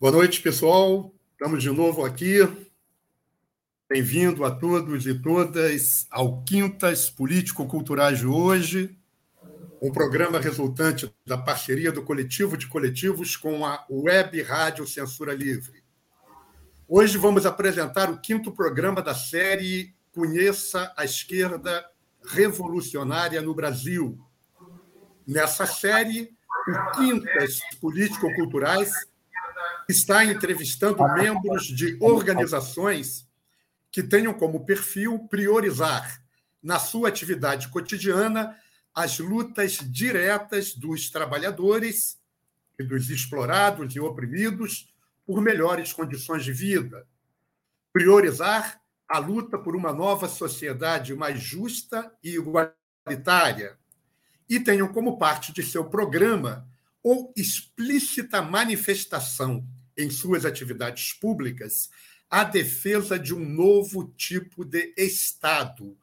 Boa noite, pessoal. Estamos de novo aqui. Bem-vindo a todos e todas ao Quintas Político-Culturais de hoje, um programa resultante da parceria do Coletivo de Coletivos com a Web Rádio Censura Livre. Hoje vamos apresentar o quinto programa da série Conheça a Esquerda Revolucionária no Brasil. Nessa série, o Quintas Político-Culturais está entrevistando membros de organizações que tenham como perfil priorizar, na sua atividade cotidiana, as lutas diretas dos trabalhadores e dos explorados e oprimidos por melhores condições de vida. Priorizar a luta por uma nova sociedade mais justa e igualitária. E tenham como parte de seu programa ou explícita manifestação em suas atividades públicas a defesa de um novo tipo de Estado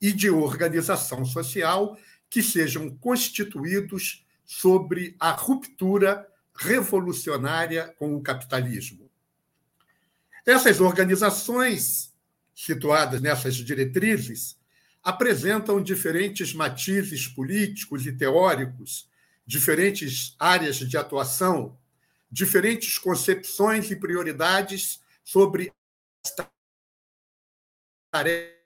e de organização social que sejam constituídos sobre a ruptura revolucionária com o capitalismo. Essas organizações, situadas nessas diretrizes, apresentam diferentes matizes políticos e teóricos, diferentes áreas de atuação, diferentes concepções e prioridades sobre esta tarefa.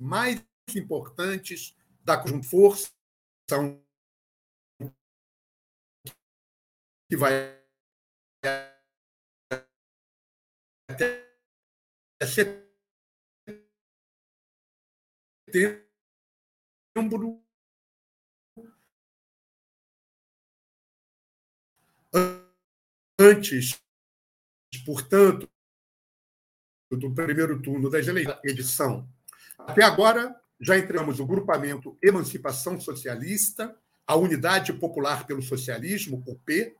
Mais importantes da força que vai até setembro antes, portanto, do primeiro turno das eleições, edição. Até agora, já entramos o grupamento Emancipação Socialista, a Unidade Popular pelo Socialismo, o P,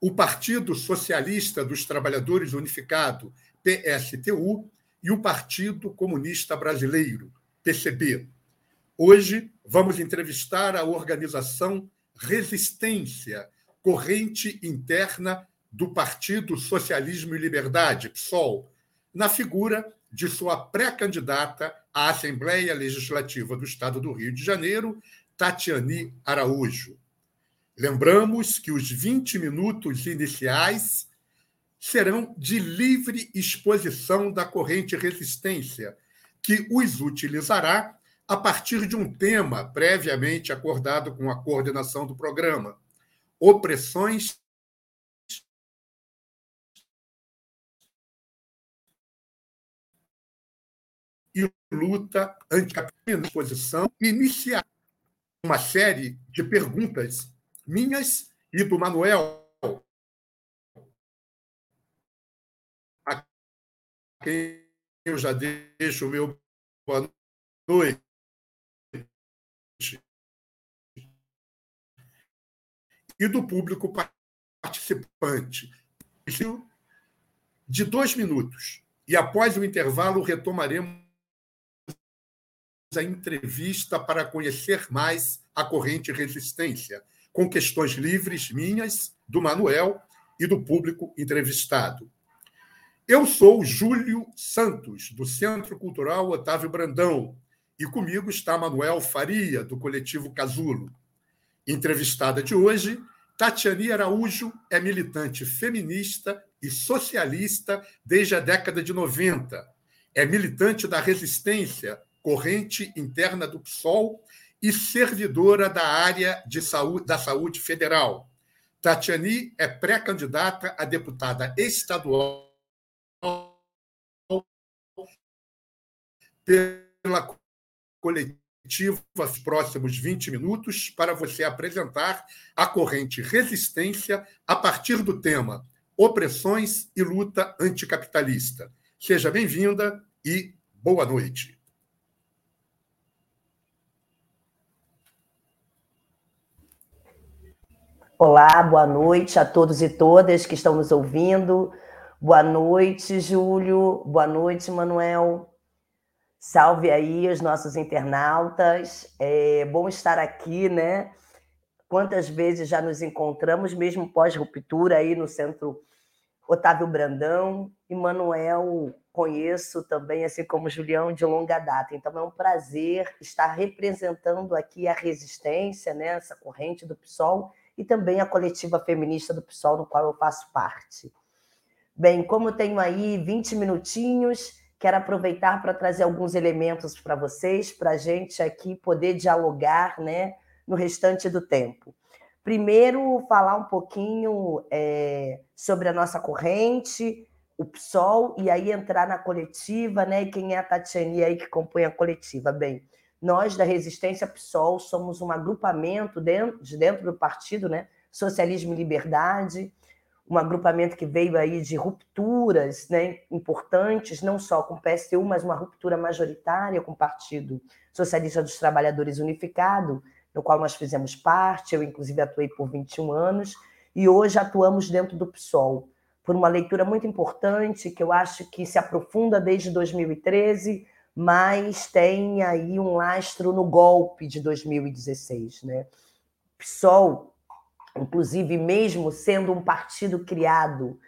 o Partido Socialista dos Trabalhadores Unificado, PSTU, e o Partido Comunista Brasileiro, PCB. Hoje vamos entrevistar a organização Resistência, corrente interna do Partido Socialismo e Liberdade, PSOL, na figura de sua pré-candidata à Assembleia Legislativa do Estado do Rio de Janeiro, Tatiane Araújo. Lembramos que os 20 minutos iniciais serão de livre exposição da corrente resistência, que os utilizará a partir de um tema previamente acordado com a coordenação do programa: opressões e luta anticapitalismo, exposição, iniciar uma série de perguntas minhas e do Manuel. Quem eu já deixo o meu boa noite. E do público participante. De dois minutos. E após o intervalo, retomaremos a entrevista para conhecer mais a corrente resistência, com questões livres minhas, do Manuel e do público entrevistado. Eu sou Júlio Santos, do Centro Cultural Otávio Brandão, e comigo está Manuel Faria, do coletivo Casulo. Entrevistada de hoje, Tatiane Araújo é militante feminista e socialista desde a década de 90. É militante da resistência, corrente interna do PSOL e servidora da área de saúde, da saúde federal. Tatiane é pré-candidata a deputada estadual pela coletiva os próximos 20 minutos para você apresentar a corrente resistência a partir do tema Opressões e Luta Anticapitalista. Seja bem-vinda e boa noite. Olá, boa noite a todos e todas que estão nos ouvindo. Boa noite, Júlio. Boa noite, Manuel. Salve aí os nossos internautas. É bom estar aqui, né? Quantas vezes já nos encontramos, mesmo pós-ruptura, aí no Centro Otávio Brandão e Manuel conheço também, assim como Julião, de longa data. Então é um prazer estar representando aqui a resistência, né, essa corrente do PSOL e também a coletiva feminista do PSOL, no qual eu faço parte. Bem, como tenho aí 20 minutinhos, Quero aproveitar para trazer alguns elementos para vocês, para a gente aqui poder dialogar né, no restante do tempo. Primeiro, falar um pouquinho é, sobre a nossa corrente, o PSOL, e aí entrar na coletiva, né? E quem é a Tatiane aí que compõe a coletiva? Bem, nós da Resistência PSOL somos um agrupamento dentro, de dentro do partido, né? Socialismo e Liberdade, um agrupamento que veio aí de rupturas né, importantes, não só com o PSTU, mas uma ruptura majoritária com o Partido Socialista dos Trabalhadores Unificado, no qual nós fizemos parte, eu inclusive atuei por 21 anos, e hoje atuamos dentro do PSOL, por uma leitura muito importante, que eu acho que se aprofunda desde 2013, mas tem aí um lastro no golpe de 2016. Né? PSOL inclusive mesmo sendo um partido criado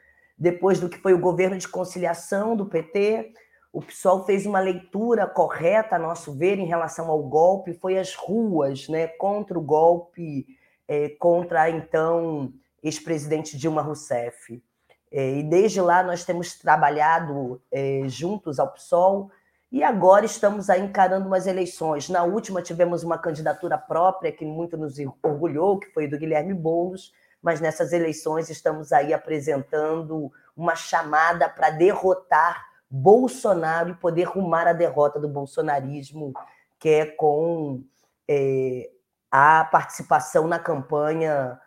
depois do que foi o governo de conciliação do PT, o PSOL fez uma leitura correta, a nosso ver, em relação ao golpe, foi às ruas, né, contra o golpe, é, contra a então ex-presidente Dilma Rousseff. É, e desde lá nós temos trabalhado é, juntos ao PSOL, e agora estamos aí encarando umas eleições. Na última tivemos uma candidatura própria que muito nos orgulhou, que foi do Guilherme Boulos, mas nessas eleições estamos aí apresentando uma chamada para derrotar Bolsonaro e poder rumar a derrota do bolsonarismo, que é com é, a participação na campanha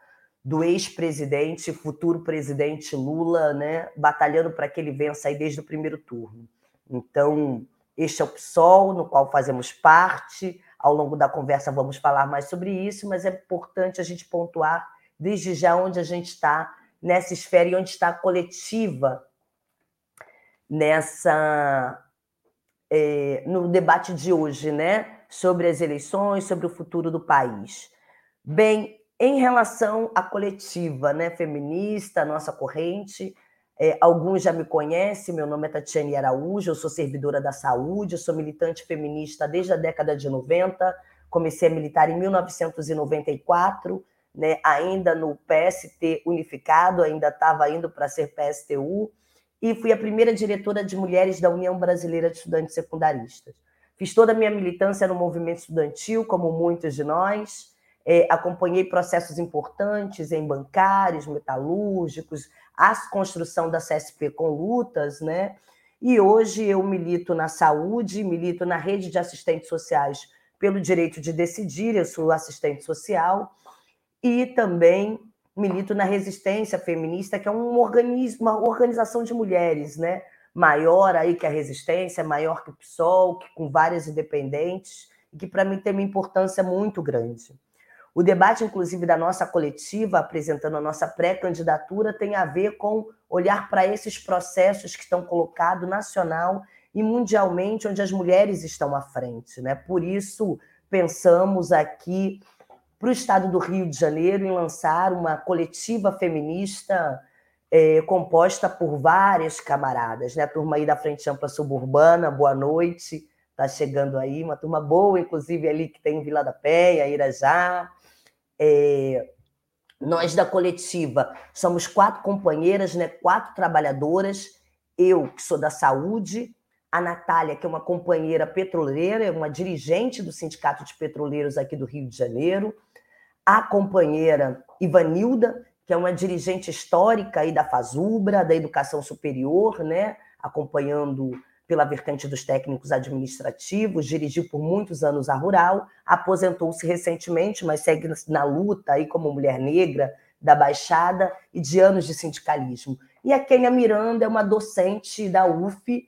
do ex-presidente, futuro presidente Lula, né, batalhando para que ele vença aí desde o primeiro turno. Então, este é o PSOL, no qual fazemos parte. Ao longo da conversa vamos falar mais sobre isso, mas é importante a gente pontuar desde já onde a gente está nessa esfera e onde está a coletiva nessa é, no debate de hoje, né, sobre as eleições, sobre o futuro do país. Bem, em relação à coletiva, né, feminista, nossa corrente, é, alguns já me conhecem, meu nome é Tatiane Araújo, eu sou servidora da saúde, sou militante feminista desde a década de 90, comecei a militar em 1994, né, ainda no PST unificado, ainda estava indo para ser PSTU, e fui a primeira diretora de mulheres da União Brasileira de Estudantes Secundaristas. Fiz toda a minha militância no movimento estudantil, como muitos de nós, é, acompanhei processos importantes em bancários, metalúrgicos, a construção da CSP com lutas, né? E hoje eu milito na saúde, milito na rede de assistentes sociais pelo direito de decidir, eu sou assistente social, e também milito na resistência feminista, que é um organismo, uma organização de mulheres, né? Maior aí que a resistência, maior que o PSOL, que, com várias independentes, e que para mim tem uma importância muito grande. O debate, inclusive, da nossa coletiva, apresentando a nossa pré-candidatura, tem a ver com olhar para esses processos que estão colocados nacional e mundialmente, onde as mulheres estão à frente. Né? Por isso, pensamos aqui para o estado do Rio de Janeiro em lançar uma coletiva feminista é, composta por várias camaradas. Né? A turma aí da Frente Ampla Suburbana, boa noite, está chegando aí, uma turma boa, inclusive ali que tem Vila da Penha, Irajá, é, nós da coletiva somos quatro companheiras, né, quatro trabalhadoras, eu que sou da saúde, a Natália, que é uma companheira petroleira, uma dirigente do Sindicato de Petroleiros aqui do Rio de Janeiro, a companheira Ivanilda, que é uma dirigente histórica aí da Fazubra, da educação superior, né, acompanhando pela vertente dos técnicos administrativos, dirigiu por muitos anos a Rural, aposentou-se recentemente, mas segue na luta aí como mulher negra da Baixada e de anos de sindicalismo. E a Kênia Miranda é uma docente da UF,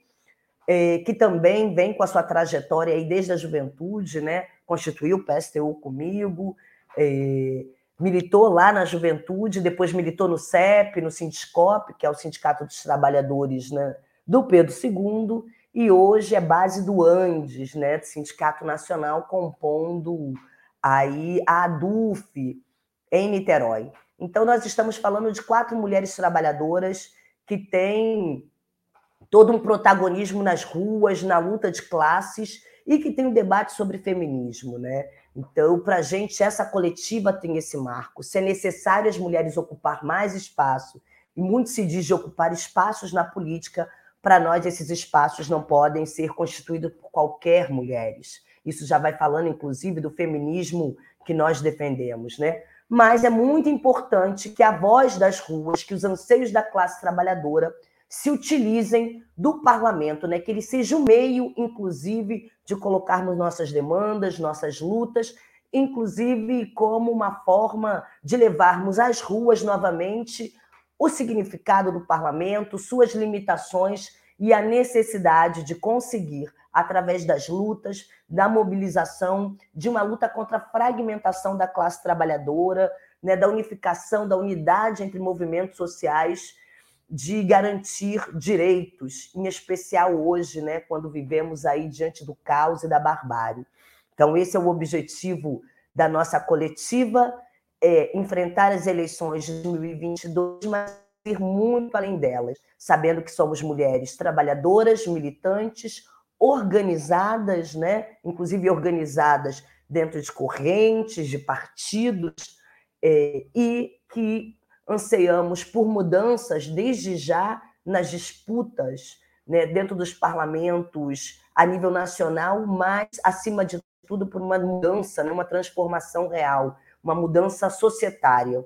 eh, que também vem com a sua trajetória aí desde a juventude, né? constituiu o PSTU comigo, eh, militou lá na juventude, depois militou no CEP, no Sindicop, que é o Sindicato dos Trabalhadores né, do Pedro II, e hoje é base do Andes, né, do Sindicato Nacional, compondo aí a ADUF em Niterói. Então, nós estamos falando de quatro mulheres trabalhadoras que têm todo um protagonismo nas ruas, na luta de classes e que tem um debate sobre feminismo, né? Então, para a gente, essa coletiva tem esse marco. Se é necessário as mulheres ocupar mais espaço, e muito se diz de ocupar espaços na política, para nós esses espaços não podem ser constituídos por qualquer mulheres. Isso já vai falando, inclusive, do feminismo que nós defendemos, né? Mas é muito importante que a voz das ruas, que os anseios da classe trabalhadora se utilizem do parlamento, né? que ele seja o um meio, inclusive, de colocarmos nossas demandas, nossas lutas, inclusive como uma forma de levarmos às ruas novamente o significado do parlamento, suas limitações e a necessidade de conseguir, através das lutas, da mobilização, de uma luta contra a fragmentação da classe trabalhadora, né, da unificação, da unidade entre movimentos sociais de garantir direitos, em especial hoje, né, quando vivemos aí diante do caos e da barbárie. Então, esse é o objetivo da nossa coletiva, é enfrentar as eleições de 2022, mas ir muito além delas, sabendo que somos mulheres trabalhadoras, militantes, organizadas, né, inclusive organizadas dentro de correntes, de partidos, é, e que anseiamos por mudanças desde já nas disputas né, dentro dos parlamentos a nível nacional, mas, acima de tudo, por uma mudança, né, uma transformação real, uma mudança societária.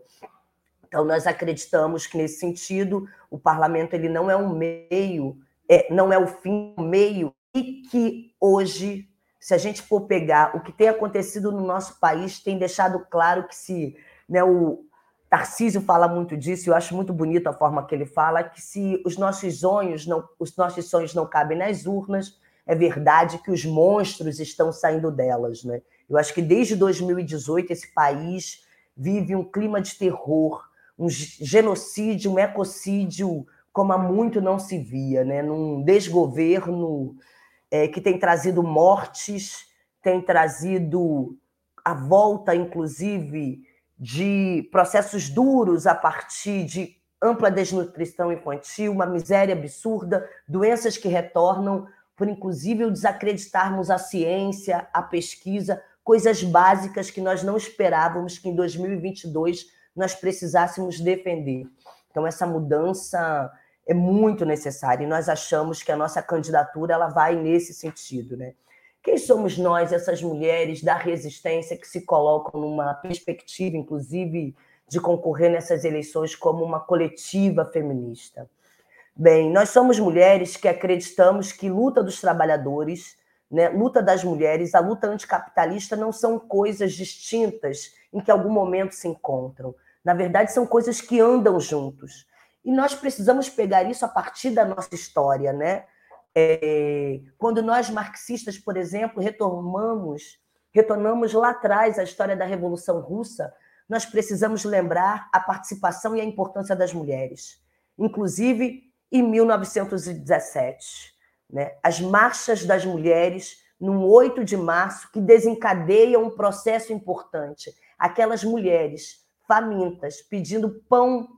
Então, nós acreditamos que, nesse sentido, o parlamento ele não é um meio, é, não é o fim, o meio, e que hoje, se a gente for pegar o que tem acontecido no nosso país, tem deixado claro que se né, o, Tarcísio fala muito disso, eu acho muito bonito a forma que ele fala, que se os nossos sonhos não, os nossos sonhos não cabem nas urnas, é verdade que os monstros estão saindo delas, né? Eu acho que desde 2018 esse país vive um clima de terror, um genocídio, um ecocídio como há muito não se via, né? Num desgoverno é, que tem trazido mortes, tem trazido a volta, inclusive, de processos duros a partir de ampla desnutrição infantil, uma miséria absurda, doenças que retornam por inclusive desacreditarmos a ciência, a pesquisa, coisas básicas que nós não esperávamos que em 2022 nós precisássemos defender. Então essa mudança é muito necessária e nós achamos que a nossa candidatura ela vai nesse sentido, né? Quem somos nós, essas mulheres da resistência que se colocam numa perspectiva, inclusive, de concorrer nessas eleições como uma coletiva feminista? Bem, nós somos mulheres que acreditamos que luta dos trabalhadores, né, luta das mulheres, a luta anticapitalista não são coisas distintas em que algum momento se encontram. Na verdade, são coisas que andam juntos. E nós precisamos pegar isso a partir da nossa história, né? É, quando nós marxistas, por exemplo, retomamos, retornamos lá atrás a história da Revolução Russa, nós precisamos lembrar a participação e a importância das mulheres, inclusive em 1917, né? As marchas das mulheres no 8 de março que desencadeiam um processo importante, aquelas mulheres famintas pedindo pão,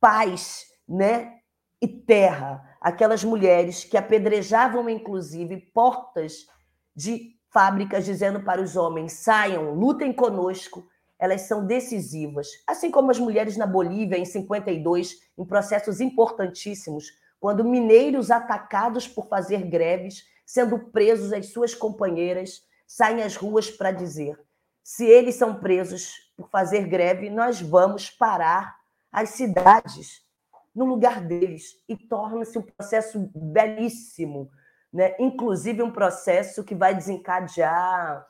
paz, né? E terra aquelas mulheres que apedrejavam, inclusive, portas de fábricas, dizendo para os homens: saiam, lutem conosco, elas são decisivas. Assim como as mulheres na Bolívia, em 52, em processos importantíssimos, quando mineiros atacados por fazer greves, sendo presos as suas companheiras, saem às ruas para dizer: se eles são presos por fazer greve, nós vamos parar as cidades no lugar deles e torna-se um processo belíssimo né? inclusive um processo que vai desencadear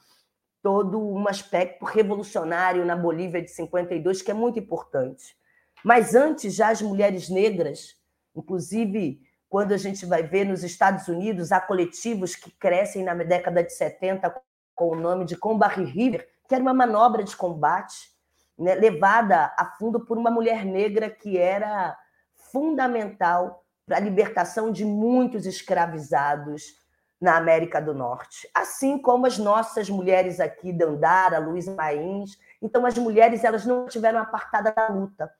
todo um aspecto revolucionário na Bolívia de 52, que é muito importante. Mas antes, já as mulheres negras, inclusive quando a gente vai ver nos Estados Unidos, há coletivos que crescem na década de 70 com o nome de Combari River, que era uma manobra de combate né, levada a fundo por uma mulher negra que era fundamental para a libertação de muitos escravizados na América do Norte, assim como as nossas mulheres aqui, Dandara, Luísa Mains. Então, as mulheres elas não tiveram apartada da luta,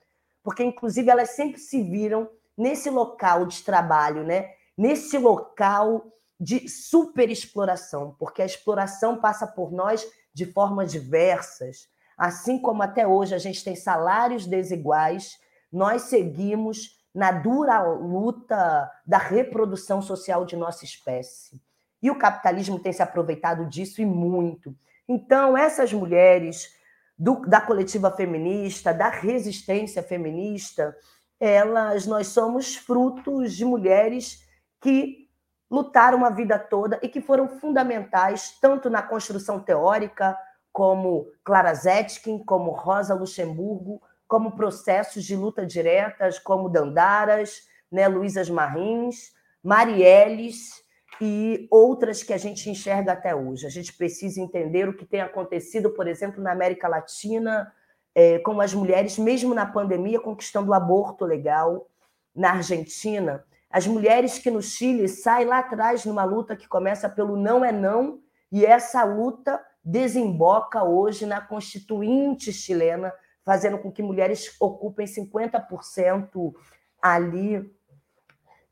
porque, inclusive, elas sempre se viram nesse local de trabalho, né? nesse local de superexploração, porque a exploração passa por nós de formas diversas. Assim como até hoje a gente tem salários desiguais, nós seguimos na dura luta da reprodução social de nossa espécie. E o capitalismo tem se aproveitado disso e muito. Então, essas mulheres do, da coletiva feminista, da resistência feminista, elas, nós somos frutos de mulheres que lutaram a vida toda e que foram fundamentais tanto na construção teórica, como Clara Zetkin, como Rosa Luxemburgo, como processos de luta diretas, como Dandaras, né, Luísas Marins, Marielles, e outras que a gente enxerga até hoje. A gente precisa entender o que tem acontecido, por exemplo, na América Latina, é, com as mulheres, mesmo na pandemia, conquistando o aborto legal. Na Argentina, as mulheres que no Chile saem lá atrás numa luta que começa pelo não é não, e essa luta desemboca hoje na Constituinte chilena, fazendo com que mulheres ocupem 50% ali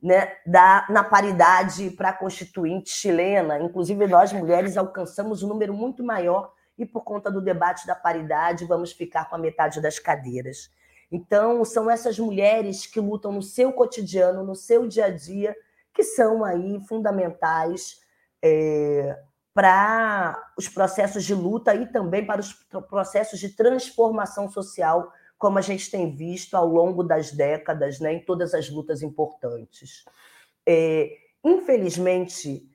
né, da, na paridade para a constituinte chilena. Inclusive, nós mulheres alcançamos um número muito maior e, por conta do debate da paridade, vamos ficar com a metade das cadeiras. Então, são essas mulheres que lutam no seu cotidiano, no seu dia a dia, que são aí fundamentais é, para os processos de luta e também para os processos de transformação social como a gente tem visto ao longo das décadas, né, em todas as lutas importantes. É, infelizmente,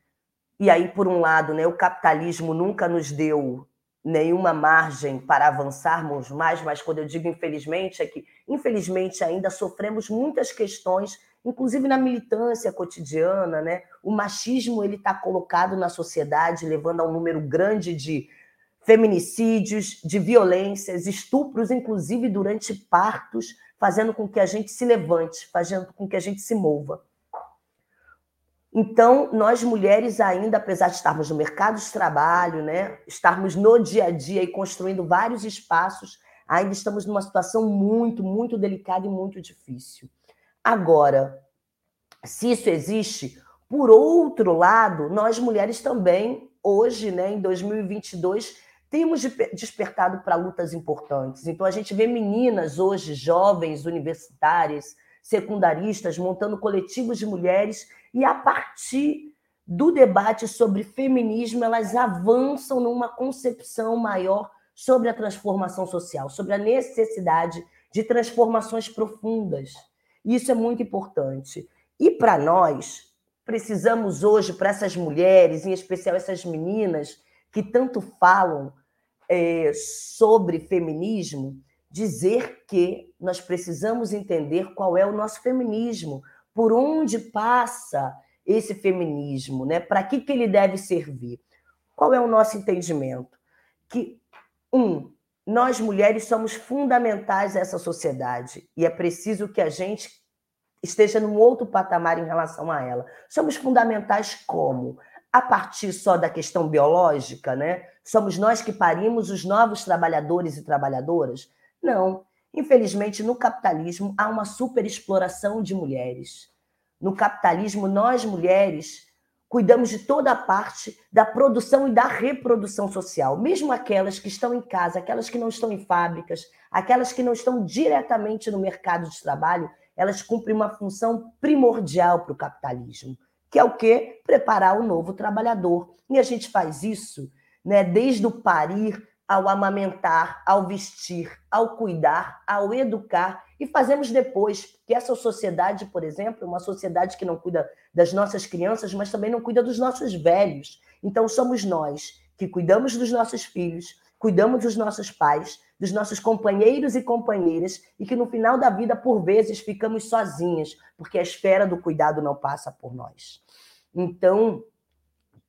e aí, por um lado, né, o capitalismo nunca nos deu nenhuma margem para avançarmos mais, mas quando eu digo infelizmente, é que, infelizmente, ainda sofremos muitas questões, inclusive na militância cotidiana, né? O machismo ele está colocado na sociedade, levando a um número grande de feminicídios, de violências, estupros, inclusive durante partos, fazendo com que a gente se levante, fazendo com que a gente se mova. Então, nós mulheres ainda, apesar de estarmos no mercado de trabalho, né, estarmos no dia a dia e construindo vários espaços, ainda estamos numa situação muito, muito delicada e muito difícil. Agora, se isso existe, por outro lado, nós mulheres também, hoje, né, em 2022, temos despertado para lutas importantes. Então, a gente vê meninas hoje, jovens, universitárias, secundaristas, montando coletivos de mulheres, e a partir do debate sobre feminismo, elas avançam numa concepção maior sobre a transformação social, sobre a necessidade de transformações profundas. Isso é muito importante. E para nós, precisamos hoje, para essas mulheres, em especial essas meninas que tanto falam é, sobre feminismo, dizer que nós precisamos entender qual é o nosso feminismo, por onde passa esse feminismo, né? Para que, que ele deve servir? Qual é o nosso entendimento? Que um, nós mulheres somos fundamentais a essa sociedade e é preciso que a gente esteja num outro patamar em relação a ela. Somos fundamentais como? A partir só da questão biológica, né? Somos nós que parimos os novos trabalhadores e trabalhadoras? Não. Infelizmente, no capitalismo há uma superexploração de mulheres. No capitalismo, nós mulheres cuidamos de toda a parte da produção e da reprodução social, mesmo aquelas que estão em casa, aquelas que não estão em fábricas, aquelas que não estão diretamente no mercado de trabalho, elas cumprem uma função primordial para o capitalismo, que é o quê? Preparar o novo trabalhador. E a gente faz isso né, desde o parir ao amamentar, ao vestir, ao cuidar, ao educar e fazemos depois, que essa sociedade, por exemplo, é uma sociedade que não cuida das nossas crianças, mas também não cuida dos nossos velhos. Então somos nós que cuidamos dos nossos filhos, cuidamos dos nossos pais, dos nossos companheiros e companheiras e que no final da vida, por vezes, ficamos sozinhas, porque a esfera do cuidado não passa por nós. Então,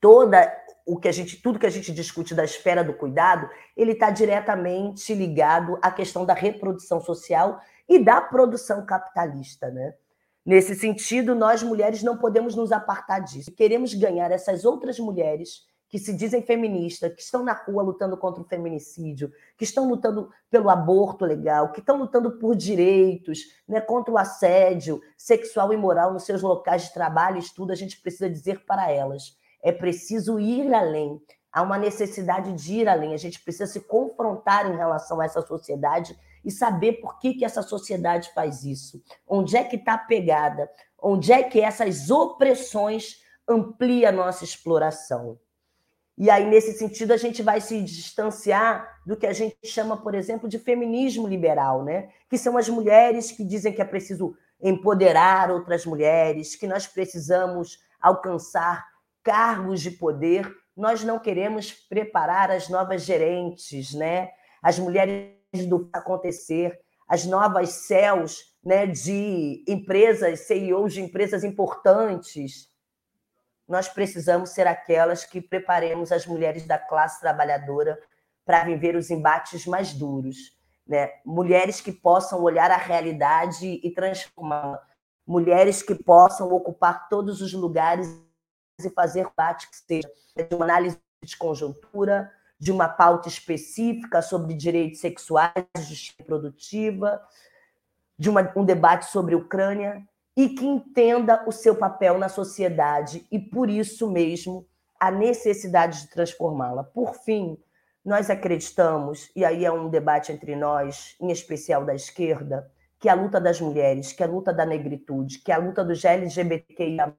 toda o que a gente, tudo que a gente discute da esfera do cuidado, ele está diretamente ligado à questão da reprodução social e da produção capitalista, né? Nesse sentido, nós mulheres não podemos nos apartar disso. Queremos ganhar essas outras mulheres que se dizem feministas, que estão na rua lutando contra o feminicídio, que estão lutando pelo aborto legal, que estão lutando por direitos, né, contra o assédio sexual e moral nos seus locais de trabalho e estudo, a gente precisa dizer para elas é preciso ir além. Há uma necessidade de ir além. A gente precisa se confrontar em relação a essa sociedade e saber por que, que essa sociedade faz isso. Onde é que está a pegada? Onde é que essas opressões ampliam a nossa exploração? E aí, nesse sentido, a gente vai se distanciar do que a gente chama, por exemplo, de feminismo liberal, né? que são as mulheres que dizem que é preciso empoderar outras mulheres, que nós precisamos alcançar cargos de poder, nós não queremos preparar as novas gerentes, né? As mulheres do acontecer, as novas céus, né, de empresas, CEOs de empresas importantes. Nós precisamos ser aquelas que preparemos as mulheres da classe trabalhadora para viver os embates mais duros, né? Mulheres que possam olhar a realidade e transformá-la, mulheres que possam ocupar todos os lugares e fazer parte que seja de uma análise de conjuntura, de uma pauta específica sobre direitos sexuais, justiça reprodutiva, de uma, um debate sobre Ucrânia e que entenda o seu papel na sociedade e, por isso mesmo, a necessidade de transformá-la. Por fim, nós acreditamos, e aí é um debate entre nós, em especial da esquerda, que a luta das mulheres, que a luta da negritude, que a luta dos LGBTIA+,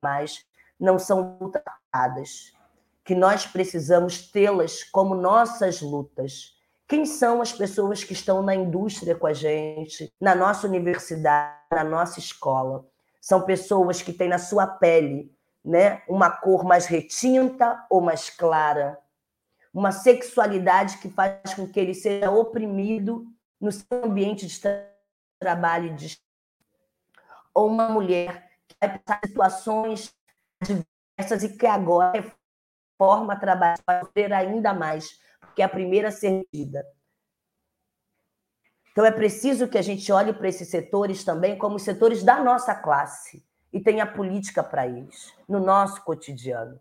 não são lutadas, que nós precisamos tê-las como nossas lutas. Quem são as pessoas que estão na indústria com a gente, na nossa universidade, na nossa escola? São pessoas que têm na sua pele né, uma cor mais retinta ou mais clara, uma sexualidade que faz com que ele seja oprimido no seu ambiente de trabalho, de... ou uma mulher que vai passar situações diversas e que agora forma trabalho para sofrer ainda mais, porque é a primeira a ser vida. Então é preciso que a gente olhe para esses setores também como setores da nossa classe e tenha política para eles, no nosso cotidiano.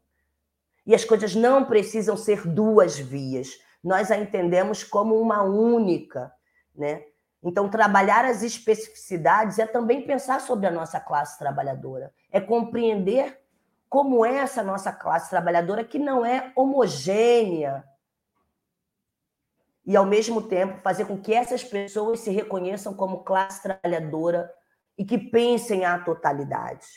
E as coisas não precisam ser duas vias. Nós a entendemos como uma única, né? Então, trabalhar as especificidades é também pensar sobre a nossa classe trabalhadora, é compreender como é essa nossa classe trabalhadora, que não é homogênea. E, ao mesmo tempo, fazer com que essas pessoas se reconheçam como classe trabalhadora e que pensem a totalidade.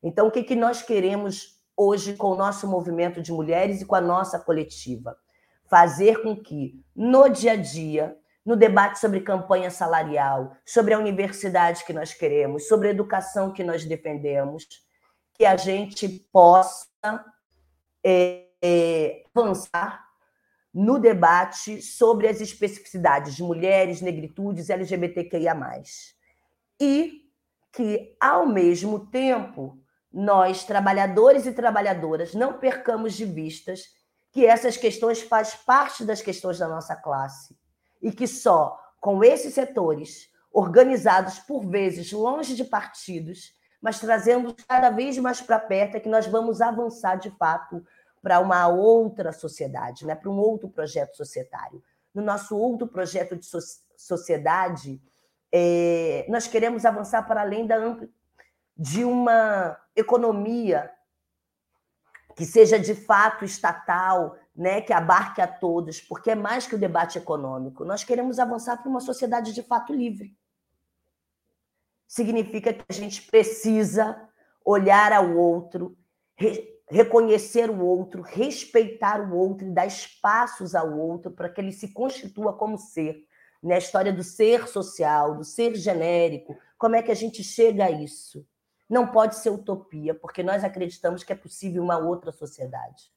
Então, o que, que nós queremos hoje com o nosso movimento de mulheres e com a nossa coletiva? Fazer com que, no dia a dia, no debate sobre campanha salarial, sobre a universidade que nós queremos, sobre a educação que nós defendemos, que a gente possa é, é, avançar no debate sobre as especificidades de mulheres, negritudes, LGBTQIA. E que, ao mesmo tempo, nós, trabalhadores e trabalhadoras, não percamos de vistas que essas questões fazem parte das questões da nossa classe e que só com esses setores, organizados por vezes longe de partidos, mas trazendo cada vez mais para perto é que nós vamos avançar de fato para uma outra sociedade, né? para um outro projeto societário. No nosso outro projeto de so sociedade, é, nós queremos avançar para além da de uma economia que seja de fato estatal, né, que abarque a todos, porque é mais que o debate econômico. Nós queremos avançar para uma sociedade de fato livre significa que a gente precisa olhar ao outro, reconhecer o outro, respeitar o outro e dar espaços ao outro para que ele se constitua como ser. Né? A história do ser social, do ser genérico, como é que a gente chega a isso? Não pode ser utopia, porque nós acreditamos que é possível uma outra sociedade.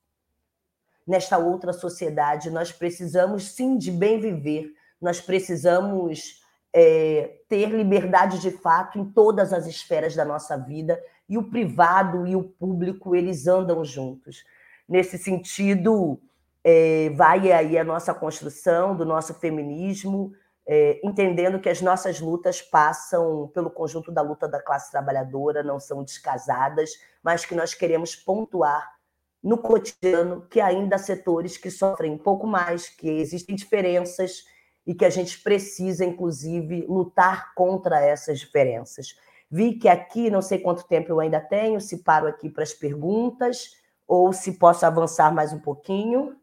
Nesta outra sociedade, nós precisamos sim de bem viver, nós precisamos é, ter liberdade de fato em todas as esferas da nossa vida e o privado e o público eles andam juntos. Nesse sentido, é, vai aí a nossa construção do nosso feminismo, é, entendendo que as nossas lutas passam pelo conjunto da luta da classe trabalhadora, não são descasadas, mas que nós queremos pontuar no cotidiano que ainda há setores que sofrem um pouco mais, que existem diferenças e que a gente precisa, inclusive, lutar contra essas diferenças. Vi que aqui, não sei quanto tempo eu ainda tenho, se paro aqui para as perguntas ou se posso avançar mais um pouquinho.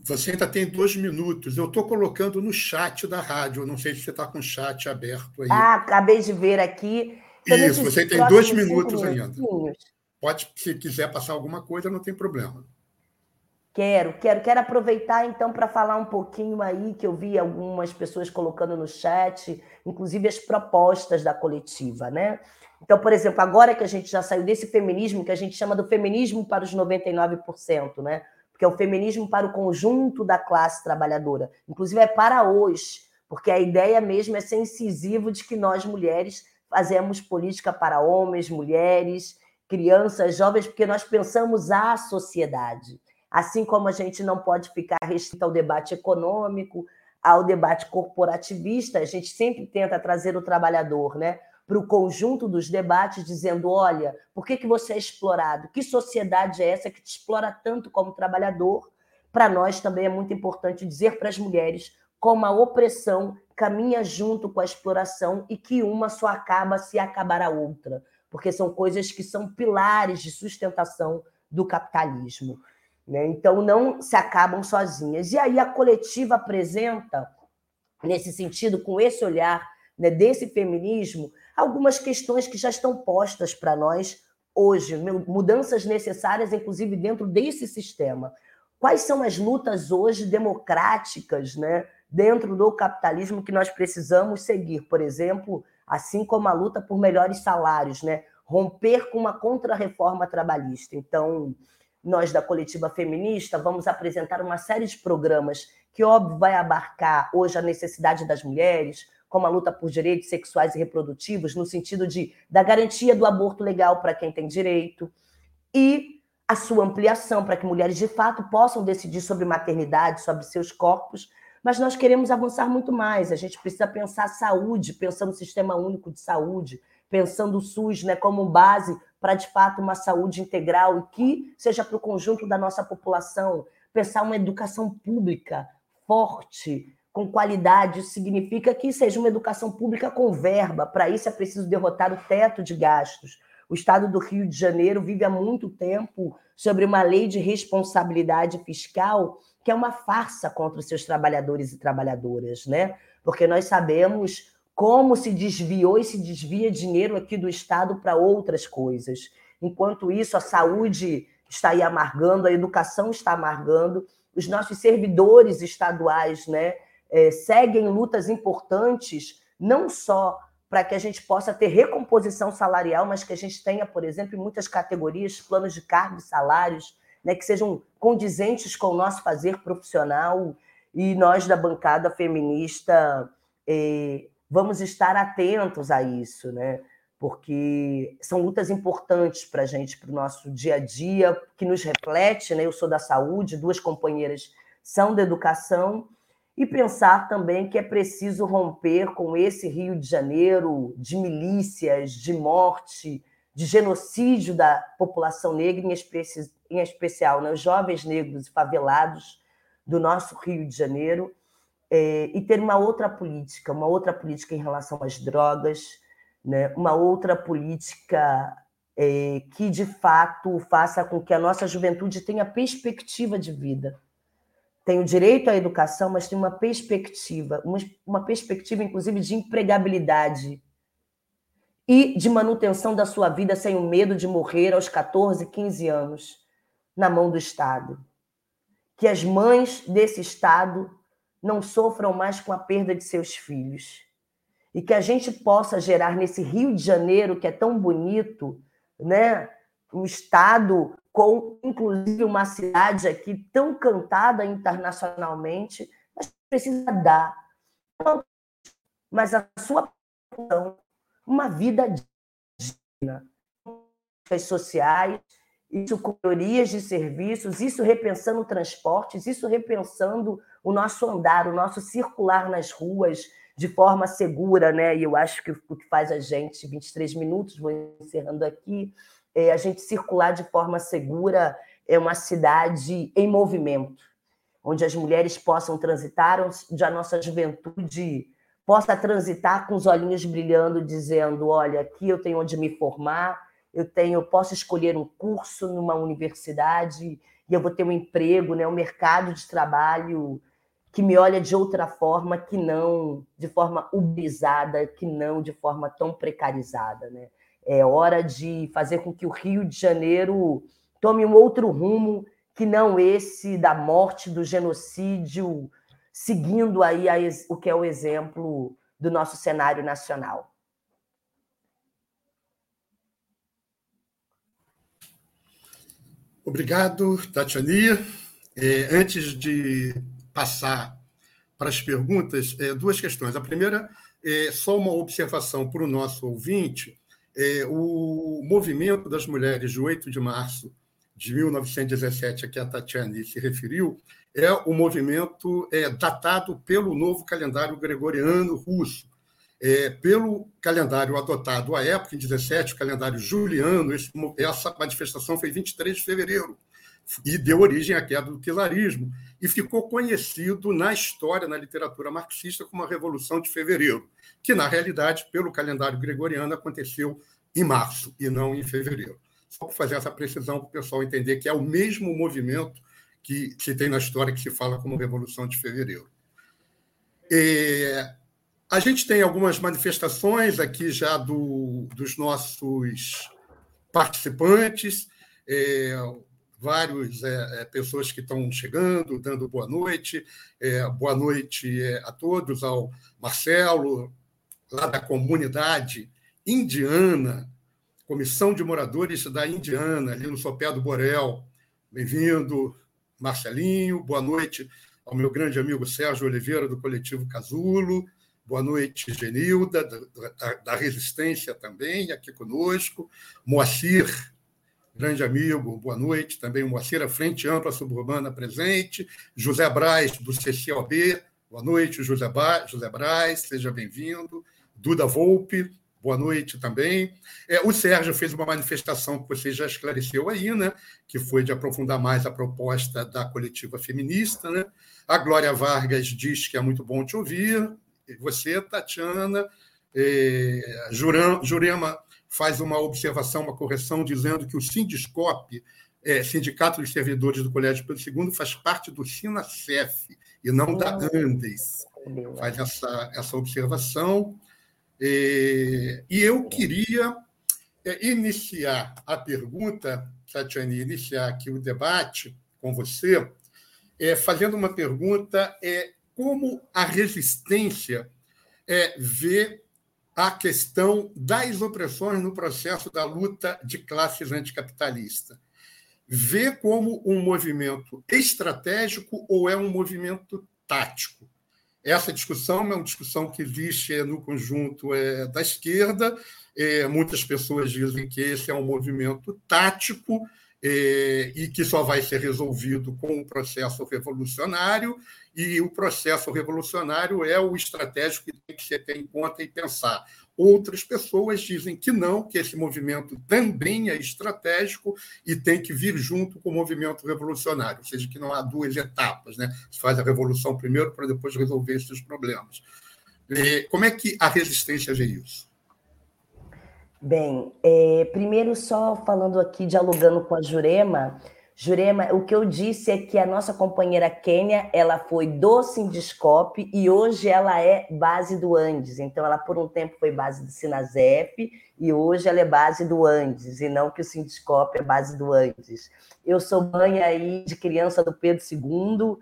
Você ainda tem dois minutos. Eu estou colocando no chat da rádio. Não sei se você está com o chat aberto aí. Ah, acabei de ver aqui. Então, Isso, você tem dois minutos ainda. Pode, se quiser passar alguma coisa, não tem problema. Quero, quero, quero aproveitar então para falar um pouquinho aí que eu vi algumas pessoas colocando no chat, inclusive as propostas da coletiva, né? Então, por exemplo, agora que a gente já saiu desse feminismo que a gente chama do feminismo para os 99%, né? Porque é o feminismo para o conjunto da classe trabalhadora, inclusive é para hoje, porque a ideia mesmo é ser incisivo de que nós mulheres fazemos política para homens, mulheres, crianças, jovens, porque nós pensamos a sociedade. Assim como a gente não pode ficar restrito ao debate econômico, ao debate corporativista, a gente sempre tenta trazer o trabalhador né, para o conjunto dos debates, dizendo: olha, por que, que você é explorado? Que sociedade é essa que te explora tanto como trabalhador? Para nós também é muito importante dizer para as mulheres como a opressão caminha junto com a exploração e que uma só acaba se acabar a outra, porque são coisas que são pilares de sustentação do capitalismo. Né? Então, não se acabam sozinhas. E aí a coletiva apresenta, nesse sentido, com esse olhar né, desse feminismo, algumas questões que já estão postas para nós hoje, mudanças necessárias, inclusive, dentro desse sistema. Quais são as lutas hoje democráticas né, dentro do capitalismo que nós precisamos seguir? Por exemplo, assim como a luta por melhores salários, né? romper com uma contra-reforma trabalhista. Então, nós da coletiva feminista vamos apresentar uma série de programas que, óbvio, vai abarcar hoje a necessidade das mulheres, como a luta por direitos sexuais e reprodutivos, no sentido de da garantia do aborto legal para quem tem direito, e a sua ampliação para que mulheres de fato possam decidir sobre maternidade, sobre seus corpos, mas nós queremos avançar muito mais. A gente precisa pensar saúde, pensando no sistema único de saúde, pensando o SUS né, como base para, de fato, uma saúde integral e que seja para o conjunto da nossa população. Pensar uma educação pública forte, com qualidade, isso significa que seja uma educação pública com verba. Para isso é preciso derrotar o teto de gastos. O Estado do Rio de Janeiro vive há muito tempo sobre uma lei de responsabilidade fiscal que é uma farsa contra os seus trabalhadores e trabalhadoras, né? Porque nós sabemos como se desviou e se desvia dinheiro aqui do Estado para outras coisas. Enquanto isso, a saúde está aí amargando, a educação está amargando, os nossos servidores estaduais né, é, seguem lutas importantes, não só para que a gente possa ter recomposição salarial, mas que a gente tenha, por exemplo, em muitas categorias, planos de cargo e salários né, que sejam condizentes com o nosso fazer profissional. E nós, da bancada feminista, eh, vamos estar atentos a isso, né? Porque são lutas importantes para a gente, para o nosso dia a dia, que nos reflete, né? Eu sou da saúde, duas companheiras são da educação, e pensar também que é preciso romper com esse Rio de Janeiro de milícias, de morte, de genocídio da população negra, em, especi em especial, né? os jovens negros favelados do nosso Rio de Janeiro, é, e ter uma outra política, uma outra política em relação às drogas, né? uma outra política é, que de fato faça com que a nossa juventude tenha perspectiva de vida. Tem o direito à educação, mas tem uma perspectiva, uma, uma perspectiva, inclusive, de empregabilidade. e de manutenção da sua vida sem o medo de morrer aos 14, 15 anos na mão do Estado. Que as mães desse Estado não sofram mais com a perda de seus filhos. E que a gente possa gerar nesse Rio de Janeiro, que é tão bonito, né? um Estado com, inclusive, uma cidade aqui tão cantada internacionalmente, mas precisa dar, mas a sua uma vida digna, sociais, isso com melhorias de serviços, isso repensando transportes, isso repensando o nosso andar, o nosso circular nas ruas de forma segura, né? E eu acho que o que faz a gente, 23 minutos, vou encerrando aqui, é a gente circular de forma segura é uma cidade em movimento, onde as mulheres possam transitar, onde a nossa juventude possa transitar com os olhinhos brilhando, dizendo: olha, aqui eu tenho onde me formar, eu tenho, eu posso escolher um curso numa universidade e eu vou ter um emprego, né, um mercado de trabalho que me olha de outra forma, que não de forma ubrizada, que não de forma tão precarizada, né? É hora de fazer com que o Rio de Janeiro tome um outro rumo que não esse da morte, do genocídio, seguindo aí o que é o exemplo do nosso cenário nacional. Obrigado, Tatiani. É, antes de passar para as perguntas, é, duas questões. A primeira é só uma observação para o nosso ouvinte. É, o movimento das mulheres de 8 de março de 1917, a que a Tatiane se referiu, é o movimento é, datado pelo novo calendário gregoriano russo. É, pelo calendário adotado à época, em 17, o calendário juliano, esse, essa manifestação foi 23 de fevereiro e deu origem à queda do czarismo e ficou conhecido na história, na literatura marxista, como a Revolução de Fevereiro, que, na realidade, pelo calendário gregoriano, aconteceu em março e não em fevereiro. Só para fazer essa precisão para o pessoal entender que é o mesmo movimento que se tem na história que se fala como Revolução de Fevereiro. É, a gente tem algumas manifestações aqui já do, dos nossos participantes, é, várias é, é, pessoas que estão chegando, dando boa noite. É, boa noite é, a todos, ao Marcelo, lá da comunidade indiana, Comissão de Moradores da Indiana, ali no Sopé do Borel. Bem-vindo. Marcelinho, boa noite ao meu grande amigo Sérgio Oliveira, do coletivo Casulo, boa noite, Genilda, da, da Resistência também, aqui conosco, Moacir, grande amigo, boa noite, também o Moacir, Frente Ampla Suburbana presente, José Braz, do CCOB, boa noite, José, ba José Braz, seja bem-vindo, Duda Volpe, boa noite também. É, o Sérgio fez uma manifestação que você já esclareceu aí, né? que foi de aprofundar mais a proposta da coletiva feminista. Né? A Glória Vargas diz que é muito bom te ouvir. E você, Tatiana. É, Jurema faz uma observação, uma correção, dizendo que o Sindiscope, é, Sindicato dos Servidores do Colégio Pedro II, faz parte do SINACEF e não da Andes. Faz essa, essa observação. É, e eu queria é, iniciar a pergunta, Tatiane, iniciar aqui o debate com você, é, fazendo uma pergunta: é, como a resistência é, vê a questão das opressões no processo da luta de classes anticapitalista? Vê como um movimento estratégico ou é um movimento tático? Essa discussão é uma discussão que existe no conjunto é, da esquerda. É, muitas pessoas dizem que esse é um movimento tático e que só vai ser resolvido com o processo revolucionário, e o processo revolucionário é o estratégico que tem que ser ter em conta e pensar. Outras pessoas dizem que não, que esse movimento também é estratégico e tem que vir junto com o movimento revolucionário, ou seja, que não há duas etapas, né? Se faz a revolução primeiro para depois resolver esses problemas. Como é que a resistência vê isso? Bem, é, primeiro só falando aqui, dialogando com a Jurema, Jurema, o que eu disse é que a nossa companheira Kênia, ela foi do Sindiscope e hoje ela é base do Andes. Então, ela por um tempo foi base do Sinazep e hoje ela é base do Andes, e não que o Sindiscope é base do Andes. Eu sou mãe aí de criança do Pedro II,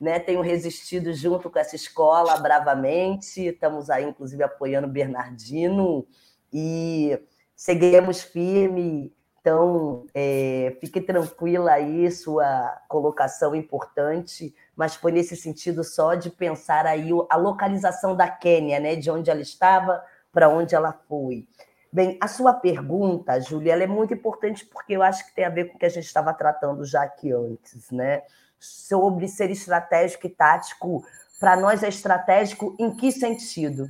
né? Tenho resistido junto com essa escola bravamente, estamos aí, inclusive, apoiando Bernardino e seguimos firme então, é, fique tranquila aí, sua colocação importante, mas foi nesse sentido só de pensar aí a localização da Quênia, né, de onde ela estava para onde ela foi. Bem, a sua pergunta, Júlia, ela é muito importante porque eu acho que tem a ver com o que a gente estava tratando já aqui antes, né? Sobre ser estratégico e tático. Para nós é estratégico em que sentido?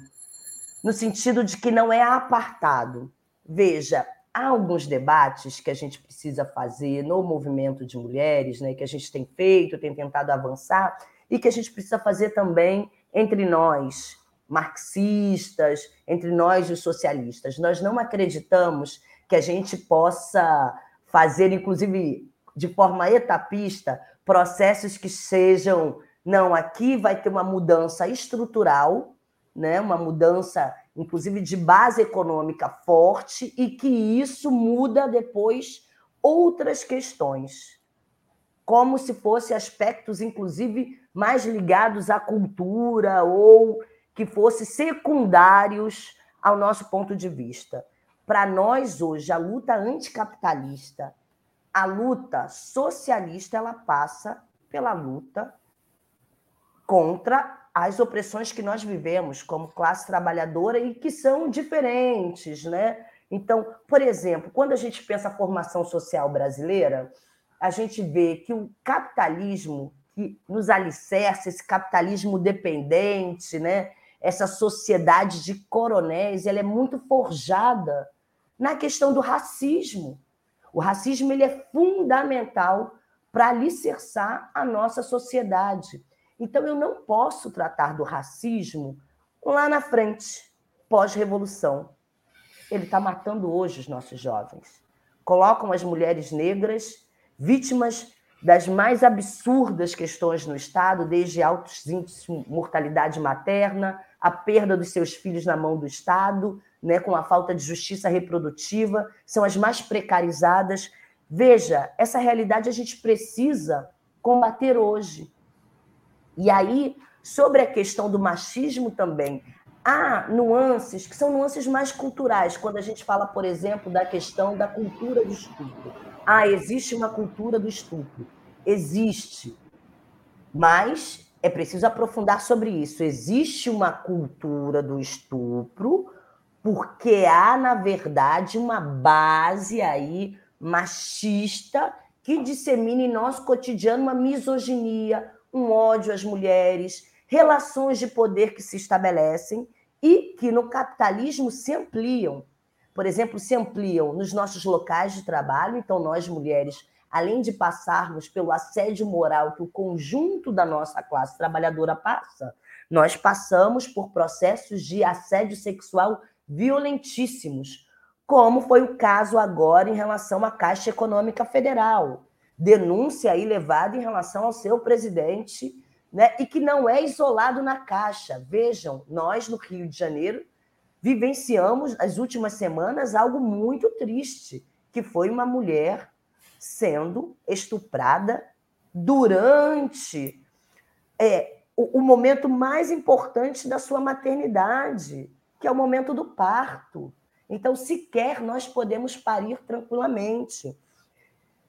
No sentido de que não é apartado. Veja, há alguns debates que a gente precisa fazer no movimento de mulheres, né, que a gente tem feito, tem tentado avançar, e que a gente precisa fazer também entre nós, marxistas, entre nós, os socialistas. Nós não acreditamos que a gente possa fazer, inclusive de forma etapista, processos que sejam, não, aqui vai ter uma mudança estrutural, né, uma mudança inclusive de base econômica forte, e que isso muda depois outras questões, como se fossem aspectos, inclusive, mais ligados à cultura ou que fossem secundários ao nosso ponto de vista. Para nós, hoje, a luta anticapitalista, a luta socialista, ela passa pela luta contra as opressões que nós vivemos como classe trabalhadora e que são diferentes, né? Então, por exemplo, quando a gente pensa a formação social brasileira, a gente vê que o capitalismo que nos alicerça, esse capitalismo dependente, né? essa sociedade de coronéis, ela é muito forjada na questão do racismo. O racismo ele é fundamental para alicerçar a nossa sociedade. Então, eu não posso tratar do racismo lá na frente, pós-revolução. Ele está matando hoje os nossos jovens. Colocam as mulheres negras vítimas das mais absurdas questões no Estado, desde altos índices de mortalidade materna, a perda dos seus filhos na mão do Estado, né, com a falta de justiça reprodutiva, são as mais precarizadas. Veja, essa realidade a gente precisa combater hoje. E aí, sobre a questão do machismo também, há nuances que são nuances mais culturais, quando a gente fala, por exemplo, da questão da cultura do estupro. Ah, existe uma cultura do estupro. Existe. Mas é preciso aprofundar sobre isso. Existe uma cultura do estupro, porque há, na verdade, uma base aí machista que dissemina em nosso cotidiano uma misoginia, um ódio às mulheres, relações de poder que se estabelecem e que no capitalismo se ampliam. Por exemplo, se ampliam nos nossos locais de trabalho, então nós mulheres, além de passarmos pelo assédio moral que o conjunto da nossa classe trabalhadora passa, nós passamos por processos de assédio sexual violentíssimos, como foi o caso agora em relação à Caixa Econômica Federal denúncia aí levada em relação ao seu presidente, né? E que não é isolado na Caixa. Vejam, nós no Rio de Janeiro vivenciamos nas últimas semanas algo muito triste, que foi uma mulher sendo estuprada durante é, o, o momento mais importante da sua maternidade, que é o momento do parto. Então, sequer nós podemos parir tranquilamente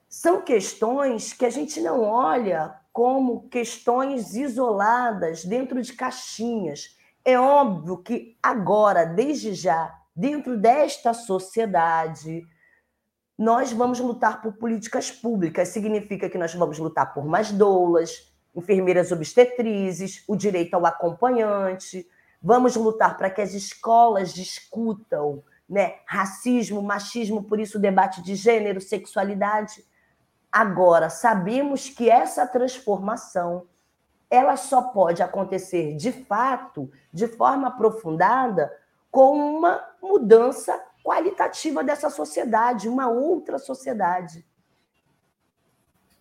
são questões que a gente não olha como questões isoladas dentro de caixinhas. É óbvio que agora, desde já, dentro desta sociedade, nós vamos lutar por políticas públicas. Significa que nós vamos lutar por mais doulas, enfermeiras obstetrizes, o direito ao acompanhante. Vamos lutar para que as escolas discutam né, racismo, machismo, por isso o debate de gênero, sexualidade. Agora, sabemos que essa transformação ela só pode acontecer de fato, de forma aprofundada, com uma mudança qualitativa dessa sociedade, uma outra sociedade.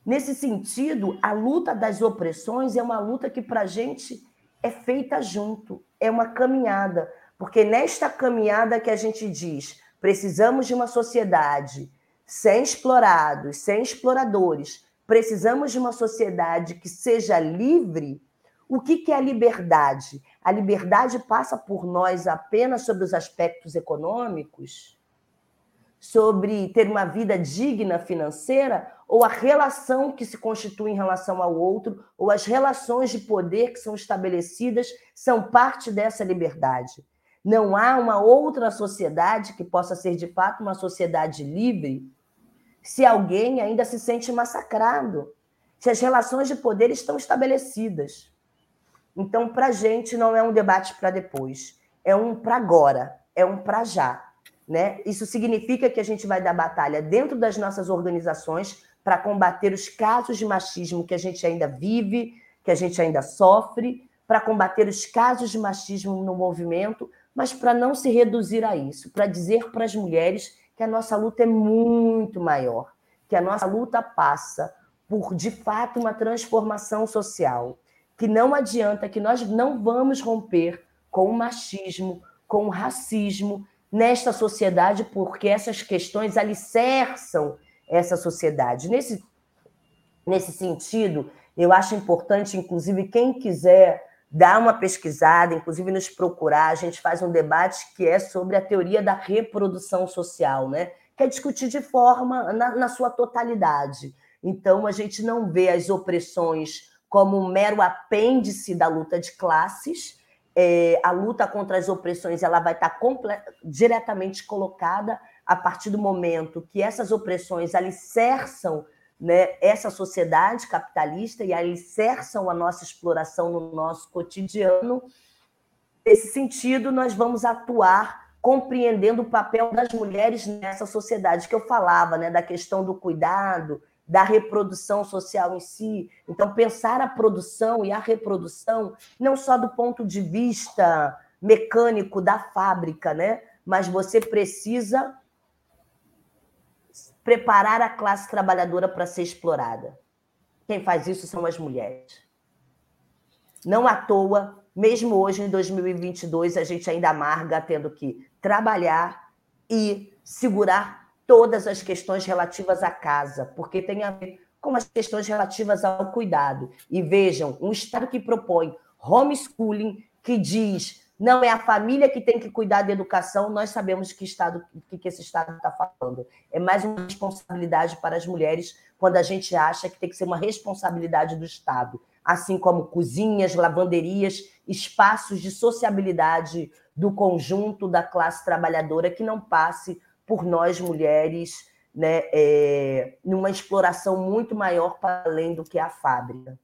Nesse sentido, a luta das opressões é uma luta que, para a gente, é feita junto, é uma caminhada. Porque nesta caminhada que a gente diz, precisamos de uma sociedade sem explorados, sem exploradores, precisamos de uma sociedade que seja livre. O que, que é a liberdade? A liberdade passa por nós apenas sobre os aspectos econômicos? Sobre ter uma vida digna financeira? Ou a relação que se constitui em relação ao outro? Ou as relações de poder que são estabelecidas são parte dessa liberdade? Não há uma outra sociedade que possa ser de fato uma sociedade livre se alguém ainda se sente massacrado, se as relações de poder estão estabelecidas. Então, para a gente, não é um debate para depois, é um para agora, é um para já. Né? Isso significa que a gente vai dar batalha dentro das nossas organizações para combater os casos de machismo que a gente ainda vive, que a gente ainda sofre, para combater os casos de machismo no movimento, mas para não se reduzir a isso, para dizer para as mulheres que a nossa luta é muito maior, que a nossa luta passa por, de fato, uma transformação social, que não adianta, que nós não vamos romper com o machismo, com o racismo nesta sociedade, porque essas questões alicerçam essa sociedade. Nesse, nesse sentido, eu acho importante, inclusive, quem quiser dar uma pesquisada, inclusive nos procurar. A gente faz um debate que é sobre a teoria da reprodução social, né? Que é discutir de forma na, na sua totalidade. Então, a gente não vê as opressões como um mero apêndice da luta de classes. É, a luta contra as opressões ela vai estar diretamente colocada a partir do momento que essas opressões alicerçam né, essa sociedade capitalista e alicerçam a nossa exploração no nosso cotidiano. Nesse sentido, nós vamos atuar compreendendo o papel das mulheres nessa sociedade que eu falava, né, da questão do cuidado, da reprodução social em si. Então, pensar a produção e a reprodução não só do ponto de vista mecânico da fábrica, né, mas você precisa preparar a classe trabalhadora para ser explorada. Quem faz isso são as mulheres. Não à toa, mesmo hoje, em 2022, a gente ainda amarga tendo que trabalhar e segurar todas as questões relativas à casa, porque tem a ver com as questões relativas ao cuidado. E vejam, um Estado que propõe homeschooling, que diz não é a família que tem que cuidar da educação, nós sabemos que estado que, esse Estado está falando. É mais uma responsabilidade para as mulheres quando a gente acha que tem que ser uma responsabilidade do Estado, assim como cozinhas, lavanderias, espaços de sociabilidade do conjunto da classe trabalhadora que não passe por nós mulheres, né, é, numa exploração muito maior para além do que a fábrica.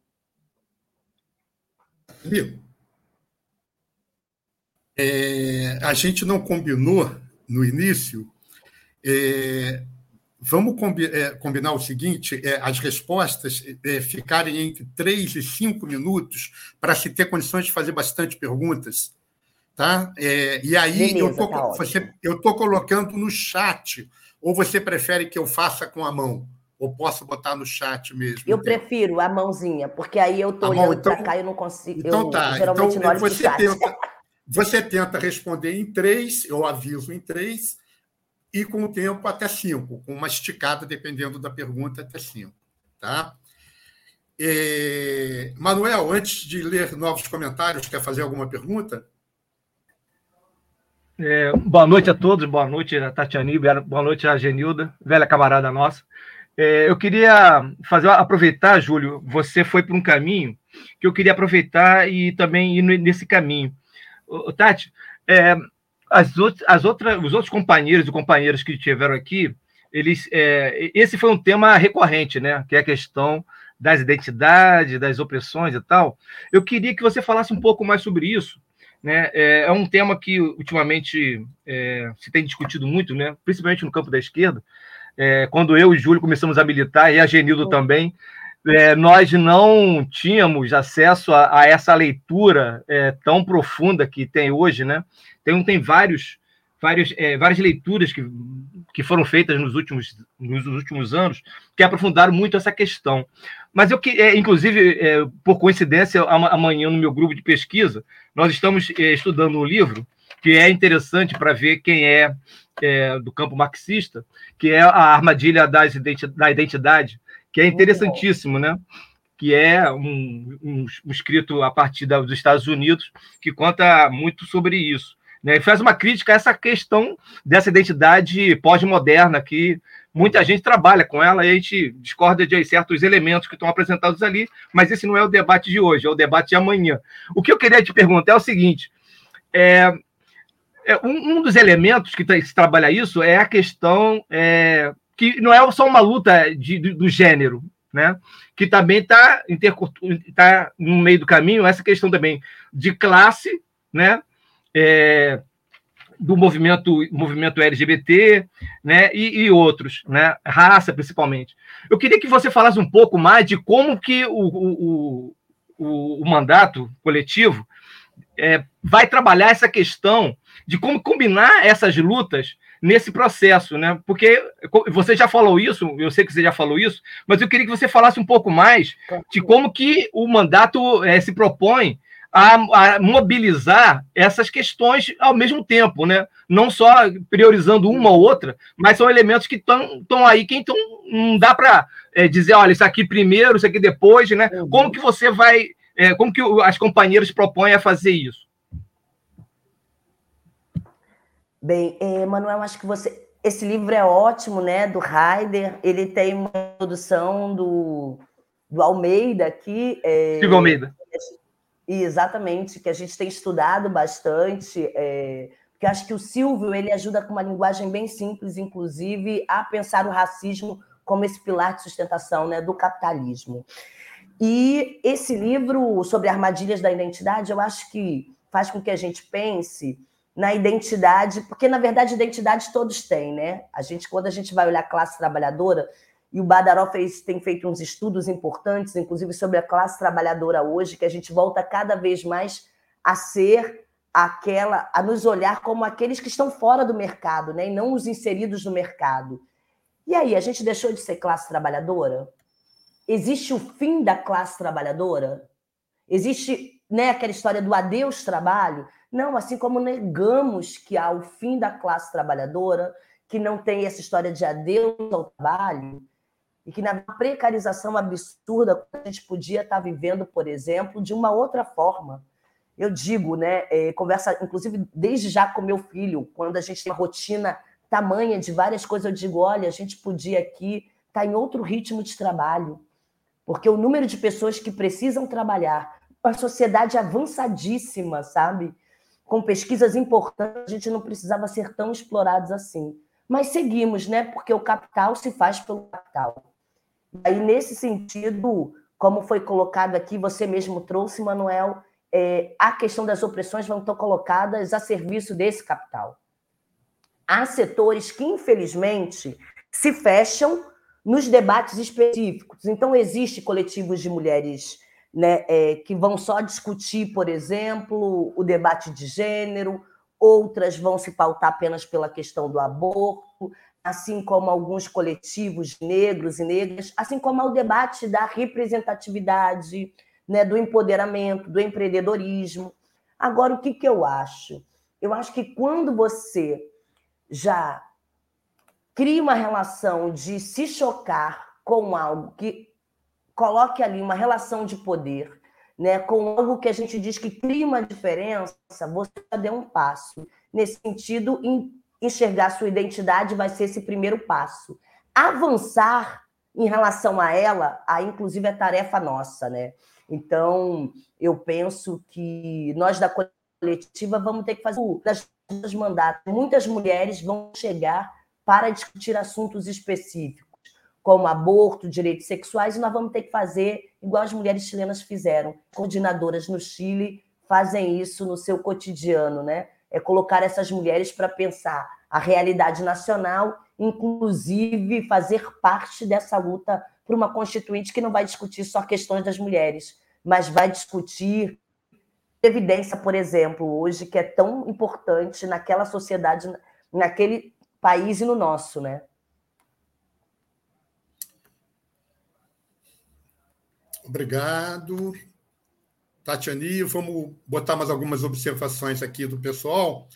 Viu? É, a gente não combinou no início. É, vamos combi é, combinar o seguinte: é, as respostas é, ficarem entre três e cinco minutos para se ter condições de fazer bastante perguntas. Tá? É, e aí Beleza, eu estou tá colocando no chat, ou você prefere que eu faça com a mão? Ou posso botar no chat mesmo? Eu então? prefiro a mãozinha, porque aí eu estou olhando então, para cá e eu não consigo. Então eu, tá. Geralmente então, você tenta, você tenta responder em três, eu aviso em três, e com o tempo até cinco, com uma esticada, dependendo da pergunta, até cinco. Tá? É... Manuel, antes de ler novos comentários, quer fazer alguma pergunta? É, boa noite a todos, boa noite a Tatiani, boa noite a Genilda, velha camarada nossa. É, eu queria fazer aproveitar, Júlio, você foi por um caminho que eu queria aproveitar e também ir nesse caminho. Tati, é, as, outras, as outras, os outros companheiros e companheiras que tiveram aqui, eles, é, esse foi um tema recorrente, né? Que é a questão das identidades, das opressões e tal. Eu queria que você falasse um pouco mais sobre isso. Né? É, é um tema que ultimamente é, se tem discutido muito, né? principalmente no campo da esquerda. É, quando eu e Júlio começamos a militar, e a Genildo também, é, nós não tínhamos acesso a, a essa leitura é, tão profunda que tem hoje, né? Tem, tem vários, várias, é, várias leituras que, que foram feitas nos últimos, nos últimos anos que aprofundaram muito essa questão. Mas eu que, é, inclusive, é, por coincidência, amanhã no meu grupo de pesquisa, nós estamos é, estudando um livro que é interessante para ver quem é, é, do campo marxista, que é a armadilha das da identidade, que é interessantíssimo, né? que é um, um, um escrito a partir da, dos Estados Unidos, que conta muito sobre isso. Né? E faz uma crítica a essa questão dessa identidade pós-moderna, que muita gente trabalha com ela e a gente discorda de certos elementos que estão apresentados ali, mas esse não é o debate de hoje, é o debate de amanhã. O que eu queria te perguntar é o seguinte: é, é um, um, dos elementos que se trabalha isso é a questão é, que não é só uma luta de, de, do gênero, né? Que também está tá no meio do caminho essa questão também de classe, né? É, do movimento, movimento LGBT, né, e, e, outros, né, raça principalmente. Eu queria que você falasse um pouco mais de como que o, o, o, o mandato coletivo é, vai trabalhar essa questão de como combinar essas lutas nesse processo, né? Porque você já falou isso, eu sei que você já falou isso, mas eu queria que você falasse um pouco mais de como que o mandato é, se propõe a, a, mobilizar essas questões ao mesmo tempo, né? Não só priorizando uma ou outra, mas são elementos que estão aí que então não dá para é, dizer, olha, isso aqui primeiro, isso aqui depois, né? Uhum. Como que você vai, é, como que as companheiras propõem a fazer isso? Bem, é, Manuel, acho que você. Esse livro é ótimo, né? Do Heider. Ele tem uma produção do, do Almeida aqui. É, Silvio Almeida. Exatamente, que a gente tem estudado bastante. É, porque acho que o Silvio ele ajuda com uma linguagem bem simples, inclusive, a pensar o racismo como esse pilar de sustentação né, do capitalismo. E esse livro sobre armadilhas da identidade, eu acho que faz com que a gente pense na identidade, porque na verdade identidade todos têm, né? A gente quando a gente vai olhar a classe trabalhadora, e o Badaró fez, tem feito uns estudos importantes, inclusive sobre a classe trabalhadora hoje, que a gente volta cada vez mais a ser aquela, a nos olhar como aqueles que estão fora do mercado, né? E não os inseridos no mercado. E aí, a gente deixou de ser classe trabalhadora? Existe o fim da classe trabalhadora? Existe né, aquela história do adeus trabalho? Não, assim como negamos que há o fim da classe trabalhadora, que não tem essa história de adeus ao trabalho, e que na precarização absurda a gente podia estar vivendo, por exemplo, de uma outra forma. Eu digo, né, é, conversa, inclusive desde já com meu filho, quando a gente tem uma rotina tamanha de várias coisas, eu digo, olha, a gente podia aqui estar tá em outro ritmo de trabalho, porque o número de pessoas que precisam trabalhar, uma sociedade avançadíssima, sabe? Com pesquisas importantes, a gente não precisava ser tão explorados assim. Mas seguimos, né? Porque o capital se faz pelo capital. Aí, nesse sentido, como foi colocado aqui, você mesmo trouxe, Manuel, é, a questão das opressões vão estar colocadas a serviço desse capital. Há setores que, infelizmente, se fecham nos debates específicos. Então, existe coletivos de mulheres né, é, que vão só discutir, por exemplo, o debate de gênero, outras vão se pautar apenas pela questão do aborto, assim como alguns coletivos negros e negras, assim como o debate da representatividade, né, do empoderamento, do empreendedorismo. Agora, o que, que eu acho? Eu acho que quando você já cria uma relação de se chocar com algo que coloque ali uma relação de poder, né, com algo que a gente diz que cria uma diferença, você já deu um passo. Nesse sentido, enxergar sua identidade vai ser esse primeiro passo. Avançar em relação a ela, aí inclusive é tarefa nossa, né? Então, eu penso que nós da coletiva vamos ter que fazer das mandatos. Muitas mulheres vão chegar para discutir assuntos específicos como aborto, direitos sexuais, e nós vamos ter que fazer igual as mulheres chilenas fizeram. Coordenadoras no Chile fazem isso no seu cotidiano, né? É colocar essas mulheres para pensar a realidade nacional, inclusive fazer parte dessa luta por uma constituinte que não vai discutir só questões das mulheres, mas vai discutir evidência, por exemplo, hoje que é tão importante naquela sociedade naquele país e no nosso, né? Obrigado. Tatiani, vamos botar mais algumas observações aqui do pessoal.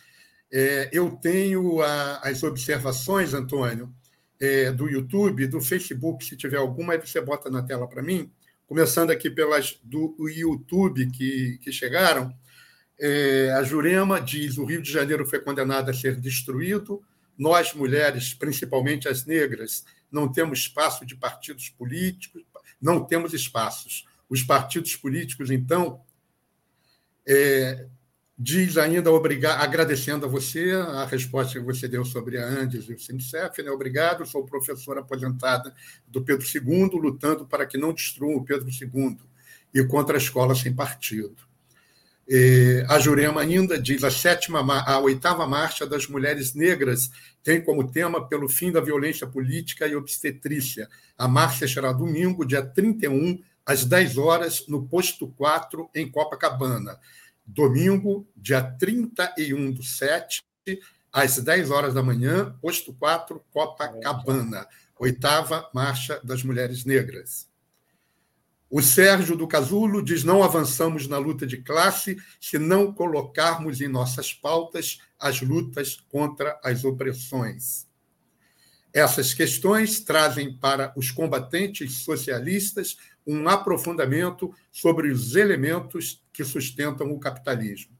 É, eu tenho a, as observações, Antônio, é, do YouTube, do Facebook, se tiver alguma, você bota na tela para mim. Começando aqui pelas do YouTube que, que chegaram. É, a Jurema diz: o Rio de Janeiro foi condenado a ser destruído. Nós, mulheres, principalmente as negras, não temos espaço de partidos políticos, não temos espaços. Os partidos políticos, então, é, diz ainda, obrigar, agradecendo a você a resposta que você deu sobre a Andes e o Sincef, né? obrigado, sou professora aposentada do Pedro II, lutando para que não destruam o Pedro II e contra a escola sem partido. É, a Jurema ainda diz a sétima, a oitava marcha das mulheres negras tem como tema pelo fim da violência política e obstetrícia. A marcha será domingo, dia 31, às 10 horas, no posto 4, em Copacabana. Domingo, dia 31 do 7, às 10 horas da manhã, posto 4, Copacabana. Oitava Marcha das Mulheres Negras. O Sérgio do Casulo diz: não avançamos na luta de classe se não colocarmos em nossas pautas as lutas contra as opressões. Essas questões trazem para os combatentes socialistas um aprofundamento sobre os elementos que sustentam o capitalismo.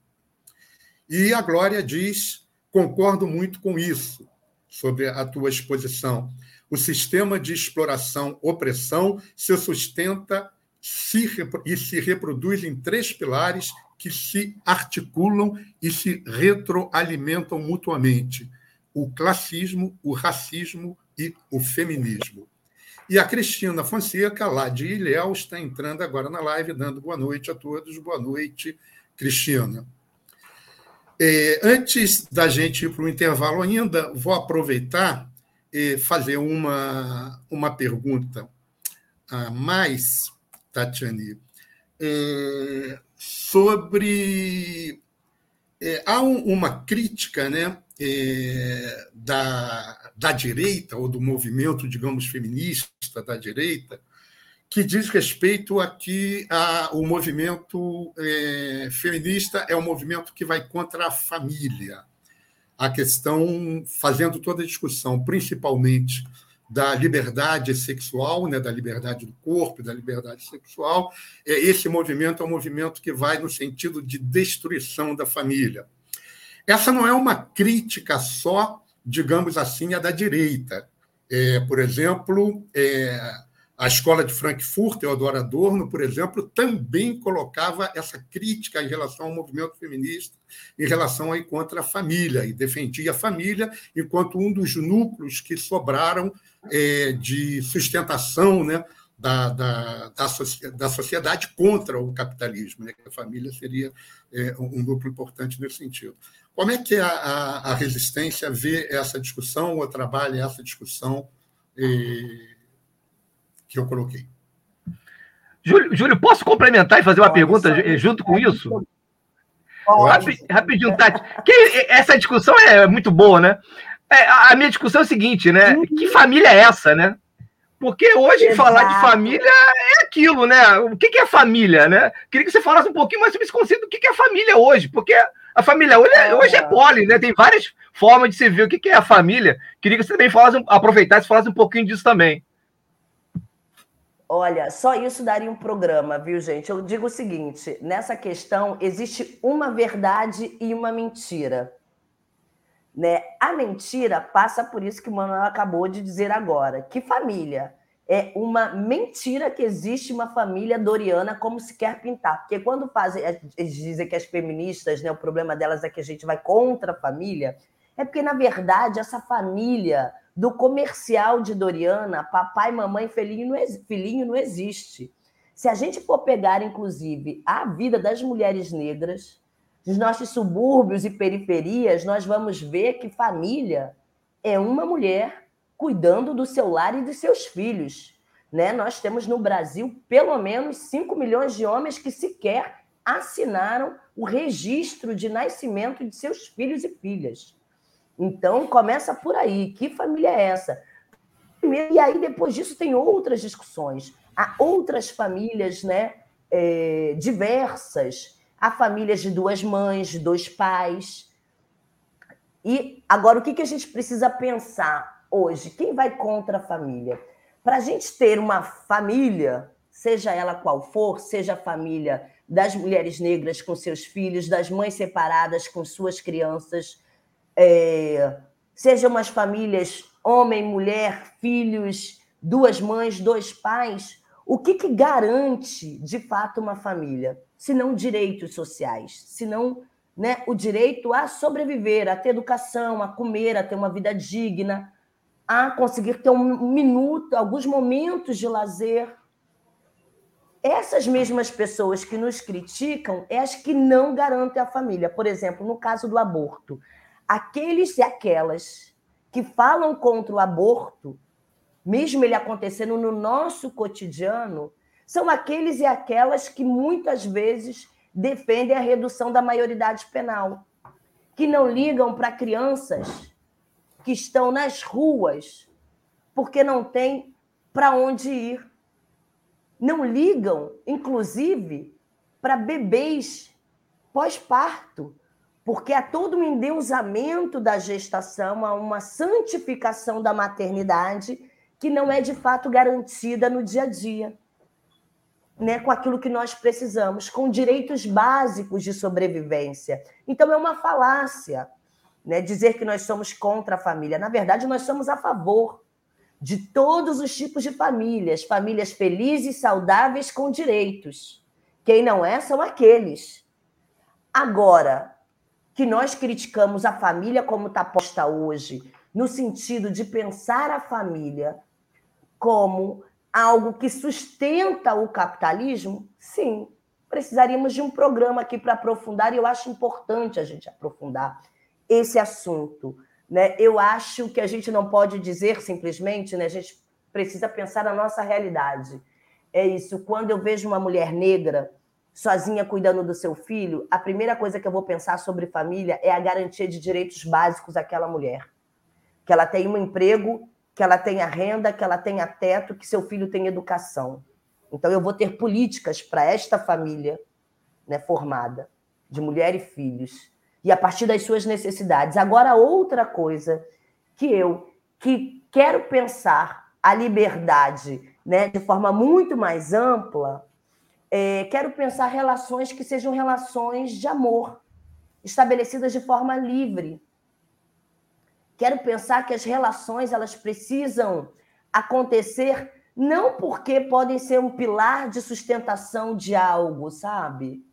E a Glória diz: concordo muito com isso, sobre a tua exposição. O sistema de exploração-opressão se sustenta se, e se reproduz em três pilares que se articulam e se retroalimentam mutuamente: o classismo, o racismo e o feminismo. E a Cristina Fonseca, lá de Ilhéus, está entrando agora na live, dando boa noite a todos. Boa noite, Cristina. É, antes da gente ir para o intervalo ainda, vou aproveitar e fazer uma, uma pergunta a mais Tatiane, é, sobre. É, há um, uma crítica né, é, da, da direita, ou do movimento, digamos, feminista da direita, que diz respeito a que a, o movimento é, feminista é um movimento que vai contra a família. A questão, fazendo toda a discussão, principalmente da liberdade sexual, né, da liberdade do corpo, da liberdade sexual. É, esse movimento é um movimento que vai no sentido de destruição da família. Essa não é uma crítica só, digamos assim, a da direita. É, por exemplo, é, a escola de Frankfurt, Theodor Adorno, por exemplo, também colocava essa crítica em relação ao movimento feminista, em relação aí contra a família, e defendia a família enquanto um dos núcleos que sobraram é, de sustentação né, da, da, da, da, sociedade contra o capitalismo, né, que a família seria é, um núcleo importante nesse sentido. Como é que a, a, a resistência vê essa discussão ou trabalha essa discussão é, que eu coloquei? Júlio, Júlio, posso complementar e fazer uma Pode pergunta ser. junto com isso? rapidinho, Tati. Que essa discussão é muito boa, né? É, a minha discussão é o seguinte, né? Uhum. Que família é essa, né? Porque hoje Exato. falar de família é aquilo, né? O que é família, né? Queria que você falasse um pouquinho mais sobre esse conceito do que é família hoje, porque a família hoje é, hoje é poli, né? Tem várias formas de se ver o que é a família. Queria que você também falasse, aproveitasse e falasse um pouquinho disso também. Olha, só isso daria um programa, viu, gente? Eu digo o seguinte: nessa questão existe uma verdade e uma mentira. Né? A mentira passa por isso que o Manuel acabou de dizer agora, que família é uma mentira que existe uma família doriana como se quer pintar. Porque quando fazem, é, eles dizem que as feministas, né, o problema delas é que a gente vai contra a família, é porque, na verdade, essa família do comercial de Doriana, papai, mamãe, filhinho não, filhinho não existe. Se a gente for pegar, inclusive, a vida das mulheres negras, nos nossos subúrbios e periferias, nós vamos ver que família é uma mulher cuidando do seu lar e dos seus filhos. Né? Nós temos no Brasil pelo menos 5 milhões de homens que sequer assinaram o registro de nascimento de seus filhos e filhas. Então, começa por aí. Que família é essa? E aí, depois disso, tem outras discussões. Há outras famílias né, é, diversas. Há famílias de duas mães, de dois pais. E agora, o que, que a gente precisa pensar hoje? Quem vai contra a família? Para a gente ter uma família, seja ela qual for, seja a família das mulheres negras com seus filhos, das mães separadas com suas crianças, é, sejam as famílias homem, mulher, filhos, duas mães, dois pais, o que, que garante de fato uma família? Se não direitos sociais, se não né, o direito a sobreviver, a ter educação, a comer, a ter uma vida digna, a conseguir ter um minuto, alguns momentos de lazer. Essas mesmas pessoas que nos criticam é as que não garantem a família. Por exemplo, no caso do aborto, aqueles e aquelas que falam contra o aborto, mesmo ele acontecendo no nosso cotidiano, são aqueles e aquelas que muitas vezes defendem a redução da maioridade penal, que não ligam para crianças que estão nas ruas porque não tem para onde ir. Não ligam, inclusive, para bebês pós-parto, porque há todo um endeusamento da gestação, há uma santificação da maternidade que não é de fato garantida no dia a dia, né, com aquilo que nós precisamos, com direitos básicos de sobrevivência. Então é uma falácia né, dizer que nós somos contra a família. Na verdade, nós somos a favor de todos os tipos de famílias, famílias felizes, saudáveis, com direitos. Quem não é são aqueles. Agora, que nós criticamos a família como está posta hoje, no sentido de pensar a família como algo que sustenta o capitalismo, sim, precisaríamos de um programa aqui para aprofundar, e eu acho importante a gente aprofundar esse assunto. Né? Eu acho que a gente não pode dizer simplesmente, né? a gente precisa pensar na nossa realidade. É isso. Quando eu vejo uma mulher negra sozinha cuidando do seu filho, a primeira coisa que eu vou pensar sobre família é a garantia de direitos básicos àquela mulher. Que ela tenha um emprego, que ela tenha renda, que ela tenha teto, que seu filho tenha educação. Então, eu vou ter políticas para esta família né, formada, de mulher e filhos, e a partir das suas necessidades. Agora, outra coisa que eu que quero pensar a liberdade né, de forma muito mais ampla, é, quero pensar relações que sejam relações de amor, estabelecidas de forma livre. Quero pensar que as relações elas precisam acontecer não porque podem ser um pilar de sustentação de algo, sabe?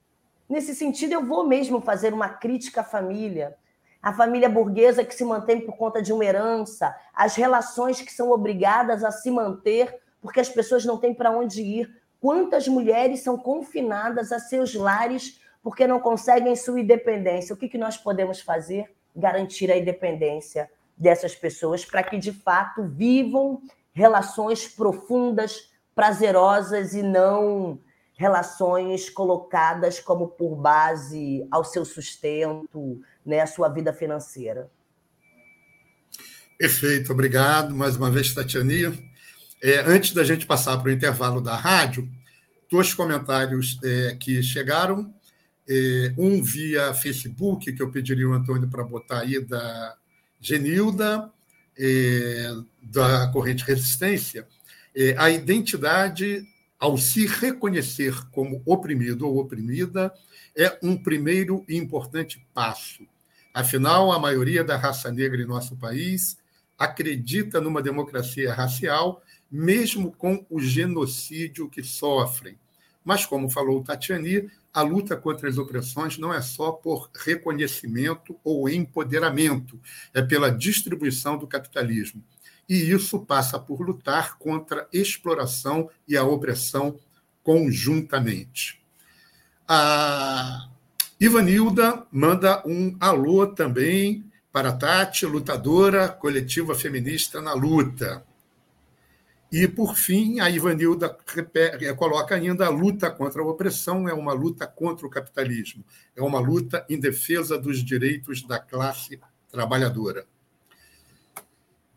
Nesse sentido, eu vou mesmo fazer uma crítica à família, a família burguesa que se mantém por conta de uma herança, as relações que são obrigadas a se manter porque as pessoas não têm para onde ir. Quantas mulheres são confinadas a seus lares porque não conseguem sua independência? O que, que nós podemos fazer? Garantir a independência dessas pessoas para que, de fato, vivam relações profundas, prazerosas e não relações colocadas como por base ao seu sustento, né, à sua vida financeira. Perfeito, obrigado mais uma vez, Tatiania. É, antes da gente passar para o intervalo da rádio, dois comentários é, que chegaram. É, um via Facebook, que eu pediria ao Antônio para botar aí, da Genilda, é, da Corrente Resistência. É, a identidade ao se reconhecer como oprimido ou oprimida, é um primeiro e importante passo. Afinal, a maioria da raça negra em nosso país acredita numa democracia racial, mesmo com o genocídio que sofrem. Mas, como falou Tatiani, a luta contra as opressões não é só por reconhecimento ou empoderamento, é pela distribuição do capitalismo e isso passa por lutar contra a exploração e a opressão conjuntamente. A Ivanilda manda um alô também para Tati, lutadora coletiva feminista na luta. E, por fim, a Ivanilda coloca ainda a luta contra a opressão é uma luta contra o capitalismo, é uma luta em defesa dos direitos da classe trabalhadora.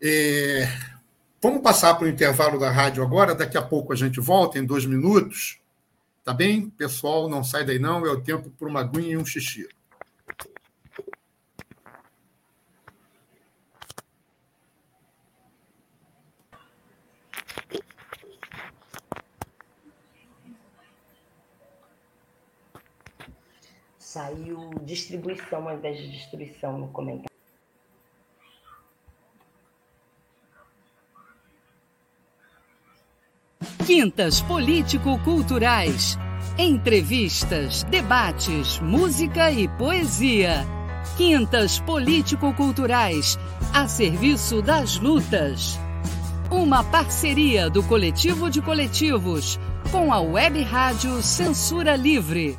É, vamos passar para o intervalo da rádio agora. Daqui a pouco a gente volta, em dois minutos. Tá bem? Pessoal, não sai daí não. É o tempo para uma aguinha e um xixi. Saiu distribuição ao invés de destruição no comentário. Quintas político-culturais. Entrevistas, debates, música e poesia. Quintas político-culturais a serviço das lutas. Uma parceria do Coletivo de Coletivos com a Web Rádio Censura Livre.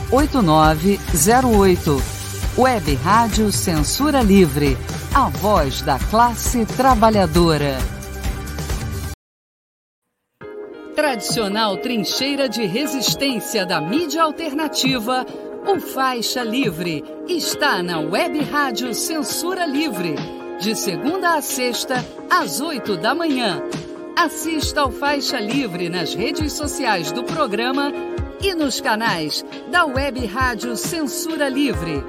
8908. Web Rádio Censura Livre. A voz da classe trabalhadora. Tradicional trincheira de resistência da mídia alternativa, o Faixa Livre está na Web Rádio Censura Livre, de segunda a sexta, às oito da manhã. Assista ao Faixa Livre nas redes sociais do programa e nos canais da Web Rádio Censura Livre.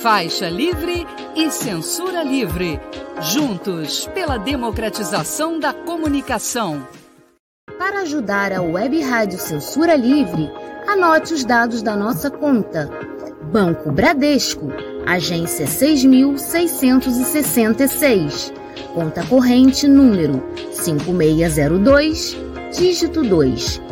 Faixa Livre e Censura Livre. Juntos pela democratização da comunicação. Para ajudar a Web Rádio Censura Livre, anote os dados da nossa conta. Banco Bradesco, agência 6666. Conta corrente número 5602, dígito 2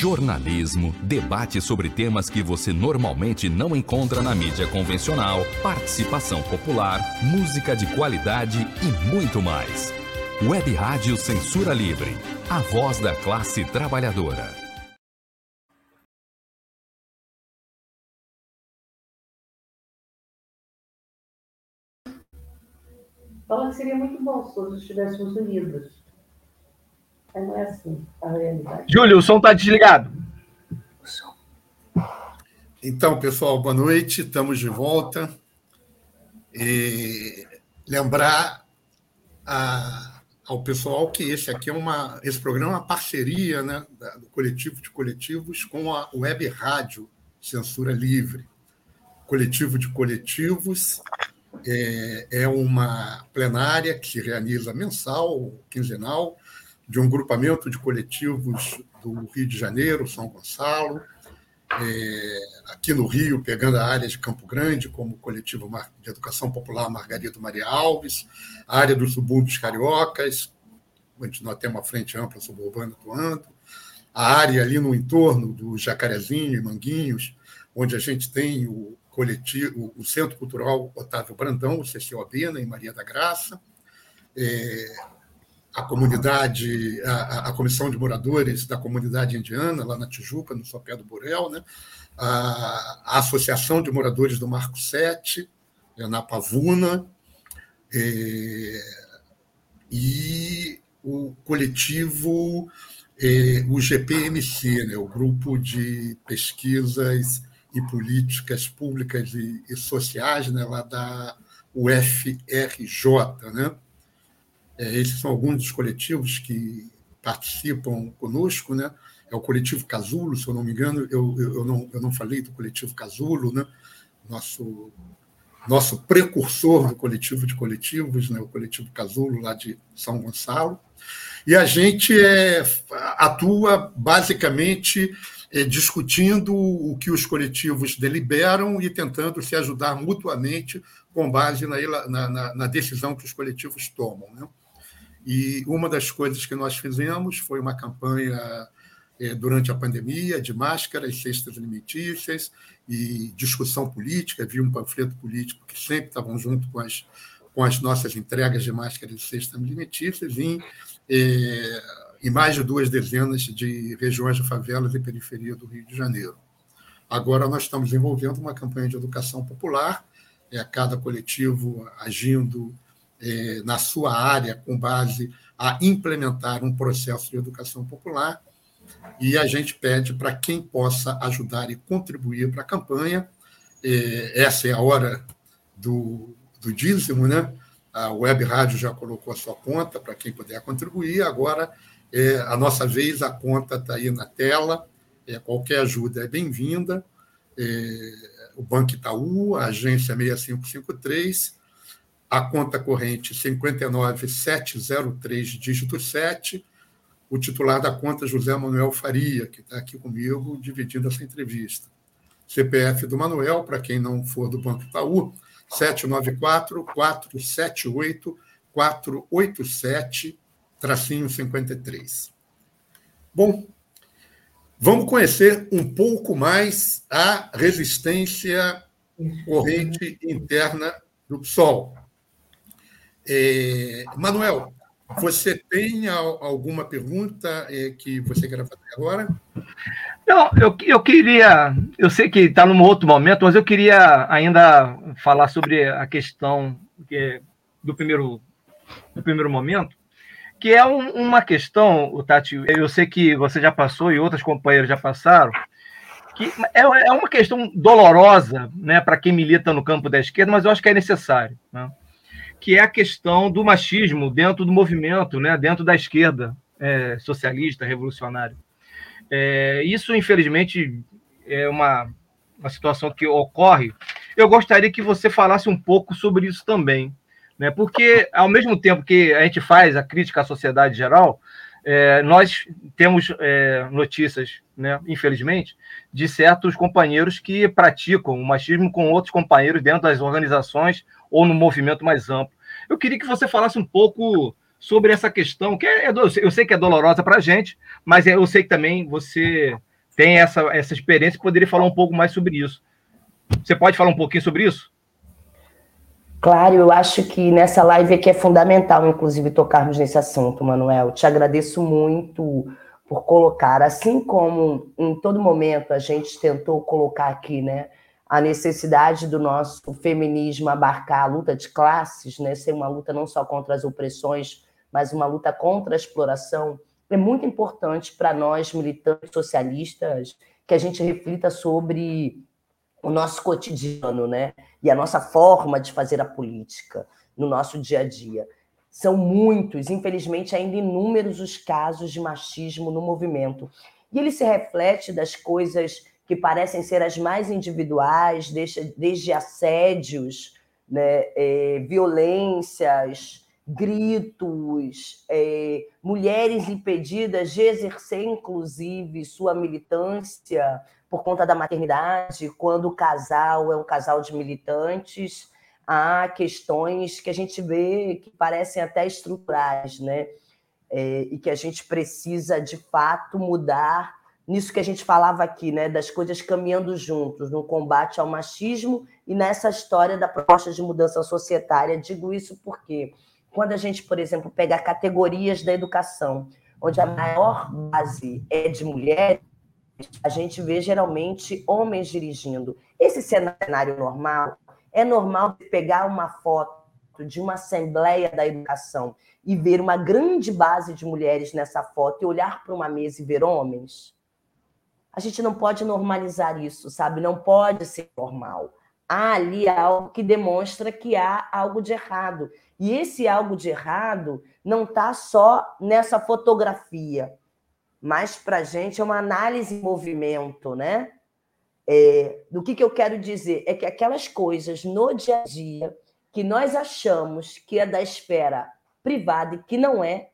jornalismo, debate sobre temas que você normalmente não encontra na mídia convencional, participação popular, música de qualidade e muito mais. Web Rádio Censura Livre, a voz da classe trabalhadora. Fala que seria muito bom se todos estivéssemos unidos. Mas não é assim a realidade. Júlio, o som está desligado. Então, pessoal, boa noite. Estamos de volta. E lembrar a, ao pessoal que esse aqui é uma, esse programa é uma parceria, né, do coletivo de coletivos com a Web Rádio Censura Livre. Coletivo de coletivos é, é uma plenária que se realiza mensal, quinzenal, de um grupamento de coletivos do Rio de Janeiro, São Gonçalo, é, aqui no Rio, pegando a área de Campo Grande, como o coletivo de educação popular Margarida Maria Alves, a área dos subúrbios cariocas, onde nós temos uma frente ampla suburbana atuando, a área ali no entorno do Jacarezinho e Manguinhos, onde a gente tem o coletivo, o Centro Cultural Otávio Brandão, o CCOB, né, em Maria da Graça, é, a comunidade, a, a, comissão de moradores da comunidade indiana, lá na Tijuca, no Sopé do Borel, né? a, a Associação de Moradores do Marco 7, na Pavuna, é, e o coletivo, é, o GPMC, né, o Grupo de Pesquisas e Políticas Públicas e, e Sociais, né, lá da UFRJ. Né? É, esses são alguns dos coletivos que participam conosco, né? É o coletivo Casulo, se eu não me engano, eu, eu, eu não, eu não falei do coletivo Casulo, né? Nosso nosso precursor do coletivo de coletivos, né, o coletivo Casulo, lá de São Gonçalo. E a gente é, atua basicamente é, discutindo o que os coletivos deliberam e tentando se ajudar mutuamente com base na, na, na decisão que os coletivos tomam. Né? E uma das coisas que nós fizemos foi uma campanha é, durante a pandemia de máscaras, cestas alimentícias e discussão política. Havia um panfleto político que sempre estavam junto com as, com as nossas entregas de máscaras e cestas alimentícias em, é, em mais de duas dezenas de regiões de favelas e periferia do Rio de Janeiro. Agora nós estamos desenvolvendo uma campanha de educação popular, é, cada coletivo agindo é, na sua área com base a implementar um processo de educação popular e a gente pede para quem possa ajudar e contribuir para a campanha. É, essa é a hora do, do dízimo, né? A Web Rádio já colocou a sua conta para quem puder contribuir. Agora, é, a nossa vez, a conta está aí na tela. É, qualquer ajuda é bem-vinda. É, o Banco Itaú, a agência 6553, a conta corrente 59703, dígito 7, o titular da conta José Manuel Faria, que está aqui comigo dividindo essa entrevista. CPF do Manuel, para quem não for do Banco Itaú, 794-478-487, tracinho 53. Bom, vamos conhecer um pouco mais a resistência corrente interna do PSOL. É, Manuel, você tem alguma pergunta é, que você quer fazer agora? Não, eu, eu queria. Eu sei que está num outro momento, mas eu queria ainda falar sobre a questão que, do, primeiro, do primeiro momento, que é um, uma questão, Tati, eu sei que você já passou e outras companheiras já passaram, que é, é uma questão dolorosa né, para quem milita no campo da esquerda, mas eu acho que é necessário. Né? Que é a questão do machismo dentro do movimento, né, dentro da esquerda é, socialista, revolucionária. É, isso, infelizmente, é uma, uma situação que ocorre. Eu gostaria que você falasse um pouco sobre isso também, né, porque, ao mesmo tempo que a gente faz a crítica à sociedade geral, é, nós temos é, notícias, né, infelizmente, de certos companheiros que praticam o machismo com outros companheiros dentro das organizações ou no movimento mais amplo. Eu queria que você falasse um pouco sobre essa questão, que é, eu sei que é dolorosa para a gente, mas eu sei que também você tem essa, essa experiência e poderia falar um pouco mais sobre isso. Você pode falar um pouquinho sobre isso? Claro, eu acho que nessa live aqui é fundamental, inclusive, tocarmos nesse assunto, Manuel. Te agradeço muito por colocar, assim como em todo momento a gente tentou colocar aqui, né, a necessidade do nosso feminismo abarcar a luta de classes, né, ser uma luta não só contra as opressões, mas uma luta contra a exploração, é muito importante para nós, militantes socialistas, que a gente reflita sobre o nosso cotidiano, né? E a nossa forma de fazer a política no nosso dia a dia. São muitos, infelizmente, ainda inúmeros os casos de machismo no movimento. E ele se reflete das coisas que parecem ser as mais individuais, desde, desde assédios, né, é, violências, gritos, é, mulheres impedidas de exercer, inclusive, sua militância por conta da maternidade, quando o casal é um casal de militantes, há questões que a gente vê que parecem até estruturais, né? É, e que a gente precisa, de fato, mudar nisso que a gente falava aqui, né, das coisas caminhando juntos, no combate ao machismo e nessa história da proposta de mudança societária. Digo isso porque quando a gente, por exemplo, pega categorias da educação, onde a maior base é de mulheres, a gente vê geralmente homens dirigindo. Esse cenário normal, É normal pegar uma foto de uma Assembleia da Educação e ver uma grande base de mulheres nessa foto e olhar para uma mesa e ver homens? A gente não pode normalizar isso, sabe? Não pode ser normal. Há ali algo que demonstra que há algo de errado. E esse algo de errado não está só nessa fotografia, mas para a gente é uma análise em movimento, né? É, do que, que eu quero dizer? É que aquelas coisas no dia a dia que nós achamos que é da esfera privada e que não é,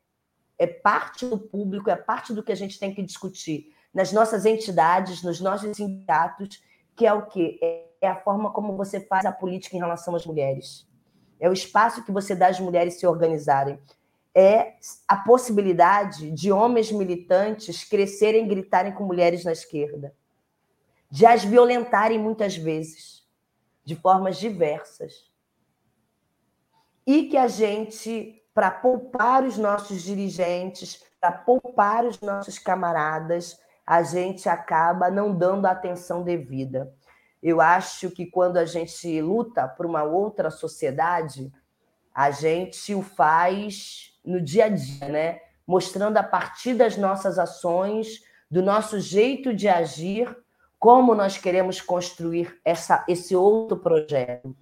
é parte do público, é parte do que a gente tem que discutir nas nossas entidades, nos nossos sindicatos, que é o quê? É a forma como você faz a política em relação às mulheres. É o espaço que você dá às mulheres se organizarem. É a possibilidade de homens militantes crescerem e gritarem com mulheres na esquerda. De as violentarem muitas vezes, de formas diversas. E que a gente para poupar os nossos dirigentes, para poupar os nossos camaradas, a gente acaba não dando a atenção devida. Eu acho que quando a gente luta por uma outra sociedade, a gente o faz no dia a dia, né? Mostrando a partir das nossas ações, do nosso jeito de agir, como nós queremos construir essa, esse outro projeto.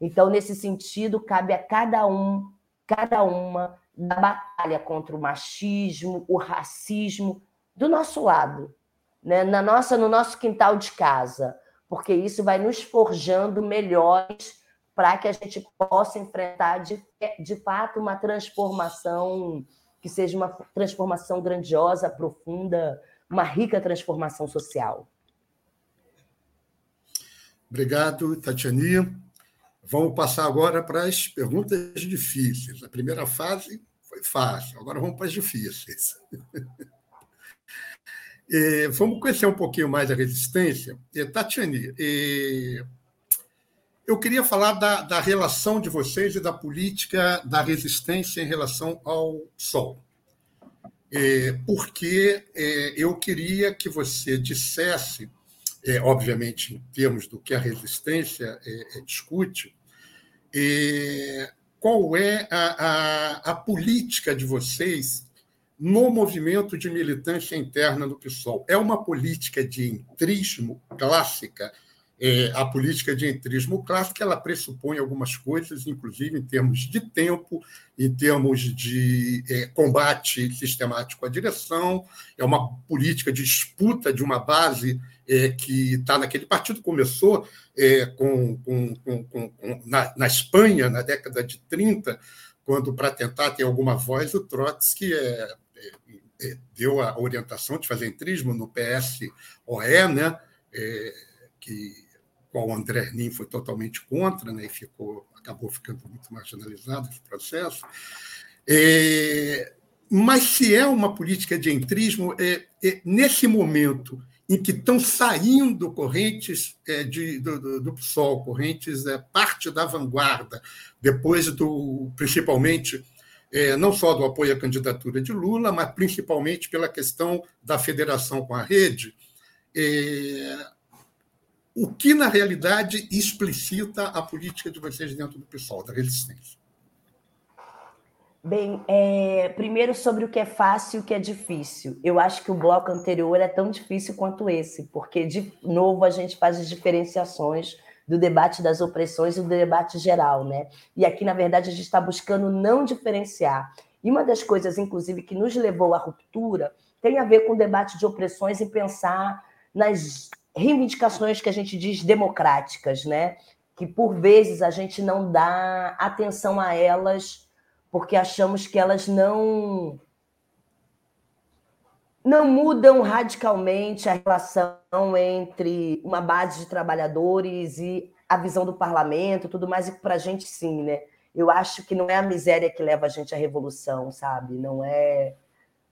Então, nesse sentido, cabe a cada um cada uma da batalha contra o machismo, o racismo do nosso lado, né? na nossa, no nosso quintal de casa, porque isso vai nos forjando melhores para que a gente possa enfrentar de, de fato uma transformação que seja uma transformação grandiosa, profunda, uma rica transformação social. Obrigado, Tatiani. Vamos passar agora para as perguntas difíceis. A primeira fase foi fácil, agora vamos para as difíceis. É, vamos conhecer um pouquinho mais a resistência. É, Tatiane, é, eu queria falar da, da, relação de vocês e da política da resistência em relação ao Sol. porque eu queria que você dissesse, obviamente, em termos do que a resistência discute, qual é a, a, a, política de vocês no movimento de militância interna do PSOL? É uma política de entrismo clássica? É, a política de entrismo clássica ela pressupõe algumas coisas, inclusive em termos de tempo, em termos de é, combate sistemático à direção, é uma política de disputa de uma base é, que está naquele partido, começou é, com, com, com, com na, na, Espanha, na década de 30, quando, para tentar ter alguma voz, o Trotsky é, deu a orientação de fazer entrismo no PSOE, né, é, que qual o André Nin foi totalmente contra, né, e ficou, acabou ficando muito marginalizado esse processo. É, mas se é uma política de entrismo, é, é, nesse momento em que estão saindo correntes é, de, do, do, PSOL, correntes é, parte da vanguarda, depois do, principalmente, é, não só do apoio à candidatura de Lula, mas principalmente pela questão da federação com a rede, é, o que, na realidade, explicita a política de vocês dentro do PSOL, da resistência? Bem, é, primeiro sobre o que é fácil e o que é difícil. Eu acho que o bloco anterior é tão difícil quanto esse, porque, de novo, a gente faz as diferenciações do debate das opressões e do debate geral, né? E aqui, na verdade, a gente está buscando não diferenciar. E uma das coisas, inclusive, que nos levou à ruptura tem a ver com o debate de opressões e pensar nas reivindicações que a gente diz democráticas, né? Que por vezes a gente não dá atenção a elas porque achamos que elas não não mudam radicalmente a relação entre uma base de trabalhadores e a visão do parlamento, tudo mais, e para a gente sim, né? Eu acho que não é a miséria que leva a gente à revolução, sabe? Não é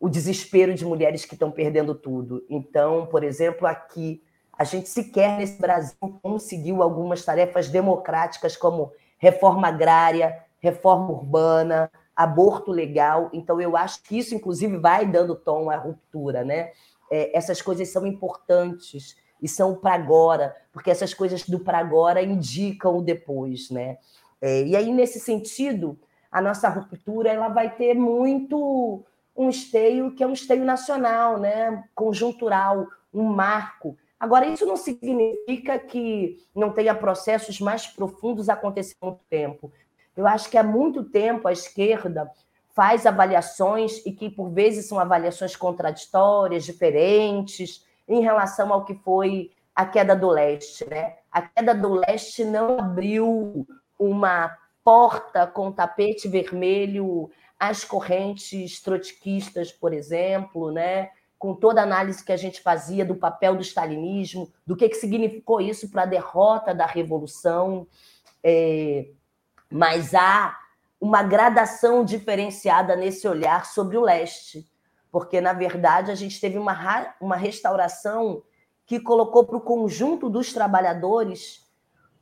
o desespero de mulheres que estão perdendo tudo. Então, por exemplo, aqui, a gente sequer nesse Brasil conseguiu algumas tarefas democráticas como reforma agrária, reforma urbana, aborto legal. Então, eu acho que isso, inclusive, vai dando tom à ruptura, né? É, essas coisas são importantes e são para agora, porque essas coisas do para agora indicam o depois, né? É, e aí, nesse sentido, a nossa ruptura ela vai ter muito um esteio que é um esteio nacional, né? conjuntural, um marco. Agora, isso não significa que não tenha processos mais profundos acontecendo muito tempo. Eu acho que há muito tempo a esquerda faz avaliações e que, por vezes, são avaliações contraditórias, diferentes, em relação ao que foi a queda do leste. Né? A queda do leste não abriu uma porta com tapete vermelho às correntes trotskistas, por exemplo, né? com toda a análise que a gente fazia do papel do stalinismo, do que, que significou isso para a derrota da revolução. É... Mas há uma gradação diferenciada nesse olhar sobre o leste, porque, na verdade, a gente teve uma, uma restauração que colocou para o conjunto dos trabalhadores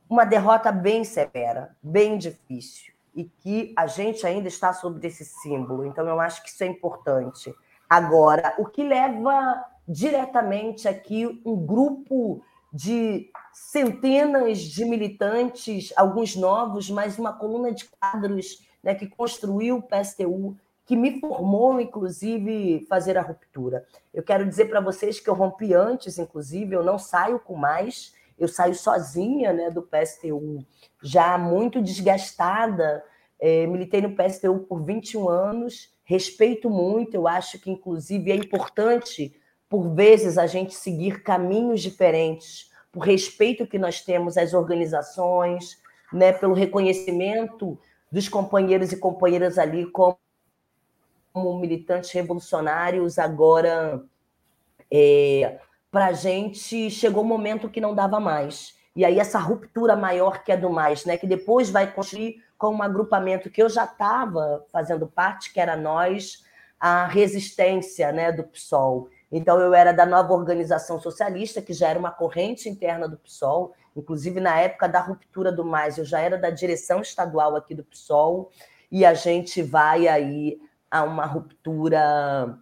uma derrota bem severa, bem difícil, e que a gente ainda está sobre esse símbolo. Então, eu acho que isso é importante. Agora, o que leva diretamente aqui um grupo de centenas de militantes, alguns novos, mas uma coluna de quadros né, que construiu o PSTU, que me formou, inclusive, fazer a ruptura. Eu quero dizer para vocês que eu rompi antes, inclusive, eu não saio com mais, eu saio sozinha né, do PSTU, já muito desgastada. É, militei no PSTU por 21 anos, respeito muito, eu acho que, inclusive, é importante, por vezes, a gente seguir caminhos diferentes, por respeito que nós temos às organizações, né, pelo reconhecimento dos companheiros e companheiras ali como, militantes revolucionários, agora. É, para a gente chegou um momento que não dava mais. E aí essa ruptura maior que é do mais, né? Que depois vai construir com um agrupamento que eu já estava fazendo parte, que era nós, a resistência né, do PSOL. Então eu era da nova organização socialista, que já era uma corrente interna do PSOL, inclusive na época da ruptura do mais, eu já era da direção estadual aqui do PSOL, e a gente vai aí a uma ruptura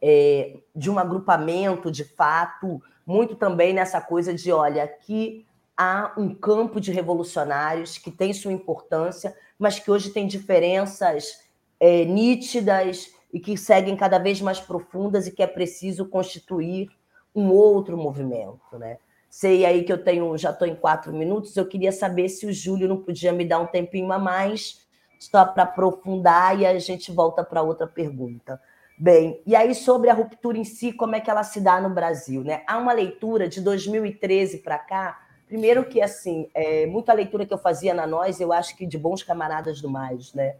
é, de um agrupamento, de fato, muito também nessa coisa de, olha, aqui há um campo de revolucionários que tem sua importância, mas que hoje tem diferenças é, nítidas e que seguem cada vez mais profundas e que é preciso constituir um outro movimento, né? Sei aí que eu tenho, já estou em quatro minutos. Eu queria saber se o Júlio não podia me dar um tempinho a mais, só para aprofundar e a gente volta para outra pergunta. Bem, e aí sobre a ruptura em si, como é que ela se dá no Brasil, né? Há uma leitura de 2013 para cá, primeiro que assim, é, muita leitura que eu fazia na Nós, eu acho que de bons camaradas do mais, né?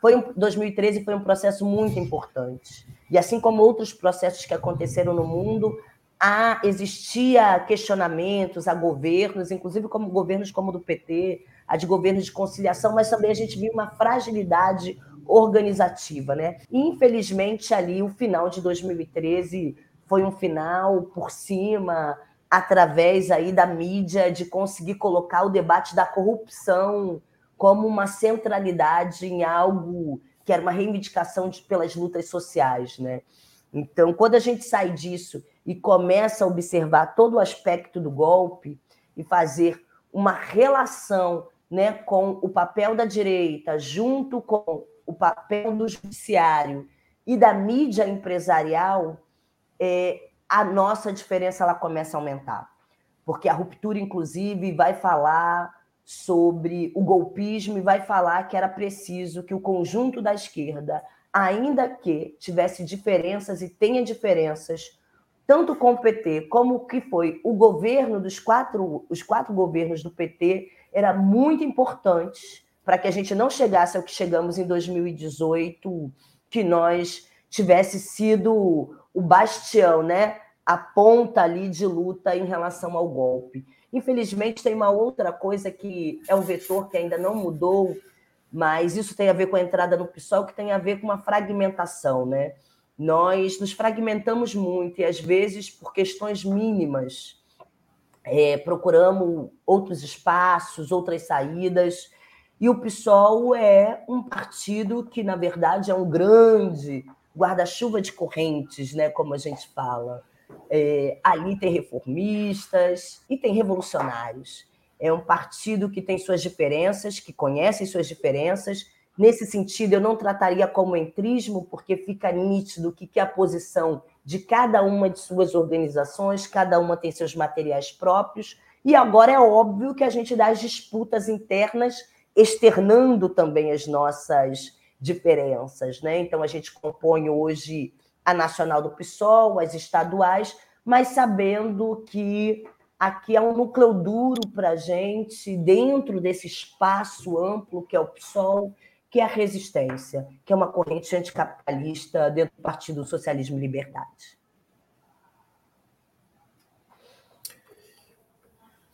Foi um, 2013 foi um processo muito importante. E assim como outros processos que aconteceram no mundo, há, existia questionamentos a governos, inclusive como governos como o do PT, a de governos de conciliação, mas também a gente viu uma fragilidade organizativa, né? Infelizmente, ali, o final de 2013 foi um final por cima, através aí da mídia, de conseguir colocar o debate da corrupção como uma centralidade em algo que era uma reivindicação de, pelas lutas sociais, né? Então, quando a gente sai disso e começa a observar todo o aspecto do golpe e fazer uma relação né, com o papel da direita junto com o papel do judiciário e da mídia empresarial, é, a nossa diferença ela começa a aumentar. Porque a ruptura, inclusive, vai falar sobre o golpismo e vai falar que era preciso que o conjunto da esquerda, ainda que tivesse diferenças e tenha diferenças, tanto com o PT como que foi o governo dos quatro, os quatro governos do PT, era muito importante para que a gente não chegasse ao que chegamos em 2018, que nós tivesse sido o bastião, né? A ponta ali de luta em relação ao golpe. Infelizmente, tem uma outra coisa que é um vetor que ainda não mudou, mas isso tem a ver com a entrada no PSOL, que tem a ver com uma fragmentação, né? Nós nos fragmentamos muito e, às vezes, por questões mínimas, é, procuramos outros espaços, outras saídas, e o PSOL é um partido que, na verdade, é um grande guarda-chuva de correntes, né, como a gente fala. É, ali tem reformistas e tem revolucionários. É um partido que tem suas diferenças, que conhece suas diferenças. Nesse sentido, eu não trataria como entrismo, porque fica nítido que, que a posição de cada uma de suas organizações, cada uma tem seus materiais próprios. E agora é óbvio que a gente dá as disputas internas, externando também as nossas diferenças. Né? Então, a gente compõe hoje a nacional do PSOL, as estaduais, mas sabendo que aqui há um núcleo duro para a gente, dentro desse espaço amplo que é o PSOL, que é a resistência, que é uma corrente anticapitalista dentro do Partido Socialismo e Liberdade.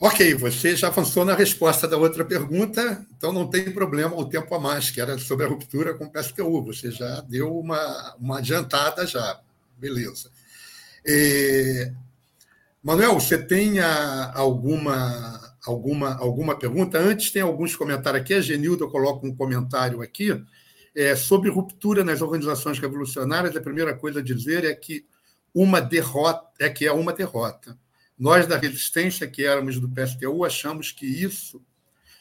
Ok, você já avançou na resposta da outra pergunta, então não tem problema o tempo a mais, que era sobre a ruptura com o PSTU. Você já deu uma, uma adiantada já. Beleza. É... Manuel, você tem alguma, alguma, alguma pergunta? Antes, tem alguns comentários aqui. A Genilda coloca um comentário aqui é, sobre ruptura nas organizações revolucionárias. A primeira coisa a dizer é que uma derrota é que é uma derrota. Nós da resistência que éramos do PSTU achamos que isso,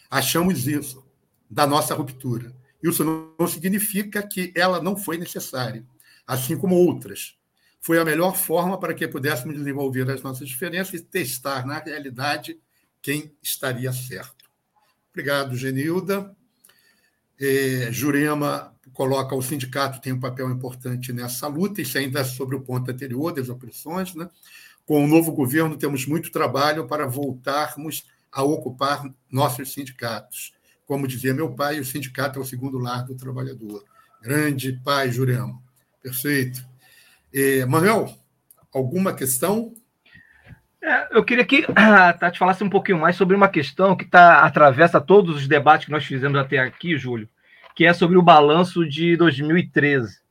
achamos isso da nossa ruptura. Isso não significa que ela não foi necessária, assim como outras. Foi a melhor forma para que pudéssemos desenvolver as nossas diferenças e testar na realidade quem estaria certo. Obrigado, Genilda. É, Jurema coloca o sindicato tem um papel importante nessa luta, isso ainda é sobre o ponto anterior das opressões, né? Com o novo governo, temos muito trabalho para voltarmos a ocupar nossos sindicatos. Como dizia meu pai, o sindicato é o segundo lar do trabalhador. Grande pai Jurema. Perfeito. É, Manuel, alguma questão? É, eu queria que a Tati falasse um pouquinho mais sobre uma questão que tá, atravessa todos os debates que nós fizemos até aqui, Júlio, que é sobre o balanço de 2013.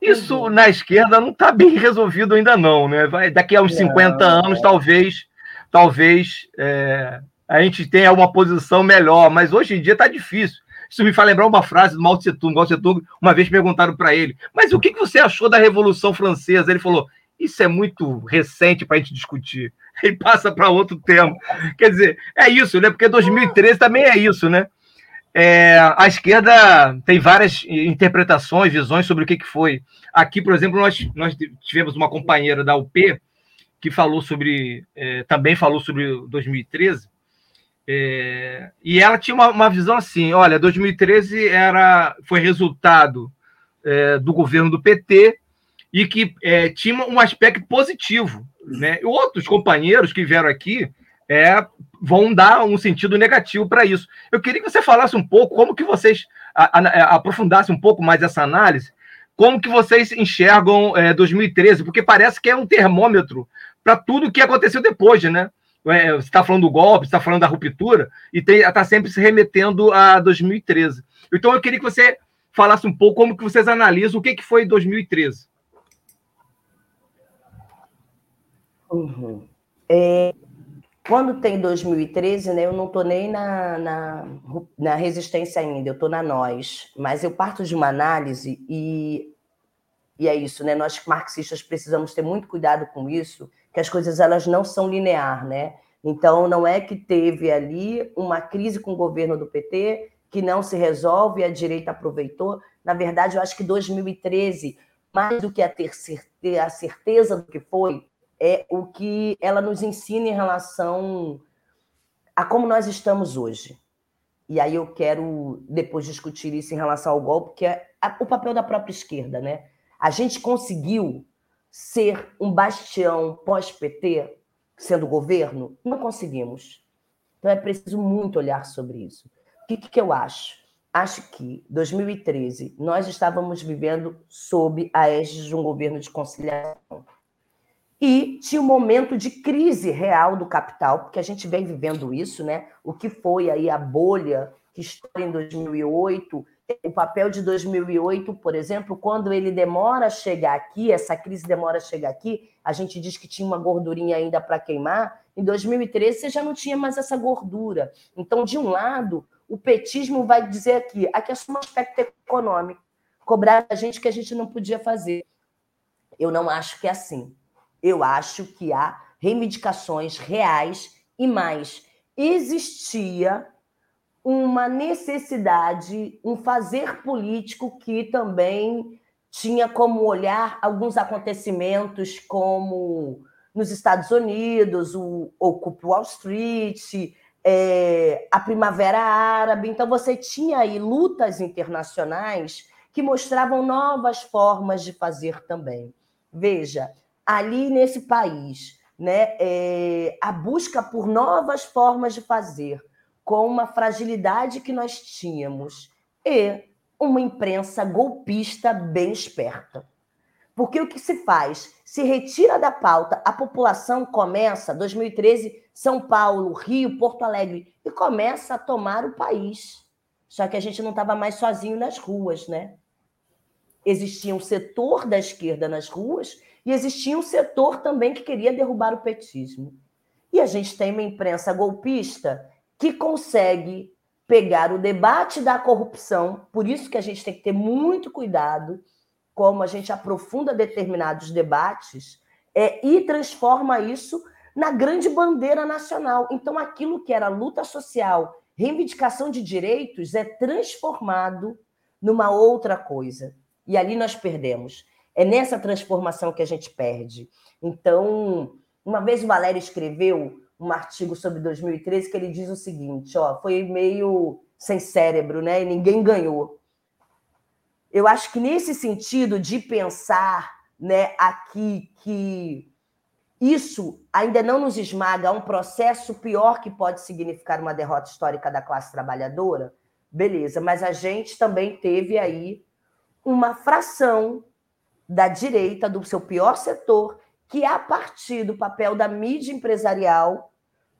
Isso uhum. na esquerda não está bem resolvido ainda não, né? Vai, daqui a uns 50 anos, talvez, talvez é, a gente tenha uma posição melhor, mas hoje em dia está difícil. Isso me faz lembrar uma frase do Mao Tse Tung. Mao Tse Tung, uma vez perguntaram para ele, mas o que, que você achou da Revolução Francesa? Ele falou, isso é muito recente para a gente discutir. Ele passa para outro tema. Quer dizer, é isso, né? Porque 2013 também é isso, né? É, a esquerda tem várias interpretações, visões sobre o que, que foi. Aqui, por exemplo, nós, nós tivemos uma companheira da UP que falou sobre, é, também falou sobre 2013, é, e ela tinha uma, uma, visão assim: olha, 2013 era, foi resultado é, do governo do PT e que é, tinha um aspecto positivo. Né? E outros companheiros que vieram aqui é, vão dar um sentido negativo para isso. Eu queria que você falasse um pouco como que vocês a, a, aprofundassem um pouco mais essa análise, como que vocês enxergam é, 2013, porque parece que é um termômetro para tudo que aconteceu depois, né? É, você está falando do golpe, está falando da ruptura, e está sempre se remetendo a 2013. Então eu queria que você falasse um pouco como que vocês analisam o que, que foi 2013. Uhum. É, quando tem 2013, né, eu não estou nem na, na, na, resistência ainda, eu estou na nós. Mas eu parto de uma análise e, e é isso, né? Nós marxistas precisamos ter muito cuidado com isso, que as coisas elas não são linear, né? Então não é que teve ali uma crise com o governo do PT que não se resolve e a direita aproveitou. Na verdade, eu acho que 2013, mais do que a ter a certeza do que foi, é o que ela nos ensina em relação a como nós estamos hoje. E aí eu quero depois discutir isso em relação ao golpe, que é o papel da própria esquerda, né? A gente conseguiu ser um bastião pós-PT, sendo governo? Não conseguimos. Então é preciso muito olhar sobre isso. O que, que eu acho? Acho que 2013 nós estávamos vivendo sob a égide de um governo de conciliação e tinha um momento de crise real do capital, porque a gente vem vivendo isso, né? O que foi aí a bolha que estoura em 2008, o papel de 2008, por exemplo, quando ele demora a chegar aqui, essa crise demora a chegar aqui, a gente diz que tinha uma gordurinha ainda para queimar, em 2013 você já não tinha mais essa gordura. Então, de um lado, o petismo vai dizer aqui, aqui é só um aspecto econômico, cobrar a gente que a gente não podia fazer. Eu não acho que é assim. Eu acho que há reivindicações reais e mais. Existia uma necessidade, um fazer político que também tinha como olhar alguns acontecimentos como nos Estados Unidos, o Occupy Wall Street, é, a Primavera Árabe. Então, você tinha aí lutas internacionais que mostravam novas formas de fazer também. Veja, ali nesse país, né, é, a busca por novas formas de fazer, com uma fragilidade que nós tínhamos, e uma imprensa golpista bem esperta. Porque o que se faz? Se retira da pauta, a população começa, 2013, São Paulo, Rio, Porto Alegre, e começa a tomar o país. Só que a gente não estava mais sozinho nas ruas, né? Existia um setor da esquerda nas ruas e existia um setor também que queria derrubar o petismo. E a gente tem uma imprensa golpista que consegue pegar o debate da corrupção, por isso que a gente tem que ter muito cuidado como a gente aprofunda determinados debates é, e transforma isso na grande bandeira nacional. Então, aquilo que era luta social, reivindicação de direitos, é transformado numa outra coisa. E ali nós perdemos. É nessa transformação que a gente perde. Então, uma vez o Valério escreveu um artigo sobre 2013 que ele diz o seguinte: ó, foi meio sem cérebro, né? E ninguém ganhou. Eu acho que nesse sentido de pensar né, aqui que isso ainda não nos esmaga um processo pior que pode significar uma derrota histórica da classe trabalhadora, beleza, mas a gente também teve aí uma fração da direita, do seu pior setor, que a partir do papel da mídia empresarial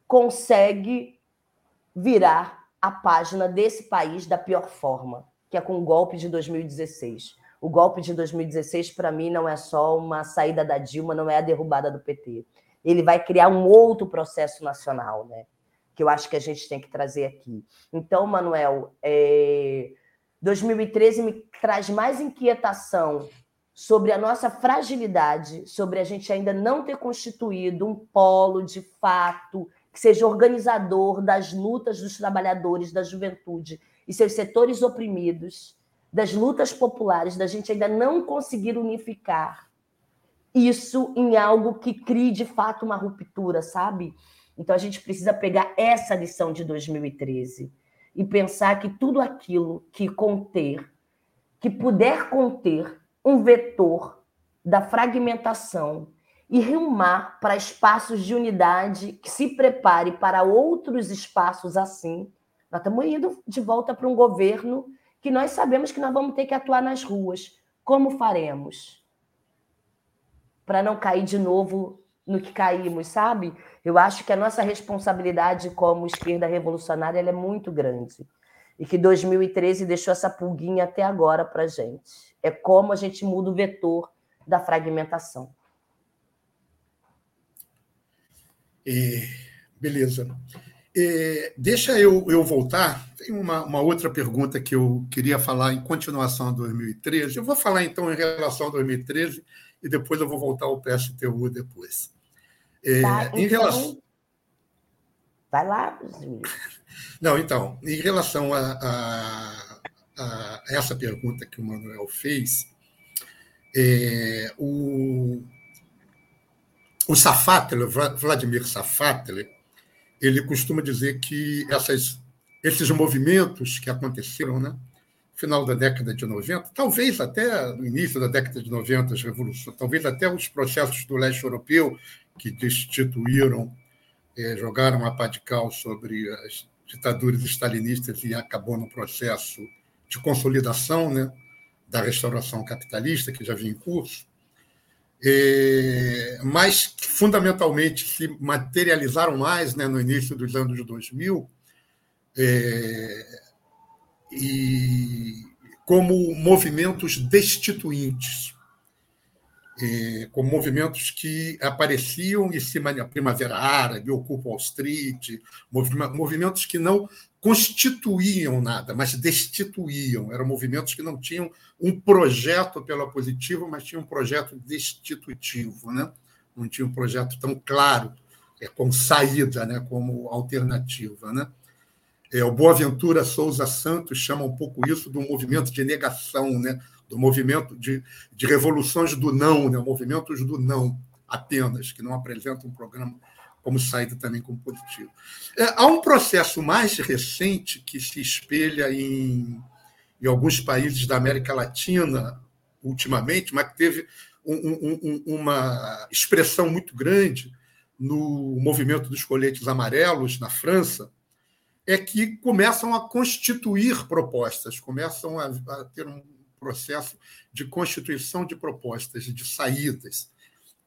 consegue virar a página desse país da pior forma que é com o golpe de 2016. O golpe de 2016, para mim, não é só uma saída da Dilma, não é a derrubada do PT. Ele vai criar um outro processo nacional, né? Que eu acho que a gente tem que trazer aqui. Então, Manuel, é... 2013 me traz mais inquietação sobre a nossa fragilidade, sobre a gente ainda não ter constituído um polo de fato que seja organizador das lutas dos trabalhadores, da juventude e seus setores oprimidos, das lutas populares, da gente ainda não conseguir unificar isso em algo que crie de fato uma ruptura, sabe? Então a gente precisa pegar essa lição de 2013 e pensar que tudo aquilo que conter, que puder conter um vetor da fragmentação e rumar para espaços de unidade que se prepare para outros espaços assim, nós estamos indo de volta para um governo que nós sabemos que nós vamos ter que atuar nas ruas. Como faremos? Para não cair de novo no que caímos, sabe? Eu acho que a nossa responsabilidade como esquerda revolucionária é muito grande. E que 2013 deixou essa pulguinha até agora para a gente. É como a gente muda o vetor da fragmentação. É, beleza. É, deixa eu, eu voltar. Tem uma, uma, outra pergunta que eu queria falar em continuação a 2013. Eu vou falar então em relação a 2013 e depois eu vou voltar ao PSTU depois. É, tá, então... Em relação. Vai lá, Não, então, em relação a, a, a essa pergunta que o Manuel fez, é, o, o Vladimir Safatler, ele costuma dizer que essas, esses movimentos que aconteceram, né, final da década de 90, talvez até no início da década de 90, as revoluções, talvez até os processos do leste europeu que destituíram, é, jogaram a pá de cal sobre as ditaduras stalinistas e acabou no processo de consolidação né, da restauração capitalista que já vinha em curso é, mas que fundamentalmente se materializaram mais né, no início dos anos 2000, é, e como movimentos destituintes, como movimentos que apareciam e se a Primavera Árabe, Ocupa Wall Street, movimentos que não constituíam nada, mas destituíam. Eram movimentos que não tinham um projeto pela positiva, mas tinham um projeto destitutivo, né? não tinha um projeto tão claro é, como saída, né, como alternativa. Né? É, o Boaventura Souza Santos chama um pouco isso do movimento de negação, né? Do movimento de, de revoluções do não, né? movimentos do não apenas, que não apresentam um programa como saída também como positivo. É, há um processo mais recente que se espelha em, em alguns países da América Latina, ultimamente, mas que teve um, um, uma expressão muito grande no movimento dos coletes amarelos na França, é que começam a constituir propostas, começam a, a ter um processo de constituição de propostas, de saídas,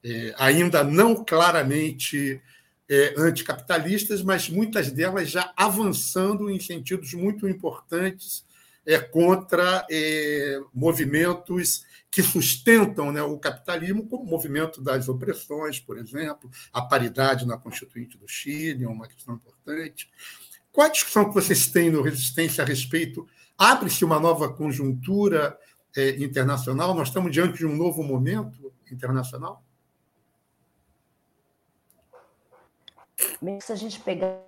é, ainda não claramente é, anticapitalistas, mas muitas delas já avançando em sentidos muito importantes é, contra é, movimentos que sustentam né, o capitalismo, como o movimento das opressões, por exemplo, a paridade na Constituinte do Chile é uma questão importante. Qual a discussão que vocês têm no Resistência a respeito? Abre-se uma nova conjuntura internacional? Nós estamos diante de um novo momento internacional? Se a gente pegar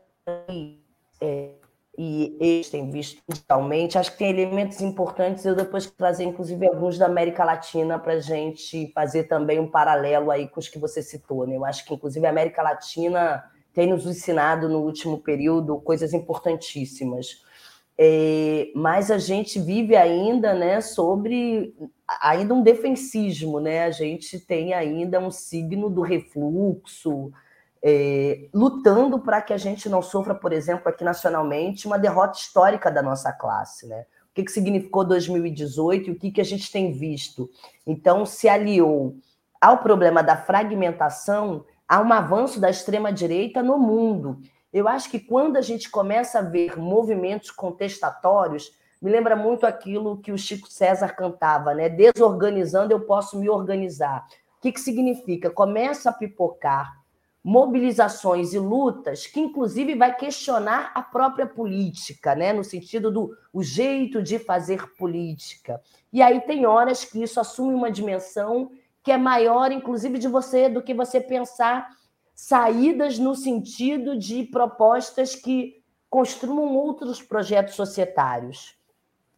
é, e eles têm visto digitalmente, acho que tem elementos importantes. Eu depois trazer, inclusive, alguns da América Latina para a gente fazer também um paralelo aí com os que você citou. Né? Eu acho que, inclusive, a América Latina tem nos ensinado no último período coisas importantíssimas. É, mas a gente vive ainda né, sobre ainda um defensismo, né? A gente tem ainda um signo do refluxo, é, lutando para que a gente não sofra, por exemplo, aqui nacionalmente, uma derrota histórica da nossa classe. Né? O que, que significou 2018 e o que, que a gente tem visto? Então, se aliou ao problema da fragmentação a um avanço da extrema-direita no mundo. Eu acho que quando a gente começa a ver movimentos contestatórios, me lembra muito aquilo que o Chico César cantava, né? Desorganizando, eu posso me organizar. O que, que significa? Começa a pipocar mobilizações e lutas que, inclusive, vai questionar a própria política, né? no sentido do o jeito de fazer política. E aí tem horas que isso assume uma dimensão que é maior, inclusive, de você do que você pensar saídas no sentido de propostas que construam outros projetos societários.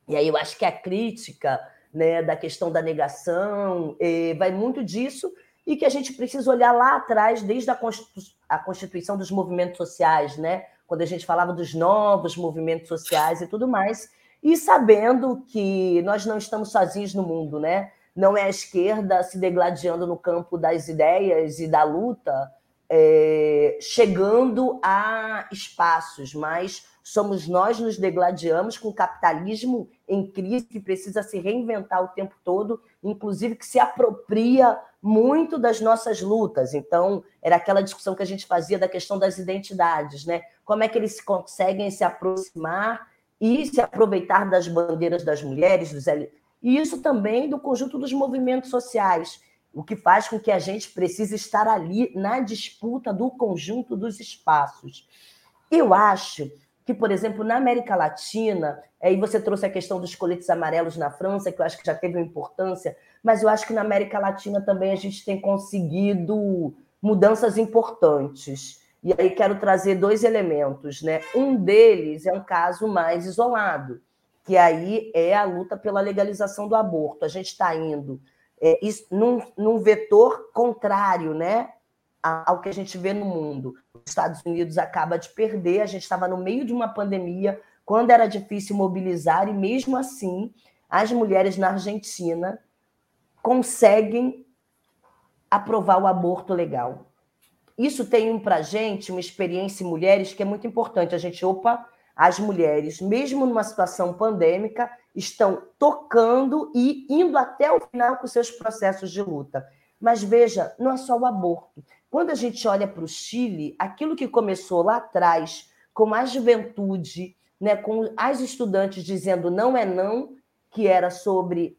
E aí eu acho que a crítica né, da questão da negação eh, vai muito disso, e que a gente precisa olhar lá atrás, desde a constituição dos movimentos sociais, né? quando a gente falava dos novos movimentos sociais e tudo mais, e sabendo que nós não estamos sozinhos no mundo, né? Não é a esquerda se degladiando no campo das ideias e da luta, é, chegando a espaços, mas somos nós nos degladiamos com o capitalismo em crise que precisa se reinventar o tempo todo, inclusive que se apropria muito das nossas lutas. Então, era aquela discussão que a gente fazia da questão das identidades, né? Como é que eles conseguem se aproximar e se aproveitar das bandeiras das mulheres, dos e isso também do conjunto dos movimentos sociais o que faz com que a gente precise estar ali na disputa do conjunto dos espaços. Eu acho que, por exemplo, na América Latina, aí você trouxe a questão dos coletes amarelos na França, que eu acho que já teve uma importância, mas eu acho que na América Latina também a gente tem conseguido mudanças importantes. E aí quero trazer dois elementos, né? Um deles é um caso mais isolado, que aí é a luta pela legalização do aborto. A gente está indo é, num, num vetor contrário né, ao que a gente vê no mundo. Os Estados Unidos acaba de perder, a gente estava no meio de uma pandemia, quando era difícil mobilizar, e mesmo assim, as mulheres na Argentina conseguem aprovar o aborto legal. Isso tem para a gente uma experiência em mulheres que é muito importante. A gente, opa, as mulheres, mesmo numa situação pandêmica, estão tocando e indo até o final com seus processos de luta. Mas veja, não é só o aborto. Quando a gente olha para o Chile, aquilo que começou lá atrás, com a juventude, né, com as estudantes dizendo não é não, que era sobre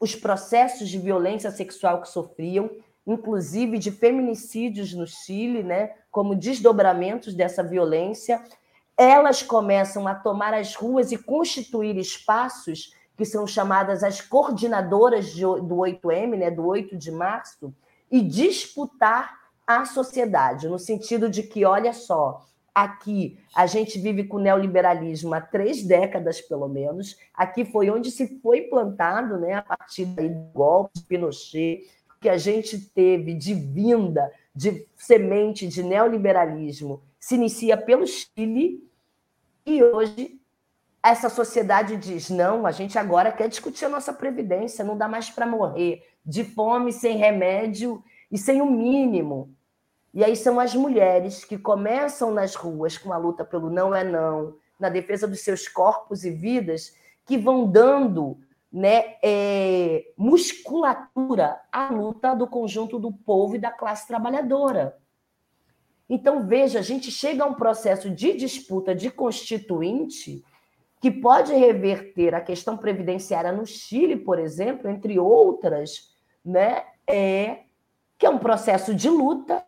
os processos de violência sexual que sofriam, inclusive de feminicídios no Chile, né, como desdobramentos dessa violência, elas começam a tomar as ruas e constituir espaços que são chamadas as coordenadoras de, do 8M, né, do 8 de março, e disputar a sociedade, no sentido de que, olha só, aqui a gente vive com neoliberalismo há três décadas, pelo menos. Aqui foi onde se foi plantado, né, a partir do golpe de Pinochet, que a gente teve de vinda, de semente de neoliberalismo, se inicia pelo Chile, e hoje essa sociedade diz: não, a gente agora quer discutir a nossa previdência, não dá mais para morrer de fome, sem remédio e sem o mínimo. E aí são as mulheres que começam nas ruas com a luta pelo não é não, na defesa dos seus corpos e vidas, que vão dando né, é, musculatura à luta do conjunto do povo e da classe trabalhadora. Então, veja, a gente chega a um processo de disputa de constituinte que pode reverter a questão previdenciária no Chile, por exemplo, entre outras, né, é, que é um processo de luta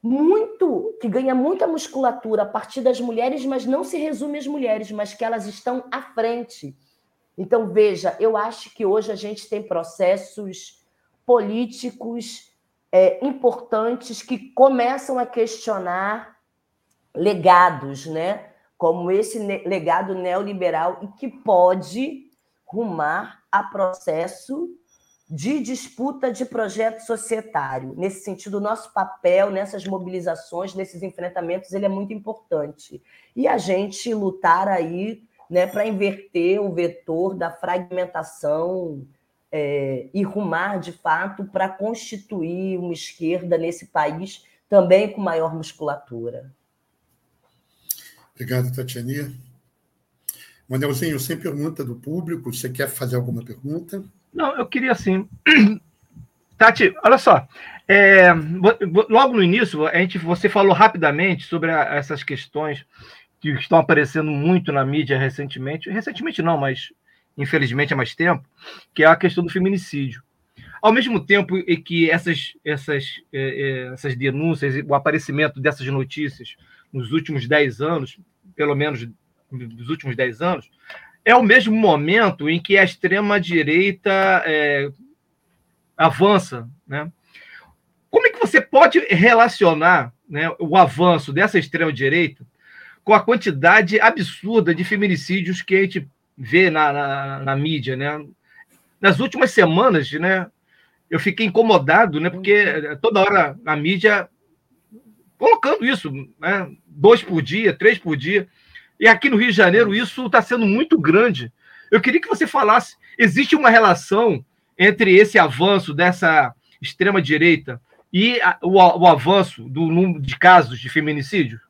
muito que ganha muita musculatura a partir das mulheres, mas não se resume às mulheres, mas que elas estão à frente. Então, veja, eu acho que hoje a gente tem processos políticos é, importantes que começam a questionar legados, né? Como esse legado neoliberal e que pode rumar a processo de disputa de projeto societário. Nesse sentido, o nosso papel nessas mobilizações, nesses enfrentamentos, ele é muito importante. E a gente lutar aí né, para inverter o vetor da fragmentação é, e rumar, de fato, para constituir uma esquerda nesse país também com maior musculatura. Obrigado, Tatiania. Manelzinho, sem pergunta do público, você quer fazer alguma pergunta? Não, eu queria assim. Tati, olha só. É, logo no início, a gente, você falou rapidamente sobre a, essas questões que estão aparecendo muito na mídia recentemente. Recentemente não, mas infelizmente há mais tempo, que é a questão do feminicídio. Ao mesmo tempo em que essas, essas, é, é, essas denúncias, o aparecimento dessas notícias nos últimos 10 anos, pelo menos nos últimos 10 anos, é o mesmo momento em que a extrema-direita é, avança. Né? Como é que você pode relacionar né, o avanço dessa extrema-direita com a quantidade absurda de feminicídios que a gente vê na, na, na mídia? Né? Nas últimas semanas, né, eu fiquei incomodado, né, porque toda hora a mídia colocando isso, né, dois por dia, três por dia. E aqui no Rio de Janeiro isso está sendo muito grande. Eu queria que você falasse: existe uma relação entre esse avanço dessa extrema-direita e a, o, o, avanço do número de casos de feminicídio?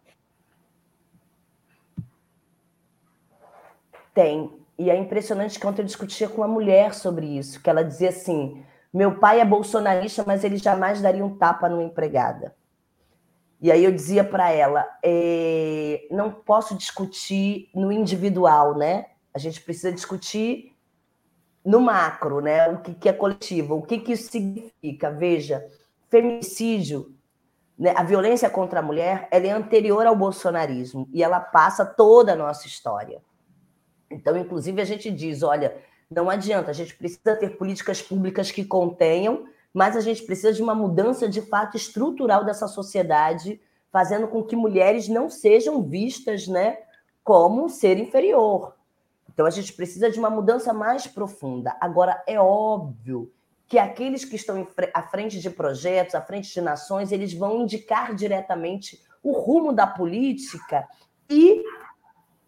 Tem. E é impressionante que ontem eu discutia com uma mulher sobre isso, que ela dizia assim: meu pai é bolsonarista, mas ele jamais daria um tapa numa empregada. E aí eu dizia para ela, é, não posso discutir no individual, né? A gente precisa discutir no macro, né? O que, que é coletivo, o que, que isso significa. Veja, feminicídio, né? a violência contra a mulher, ela é anterior ao bolsonarismo e ela passa toda a nossa história. Então, inclusive, a gente diz, olha, não adianta, a gente precisa ter políticas públicas que contenham mas a gente precisa de uma mudança de fato estrutural dessa sociedade, fazendo com que mulheres não sejam vistas né, como um ser inferior. Então a gente precisa de uma mudança mais profunda. Agora, é óbvio que aqueles que estão à frente de projetos, à frente de nações, eles vão indicar diretamente o rumo da política e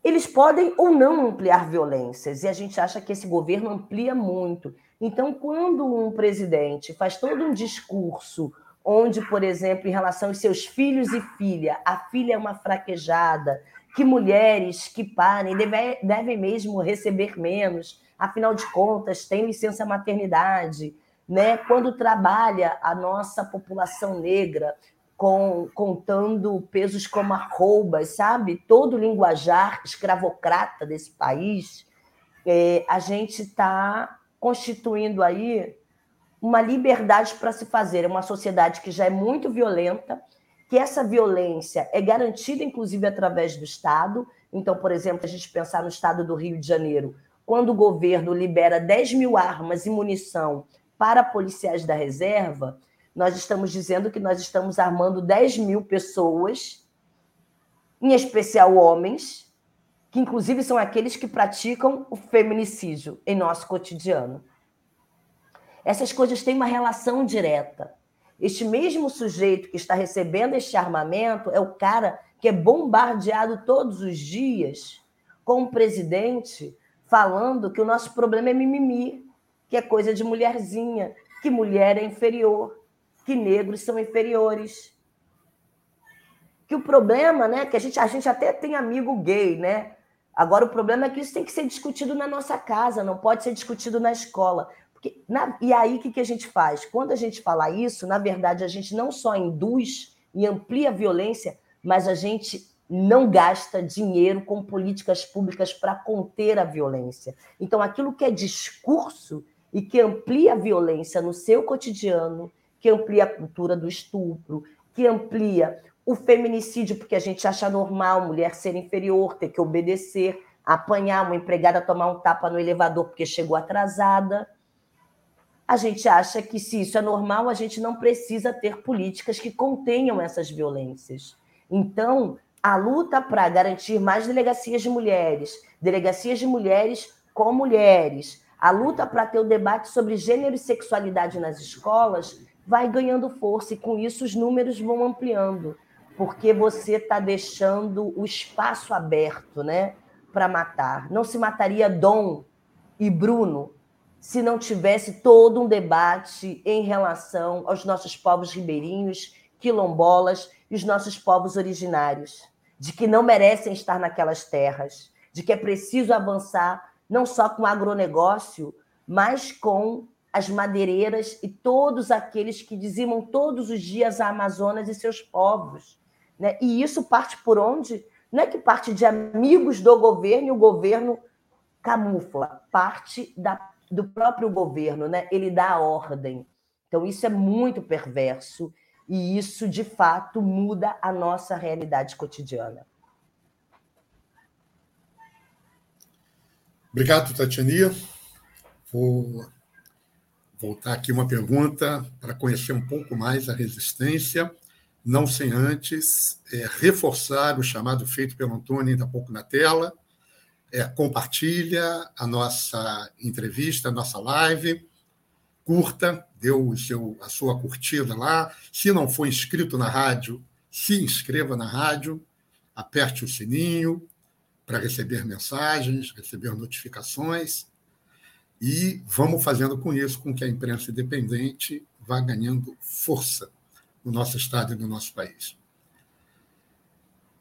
eles podem ou não ampliar violências. E a gente acha que esse governo amplia muito. Então, quando um presidente faz todo um discurso onde, por exemplo, em relação aos seus filhos e filha, a filha é uma fraquejada, que mulheres que parem deve, devem mesmo receber menos, afinal de contas, tem licença maternidade, né? Quando trabalha a nossa população negra com, contando pesos como arrobas, sabe? Todo linguajar escravocrata desse país, é, a gente está constituindo aí uma liberdade para se fazer. É uma sociedade que já é muito violenta, que essa violência é garantida, inclusive, através do Estado. Então, por exemplo, a gente pensar no estado do Rio de Janeiro, quando o governo libera 10 mil armas e munição para policiais da reserva, nós estamos dizendo que nós estamos armando 10 mil pessoas, em especial homens, que inclusive são aqueles que praticam o feminicídio em nosso cotidiano. Essas coisas têm uma relação direta. Este mesmo sujeito que está recebendo este armamento é o cara que é bombardeado todos os dias com o presidente falando que o nosso problema é mimimi, que é coisa de mulherzinha, que mulher é inferior, que negros são inferiores. Que o problema, né, que a gente, a gente até tem amigo gay, né? Agora o problema é que isso tem que ser discutido na nossa casa, não pode ser discutido na escola. Porque, na, e aí o que, que a gente faz? Quando a gente fala isso, na verdade, a gente não só induz e amplia a violência, mas a gente não gasta dinheiro com políticas públicas para conter a violência. Então, aquilo que é discurso e que amplia a violência no seu cotidiano, que amplia a cultura do estupro, que amplia o feminicídio, porque a gente acha normal mulher ser inferior, ter que obedecer, apanhar uma empregada tomar um tapa no elevador porque chegou atrasada. A gente acha que se isso é normal, a gente não precisa ter políticas que contenham essas violências. Então, a luta para garantir mais delegacias de mulheres, delegacias de mulheres com mulheres, a luta para ter o debate sobre gênero e sexualidade nas escolas vai ganhando força e com isso os números vão ampliando, porque você está deixando o espaço aberto, né, para matar. Não se mataria Dom e Bruno se não tivesse todo um debate em relação aos nossos povos ribeirinhos, quilombolas e os nossos povos originários de que não merecem estar naquelas terras, de que é preciso avançar não só com agronegócio, mas com as madeireiras e todos aqueles que dizimam todos os dias a Amazonas e seus povos. Né? E isso parte por onde? Não é que parte de amigos do governo e o governo camufla, parte da, do próprio governo, né? ele dá a ordem. Então, isso é muito perverso e isso, de fato, muda a nossa realidade cotidiana. Obrigado, Tatiania. Vou voltar aqui uma pergunta para conhecer um pouco mais a resistência, não sem antes é, reforçar o chamado feito pelo Antônio ainda há pouco na tela. É, compartilha a nossa entrevista, a nossa live curta, deu seu, a sua curtida lá. Se não for inscrito na rádio, se inscreva na rádio, aperte o sininho para receber mensagens, receber notificações. E vamos fazendo com isso com que a imprensa independente vá ganhando força no nosso estado e no nosso país.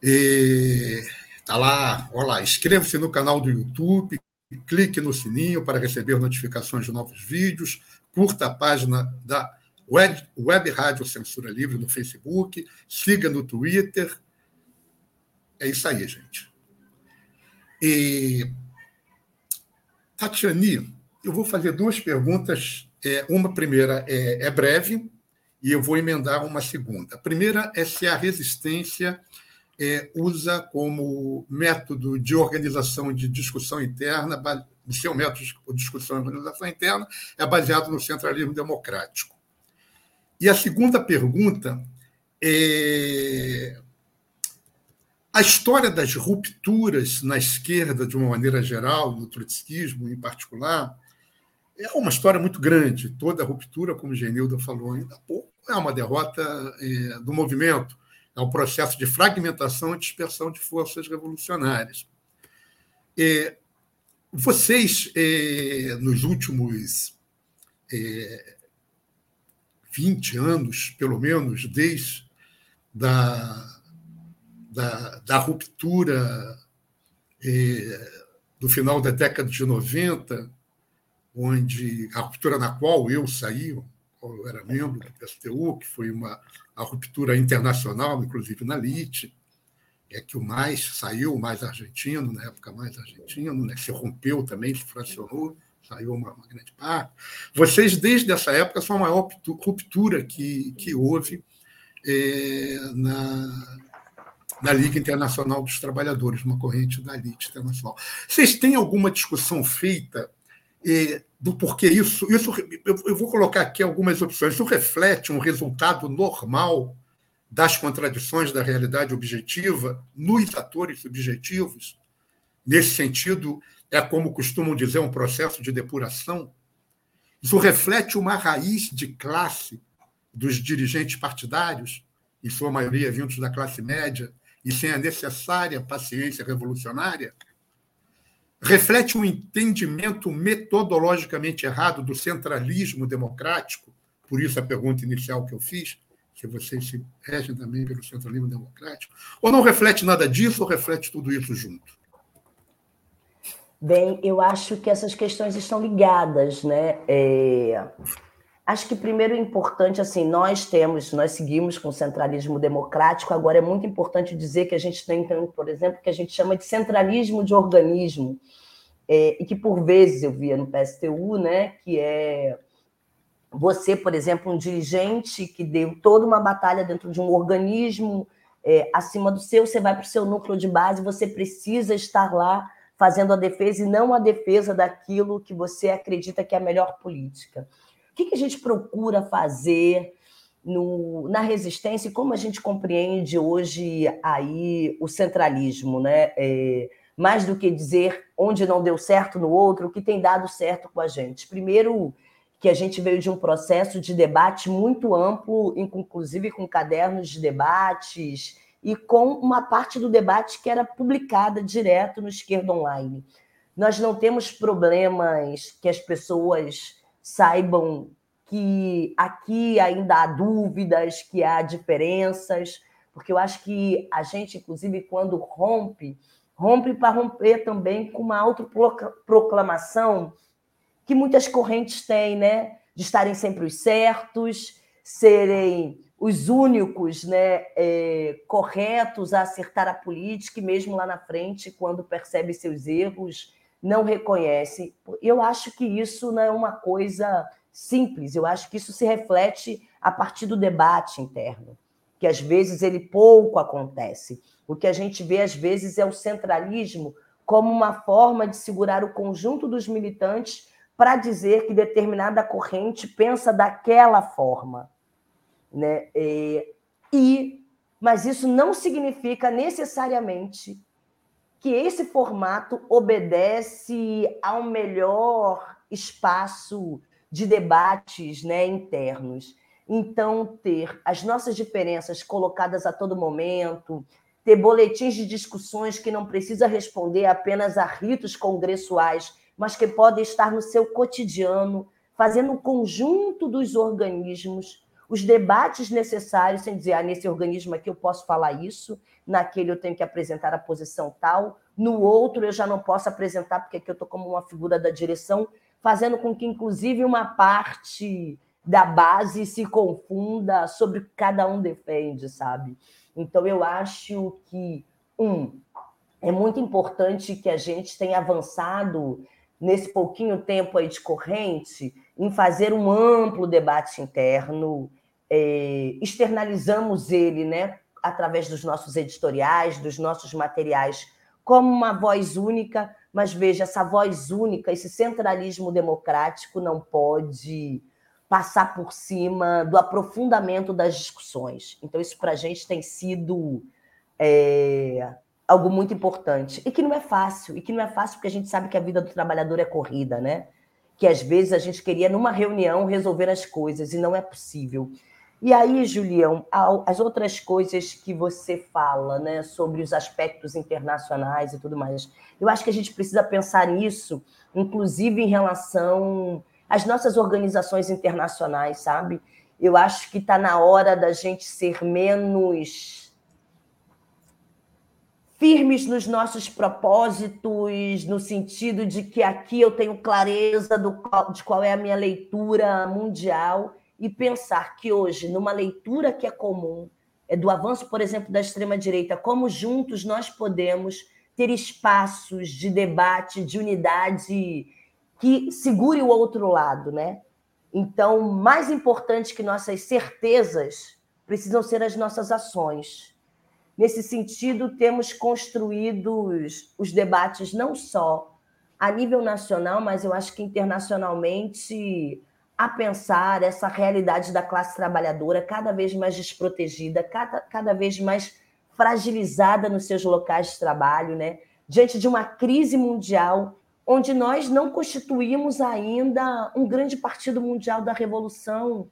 Está lá, olha lá, inscreva-se no canal do YouTube, clique no sininho para receber notificações de novos vídeos, curta a página da Web, Web Rádio Censura Livre no Facebook, siga no Twitter. É isso aí, gente. E, Tatiane, eu vou fazer duas perguntas. É, uma primeira é, é breve e eu vou emendar uma segunda. A primeira é se a resistência é, usa como método de organização de discussão interna o seu método de discussão e organização interna é baseado no centralismo democrático. E a segunda pergunta é a história das rupturas na esquerda, de uma maneira geral, no trotskismo em particular, é uma história muito grande. Toda ruptura, como Genilda falou ainda há pouco, é uma derrota é, do movimento, é um processo de fragmentação e dispersão de forças revolucionárias. É, vocês, é, nos últimos é, 20 anos, pelo menos, desde da, da, da ruptura é, do final da década de 90, onde a ruptura na qual eu saí, eu era membro do PSTU, que foi uma a ruptura internacional, inclusive na LIT, é que o mais saiu, o mais argentino, na época mais argentino, né? se rompeu também, se fracionou, saiu uma, uma, grande parte. Vocês, desde essa época, são a maior ruptura que, que houve é, na, na Liga Internacional dos Trabalhadores, uma corrente da elite internacional. Vocês têm alguma discussão feita do porquê isso. isso eu vou colocar aqui algumas opções. Isso reflete um resultado normal das contradições da realidade objetiva nos atores subjetivos. Nesse sentido, é como costumam dizer, um processo de depuração. Isso reflete uma raiz de classe dos dirigentes partidários, em sua maioria vindos da classe média, e sem a necessária paciência revolucionária, reflete um entendimento metodologicamente errado do centralismo democrático, por isso a pergunta inicial que eu fiz, se vocês se regem também pelo centralismo democrático, ou não reflete nada disso, ou reflete tudo isso junto? Bem, eu acho que essas questões estão ligadas, né? É... Acho que primeiro é importante, assim, nós temos, nós seguimos com o centralismo democrático, agora é muito importante dizer que a gente tem, por exemplo, que a gente chama de centralismo de organismo, é, e que por vezes eu via no PSTU, né, que é você, por exemplo, um dirigente que deu toda uma batalha dentro de um organismo é, acima do seu, você vai para o seu núcleo de base, você precisa estar lá fazendo a defesa e não a defesa daquilo que você acredita que é a melhor política. O que, que a gente procura fazer no, na resistência e como a gente compreende hoje aí o centralismo, né? É, mais do que dizer onde não deu certo no outro, o que tem dado certo com a gente. Primeiro, que a gente veio de um processo de debate muito amplo, inclusive com cadernos de debates e com uma parte do debate que era publicada direto no Esquerda Online. Nós não temos problemas que as pessoas saibam que aqui ainda há dúvidas, que há diferenças, porque eu acho que a gente, inclusive, quando rompe, rompe para romper também com uma autoproclamação que muitas correntes têm, né? De estarem sempre os certos, serem os únicos né, é, corretos a acertar a política, e mesmo lá na frente, quando percebe seus erros, não reconhece. Eu acho que isso não é uma coisa simples, eu acho que isso se reflete a partir do debate interno, que às vezes ele pouco acontece. O que a gente vê às vezes é o centralismo como uma forma de segurar o conjunto dos militantes para dizer que determinada corrente pensa daquela forma. Né? E, mas isso não significa necessariamente que esse formato obedece a um melhor espaço de debates né, internos. Então, ter as nossas diferenças colocadas a todo momento, ter boletins de discussões que não precisa responder apenas a ritos congressuais, mas que podem estar no seu cotidiano, fazendo o conjunto dos organismos, os debates necessários, sem dizer, ah, nesse organismo aqui eu posso falar isso, naquele eu tenho que apresentar a posição tal, no outro eu já não posso apresentar porque aqui eu estou como uma figura da direção, fazendo com que, inclusive, uma parte da base se confunda sobre o que cada um defende, sabe? Então, eu acho que, um, é muito importante que a gente tenha avançado nesse pouquinho tempo aí de corrente em fazer um amplo debate interno, é, externalizamos ele, né, através dos nossos editoriais, dos nossos materiais, como uma voz única, mas veja, essa voz única, esse centralismo democrático não pode passar por cima do aprofundamento das discussões. Então, isso para a gente tem sido é, algo muito importante. E que não é fácil, e que não é fácil porque a gente sabe que a vida do trabalhador é corrida, né? Que às vezes a gente queria, numa reunião, resolver as coisas, e não é possível. E aí, Julião, as outras coisas que você fala, né, sobre os aspectos internacionais e tudo mais, eu acho que a gente precisa pensar nisso, inclusive em relação às nossas organizações internacionais, sabe? Eu acho que está na hora da gente ser menos firmes nos nossos propósitos, no sentido de que aqui eu tenho clareza do, de qual é a minha leitura mundial e pensar que hoje, numa leitura que é comum, é do avanço, por exemplo, da extrema-direita, como juntos nós podemos ter espaços de debate, de unidade que segure o outro lado, né? Então, mais importante que nossas certezas precisam ser as nossas ações. Nesse sentido, temos construído os, os debates não só a nível nacional, mas eu acho que internacionalmente, a pensar essa realidade da classe trabalhadora cada vez mais desprotegida, cada, cada vez mais fragilizada nos seus locais de trabalho, né? diante de uma crise mundial, onde nós não constituímos ainda um grande partido mundial da revolução.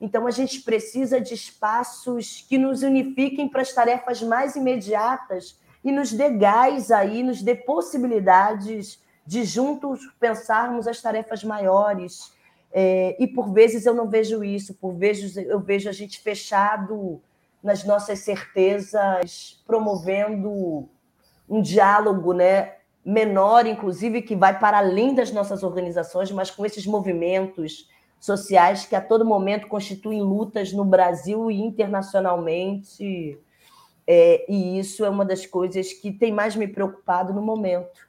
Então, a gente precisa de espaços que nos unifiquem para as tarefas mais imediatas e nos dê gás aí, nos dê possibilidades de juntos pensarmos as tarefas maiores. É, e por vezes eu não vejo isso, por vezes eu vejo a gente fechado nas nossas certezas, promovendo um diálogo né, menor, inclusive, que vai para além das nossas organizações, mas com esses movimentos sociais que a todo momento constituem lutas no Brasil e internacionalmente. É, e isso é uma das coisas que tem mais me preocupado no momento.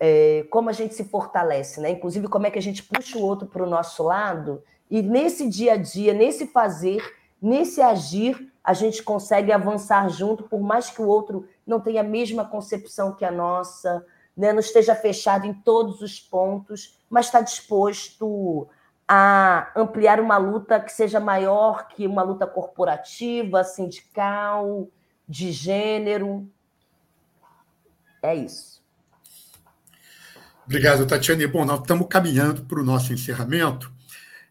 É, como a gente se fortalece, né? inclusive como é que a gente puxa o outro para o nosso lado, e nesse dia a dia, nesse fazer, nesse agir, a gente consegue avançar junto, por mais que o outro não tenha a mesma concepção que a nossa, né? não esteja fechado em todos os pontos, mas está disposto a ampliar uma luta que seja maior que uma luta corporativa, sindical, de gênero. É isso. Obrigado, Tatiane. Bom, nós estamos caminhando para o nosso encerramento.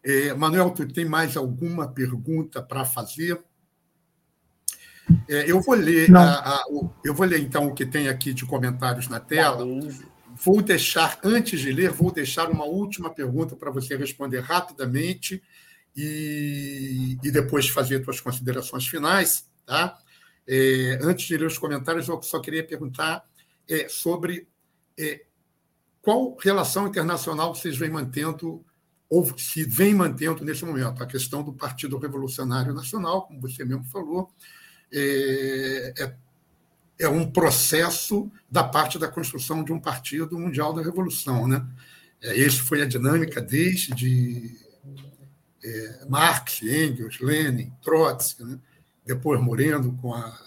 É, Manuel, tu tem mais alguma pergunta para fazer? É, eu vou ler a, a, eu vou ler então o que tem aqui de comentários na tela. Vou deixar, antes de ler, vou deixar uma última pergunta para você responder rapidamente e, e depois fazer suas considerações finais. Tá? É, antes de ler os comentários, eu só queria perguntar é, sobre é, qual relação internacional vocês vêm mantendo, ou se vem mantendo nesse momento, a questão do Partido Revolucionário Nacional, como você mesmo falou, é, é, é, um processo da parte da construção de um partido mundial da revolução. Né? É, foi a dinâmica desde é, Marx, Engels, Lenin, Trotsky, né? depois Moreno com a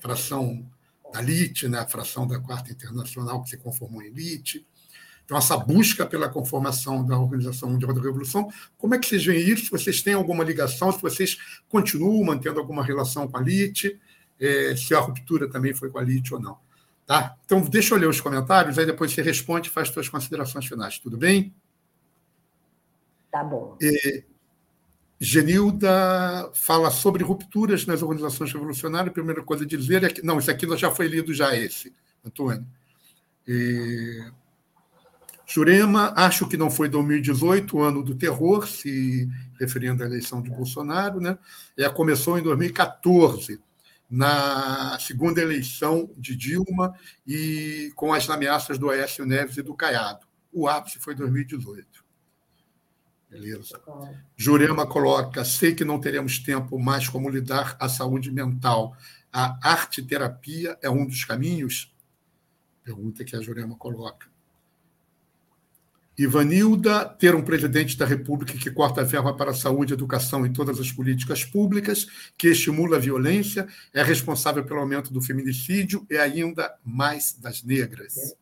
fração da LIT, né? a fração da Quarta Internacional que se conformou em LIT. Então, essa busca pela conformação da Organização Mundial da Revolução, como é que vocês veem isso? Se vocês têm alguma ligação, se vocês continuam mantendo alguma relação com a LIT, é, se a ruptura também foi com a LIT ou não. Tá? Então, deixa eu ler os comentários, aí depois você responde e faz suas considerações finais. Tudo bem? Tá bom. É, Genilda fala sobre rupturas nas organizações revolucionárias. A primeira coisa a dizer é que. Não, isso aqui já foi lido já, esse, Antônio. É, Jurema, acho que não foi 2018, o ano do terror, se referindo à eleição de Bolsonaro, né? É, começou em 2014, na segunda eleição de Dilma e com as ameaças do Aécio Neves e do Caiado. O ápice foi 2018. Beleza. Jurema coloca: sei que não teremos tempo mais como lidar a saúde mental. A arte terapia é um dos caminhos? Pergunta que a Jurema coloca. Ivanilda, ter um presidente da República que corta a verba para a saúde, educação e todas as políticas públicas, que estimula a violência, é responsável pelo aumento do feminicídio e ainda mais das negras.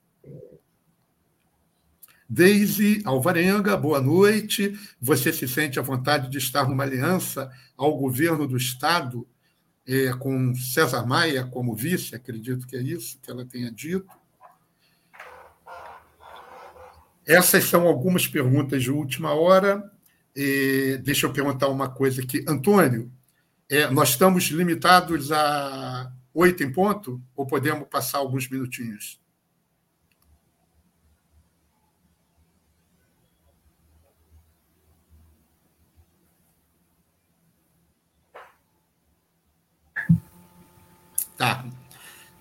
Deise Alvarenga, boa noite. Você se sente à vontade de estar numa aliança ao governo do Estado, é, com César Maia como vice? Acredito que é isso que ela tenha dito. Essas são algumas perguntas de última hora. E deixa eu perguntar uma coisa aqui. Antônio, é, nós estamos limitados a oito em ponto ou podemos passar alguns minutinhos? Tá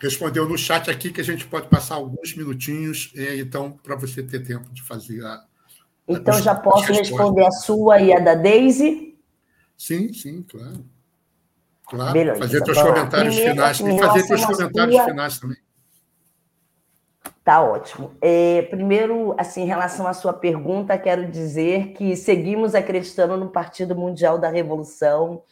respondeu no chat aqui que a gente pode passar alguns minutinhos, é, então, para você ter tempo de fazer a. Então, já posso responder a sua e a da Daisy? Sim, sim, claro. Claro, Beleza. fazer seus comentários Primeiro, finais. E fazer seus comentários sua... finais também. Tá ótimo. É, primeiro, assim, em relação à sua pergunta, quero dizer que seguimos acreditando no Partido Mundial da Revolução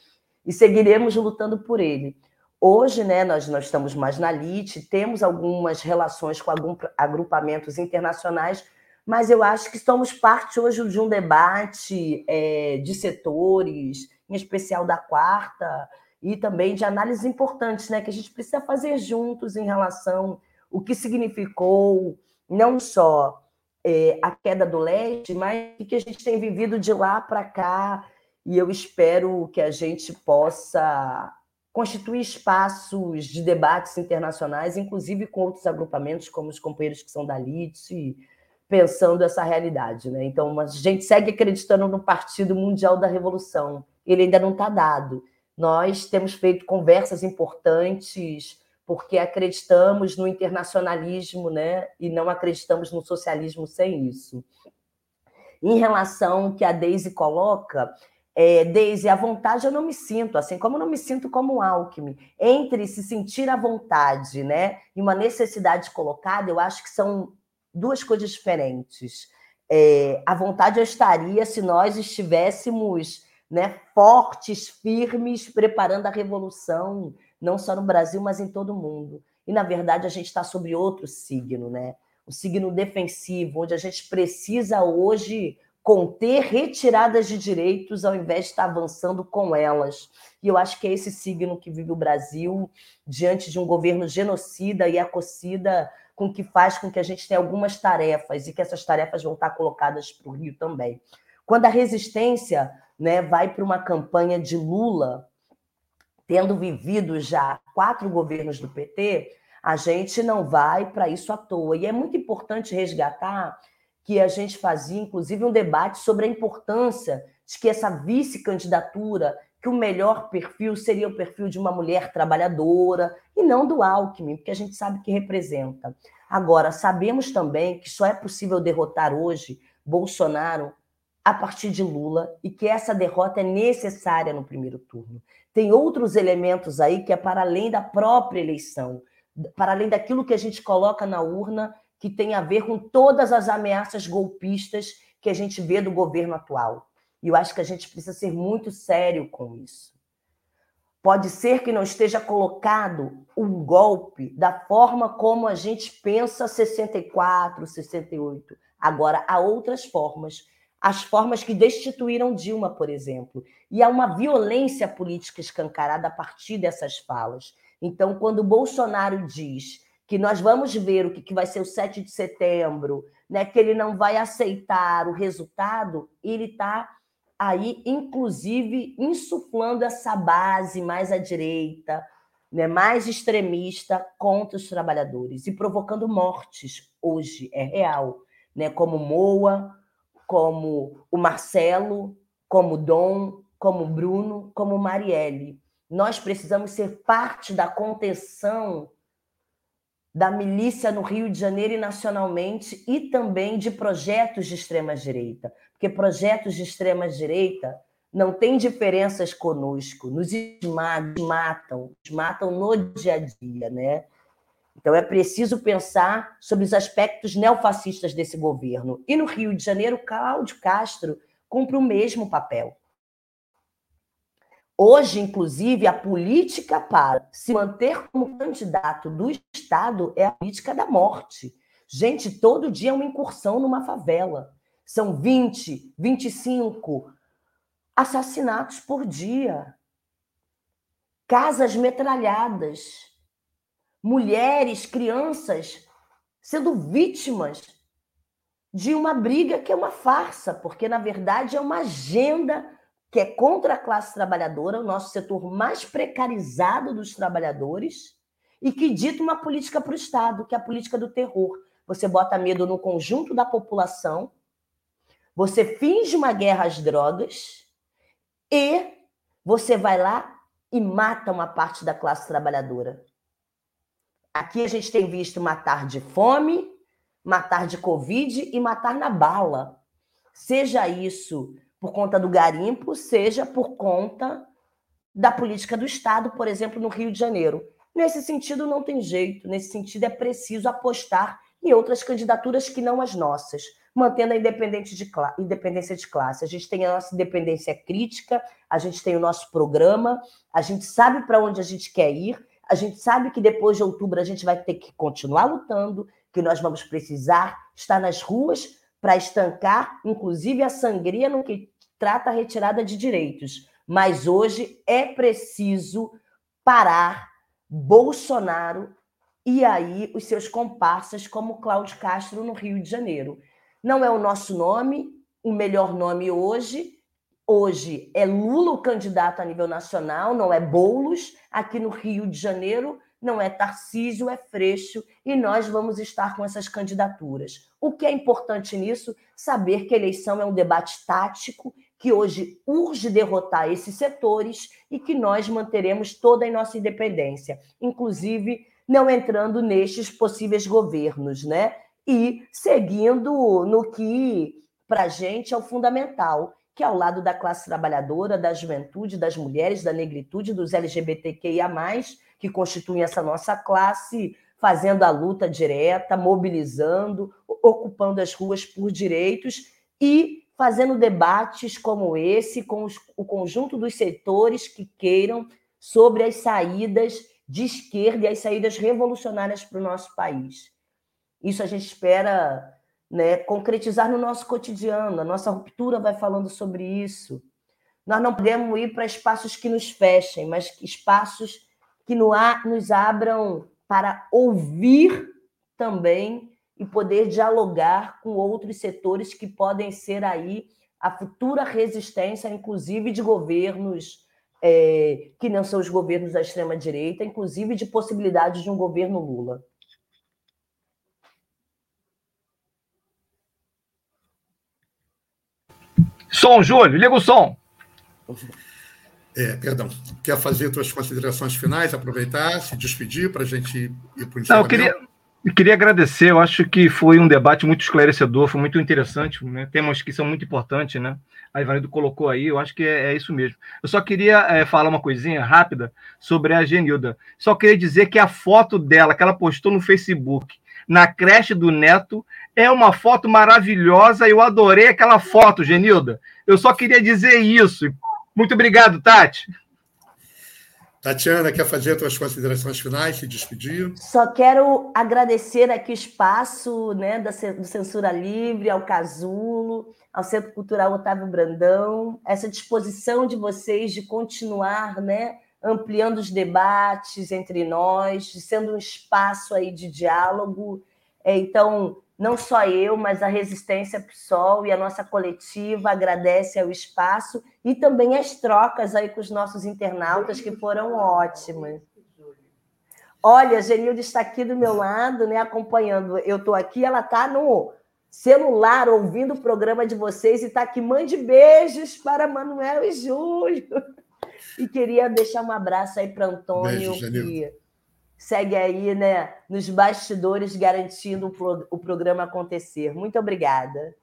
e seguiremos lutando por ele. Hoje, né, nós, nós estamos mais na LIT, temos algumas relações com agrupamentos internacionais, mas eu acho que somos parte hoje de um debate é, de setores, em especial da quarta, e também de análises importantes, né, que a gente precisa fazer juntos em relação o que significou não só é, a queda do leste, mas o que a gente tem vivido de lá para cá, e eu espero que a gente possa constituir espaços de debates internacionais, inclusive com outros agrupamentos, como os companheiros que são da LIT, pensando essa realidade. Né? Então, a gente segue acreditando no Partido Mundial da Revolução. Ele ainda não está dado. Nós temos feito conversas importantes porque acreditamos no internacionalismo né? e não acreditamos no socialismo sem isso. Em relação ao que a Deise coloca, é, Deise, à vontade eu não me sinto, assim como eu não me sinto como um Alckmin. Entre se sentir à vontade né, e uma necessidade colocada, eu acho que são duas coisas diferentes. É, a vontade eu estaria se nós estivéssemos né, fortes, firmes, preparando a revolução, não só no Brasil, mas em todo o mundo. E, na verdade, a gente está sobre outro signo, né? O signo defensivo, onde a gente precisa hoje conter retiradas de direitos ao invés de estar avançando com elas. E eu acho que é esse signo que vive o Brasil diante de um governo genocida e ecocida, com que faz com que a gente tenha algumas tarefas e que essas tarefas vão estar colocadas para o Rio também. Quando a resistência né, vai para uma campanha de Lula, tendo vivido já quatro governos do PT, a gente não vai para isso à toa. E é muito importante resgatar que a gente fazia, inclusive, um debate sobre a importância de que essa vice-candidatura, que o melhor perfil seria o perfil de uma mulher trabalhadora e não do Alckmin, porque a gente sabe que representa. Agora, sabemos também que só é possível derrotar hoje Bolsonaro a partir de Lula e que essa derrota é necessária no primeiro turno. Tem outros elementos aí que é para além da própria eleição, para além daquilo que a gente coloca na urna que tem a ver com todas as ameaças golpistas que a gente vê do governo atual. E eu acho que a gente precisa ser muito sério com isso. Pode ser que não esteja colocado um golpe da forma como a gente pensa 64, 68. Agora, há outras formas. As formas que destituíram Dilma, por exemplo. E há uma violência política escancarada a partir dessas falas. Então, quando Bolsonaro diz que nós vamos ver o que, que vai ser o 7 de setembro, né, que ele não vai aceitar o resultado, ele está aí, inclusive, insuflando essa base mais à direita, né, mais extremista contra os trabalhadores e provocando mortes hoje, é real, né, como Moa, como o Marcelo, como Dom, como Bruno, como Marielle. Nós precisamos ser parte da contenção da milícia no Rio de Janeiro e nacionalmente, e também de projetos de extrema-direita. Porque projetos de extrema-direita não têm diferenças conosco, nos matam, nos matam no dia a dia, né? Então é preciso pensar sobre os aspectos neofascistas desse governo. E no Rio de Janeiro, Cláudio Castro cumpre o mesmo papel. Hoje, inclusive, a política para se manter como candidato do Estado é a política da morte. Gente, todo dia é uma incursão numa favela. São 20, 25 assassinatos por dia. Casas metralhadas. Mulheres, crianças sendo vítimas de uma briga que é uma farsa, porque, na verdade, é uma agenda que é contra a classe trabalhadora, o nosso setor mais precarizado dos trabalhadores, e que dita uma política para o Estado, que é a política do terror. Você bota medo no conjunto da população, você finge uma guerra às drogas e você vai lá e mata uma parte da classe trabalhadora. Aqui a gente tem visto matar de fome, matar de Covid e matar na bala. Seja isso por conta do garimpo, seja por conta da política do Estado, por exemplo, no Rio de Janeiro. Nesse sentido, não tem jeito, nesse sentido, é preciso apostar em outras candidaturas que não as nossas, mantendo a independência de, independência de classe. A gente tem a nossa independência crítica, a gente tem o nosso programa, a gente sabe para onde a gente quer ir, A gente sabe que depois de outubro a gente vai ter que continuar lutando, que nós vamos precisar estar nas ruas para estancar, inclusive, a sangria no que trata a retirada de direitos. Mas hoje é preciso parar Bolsonaro e aí os seus comparsas, como Cláudio Castro no Rio de Janeiro. Não é o nosso nome, o melhor nome hoje. Hoje é Lula o candidato a nível nacional, não é Boulos. Aqui no Rio de Janeiro não é Tarcísio, é Freixo, e nós vamos estar com essas candidaturas. O que é importante nisso? Saber que eleição é um debate tático, que hoje urge derrotar esses setores e que nós manteremos toda a nossa independência, inclusive não entrando nestes possíveis governos, né? E seguindo no que para a gente é o fundamental, que é ao lado da classe trabalhadora, da juventude, das mulheres, da negritude, dos LGBTQIA, que constituem essa nossa classe, fazendo a luta direta, mobilizando, ocupando as ruas por direitos e fazendo debates como esse com os, o conjunto dos setores que queiram sobre as saídas de esquerda e as saídas revolucionárias para o nosso país. Isso a gente espera né, concretizar no nosso cotidiano. A nossa ruptura vai falando sobre isso. Nós não podemos ir para espaços que nos fechem, mas espaços que nos abram para ouvir também e poder dialogar com outros setores que podem ser aí a futura resistência, inclusive de governos é, que não são os governos da extrema-direita, inclusive de possibilidades de um governo Lula. Som, Júlio, liga o som. É, perdão. Quer fazer suas considerações finais, aproveitar, se despedir para a gente ir para o encerramento? Não, eu queria, eu queria agradecer, eu acho que foi um debate muito esclarecedor, foi muito interessante, né? temas que são muito importantes, né? A Ivanildo colocou aí, eu acho que é, é isso mesmo. Eu só queria é, falar uma coisinha rápida sobre a Genilda. Só queria dizer que a foto dela, que ela postou no Facebook, na creche do Neto, é uma foto maravilhosa, eu adorei aquela foto, Genilda. Eu só queria dizer isso. Muito obrigado, Tati. Tatiana, quer fazer as suas considerações finais, se despedir? Só quero agradecer aqui o espaço né, do Censura Livre, ao Casulo, ao Centro Cultural Otávio Brandão, essa disposição de vocês de continuar né, ampliando os debates entre nós, sendo um espaço aí de diálogo. É, então, não só eu, mas a Resistência PSOL e a nossa coletiva agradece ao espaço e também as trocas aí com os nossos internautas, que foram ótimas. Olha, a Genilde está aqui do meu lado, né, acompanhando. Eu estou aqui, ela está no celular ouvindo o programa de vocês e está aqui. Mande beijos para Manuel e Júlio. E queria deixar um abraço aí para Antônio, Beijo, que segue aí, né, nos bastidores, garantindo o, pro, o programa acontecer. Muito obrigada.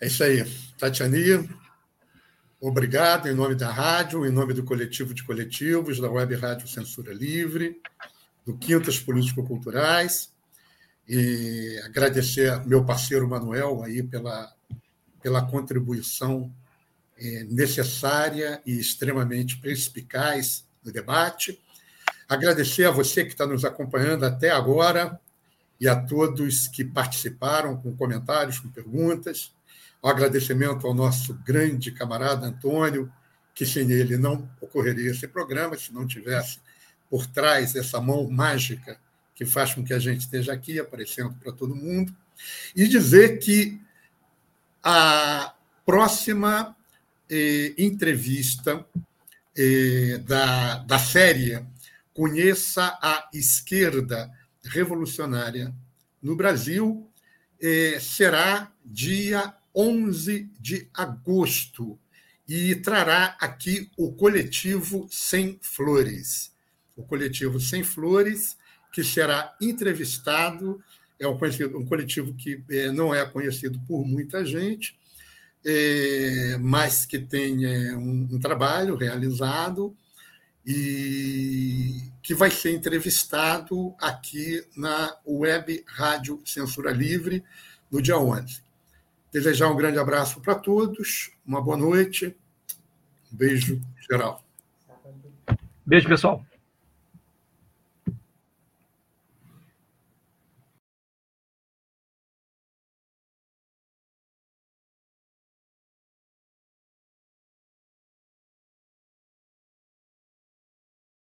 É isso aí. Tatiania, obrigado em nome da rádio, em nome do coletivo de coletivos, da Web Rádio Censura Livre, do Quintas Político-Culturais, e agradecer meu parceiro Manuel aí pela, pela contribuição é, necessária e extremamente perspicaz no debate Agradecer a você que está nos acompanhando até agora e a todos que participaram com comentários, com perguntas. Um agradecimento ao nosso grande camarada Antônio, que sem ele não ocorreria esse programa, se não tivesse por trás essa mão mágica que faz com que a gente esteja aqui aparecendo para todo mundo. E dizer que a próxima eh, entrevista eh, da, da série conheça a esquerda revolucionária no Brasil, eh, será dia 11 de agosto e trará aqui o coletivo Sem Flores. O coletivo Sem Flores, que será entrevistado, é um, um coletivo que eh, não é conhecido por muita gente, eh, mas que tem um, um trabalho realizado e que vai ser entrevistado aqui na Web Rádio Censura Livre no dia 11. Desejar um grande abraço para todos, uma boa noite, um beijo geral. Beijo, pessoal.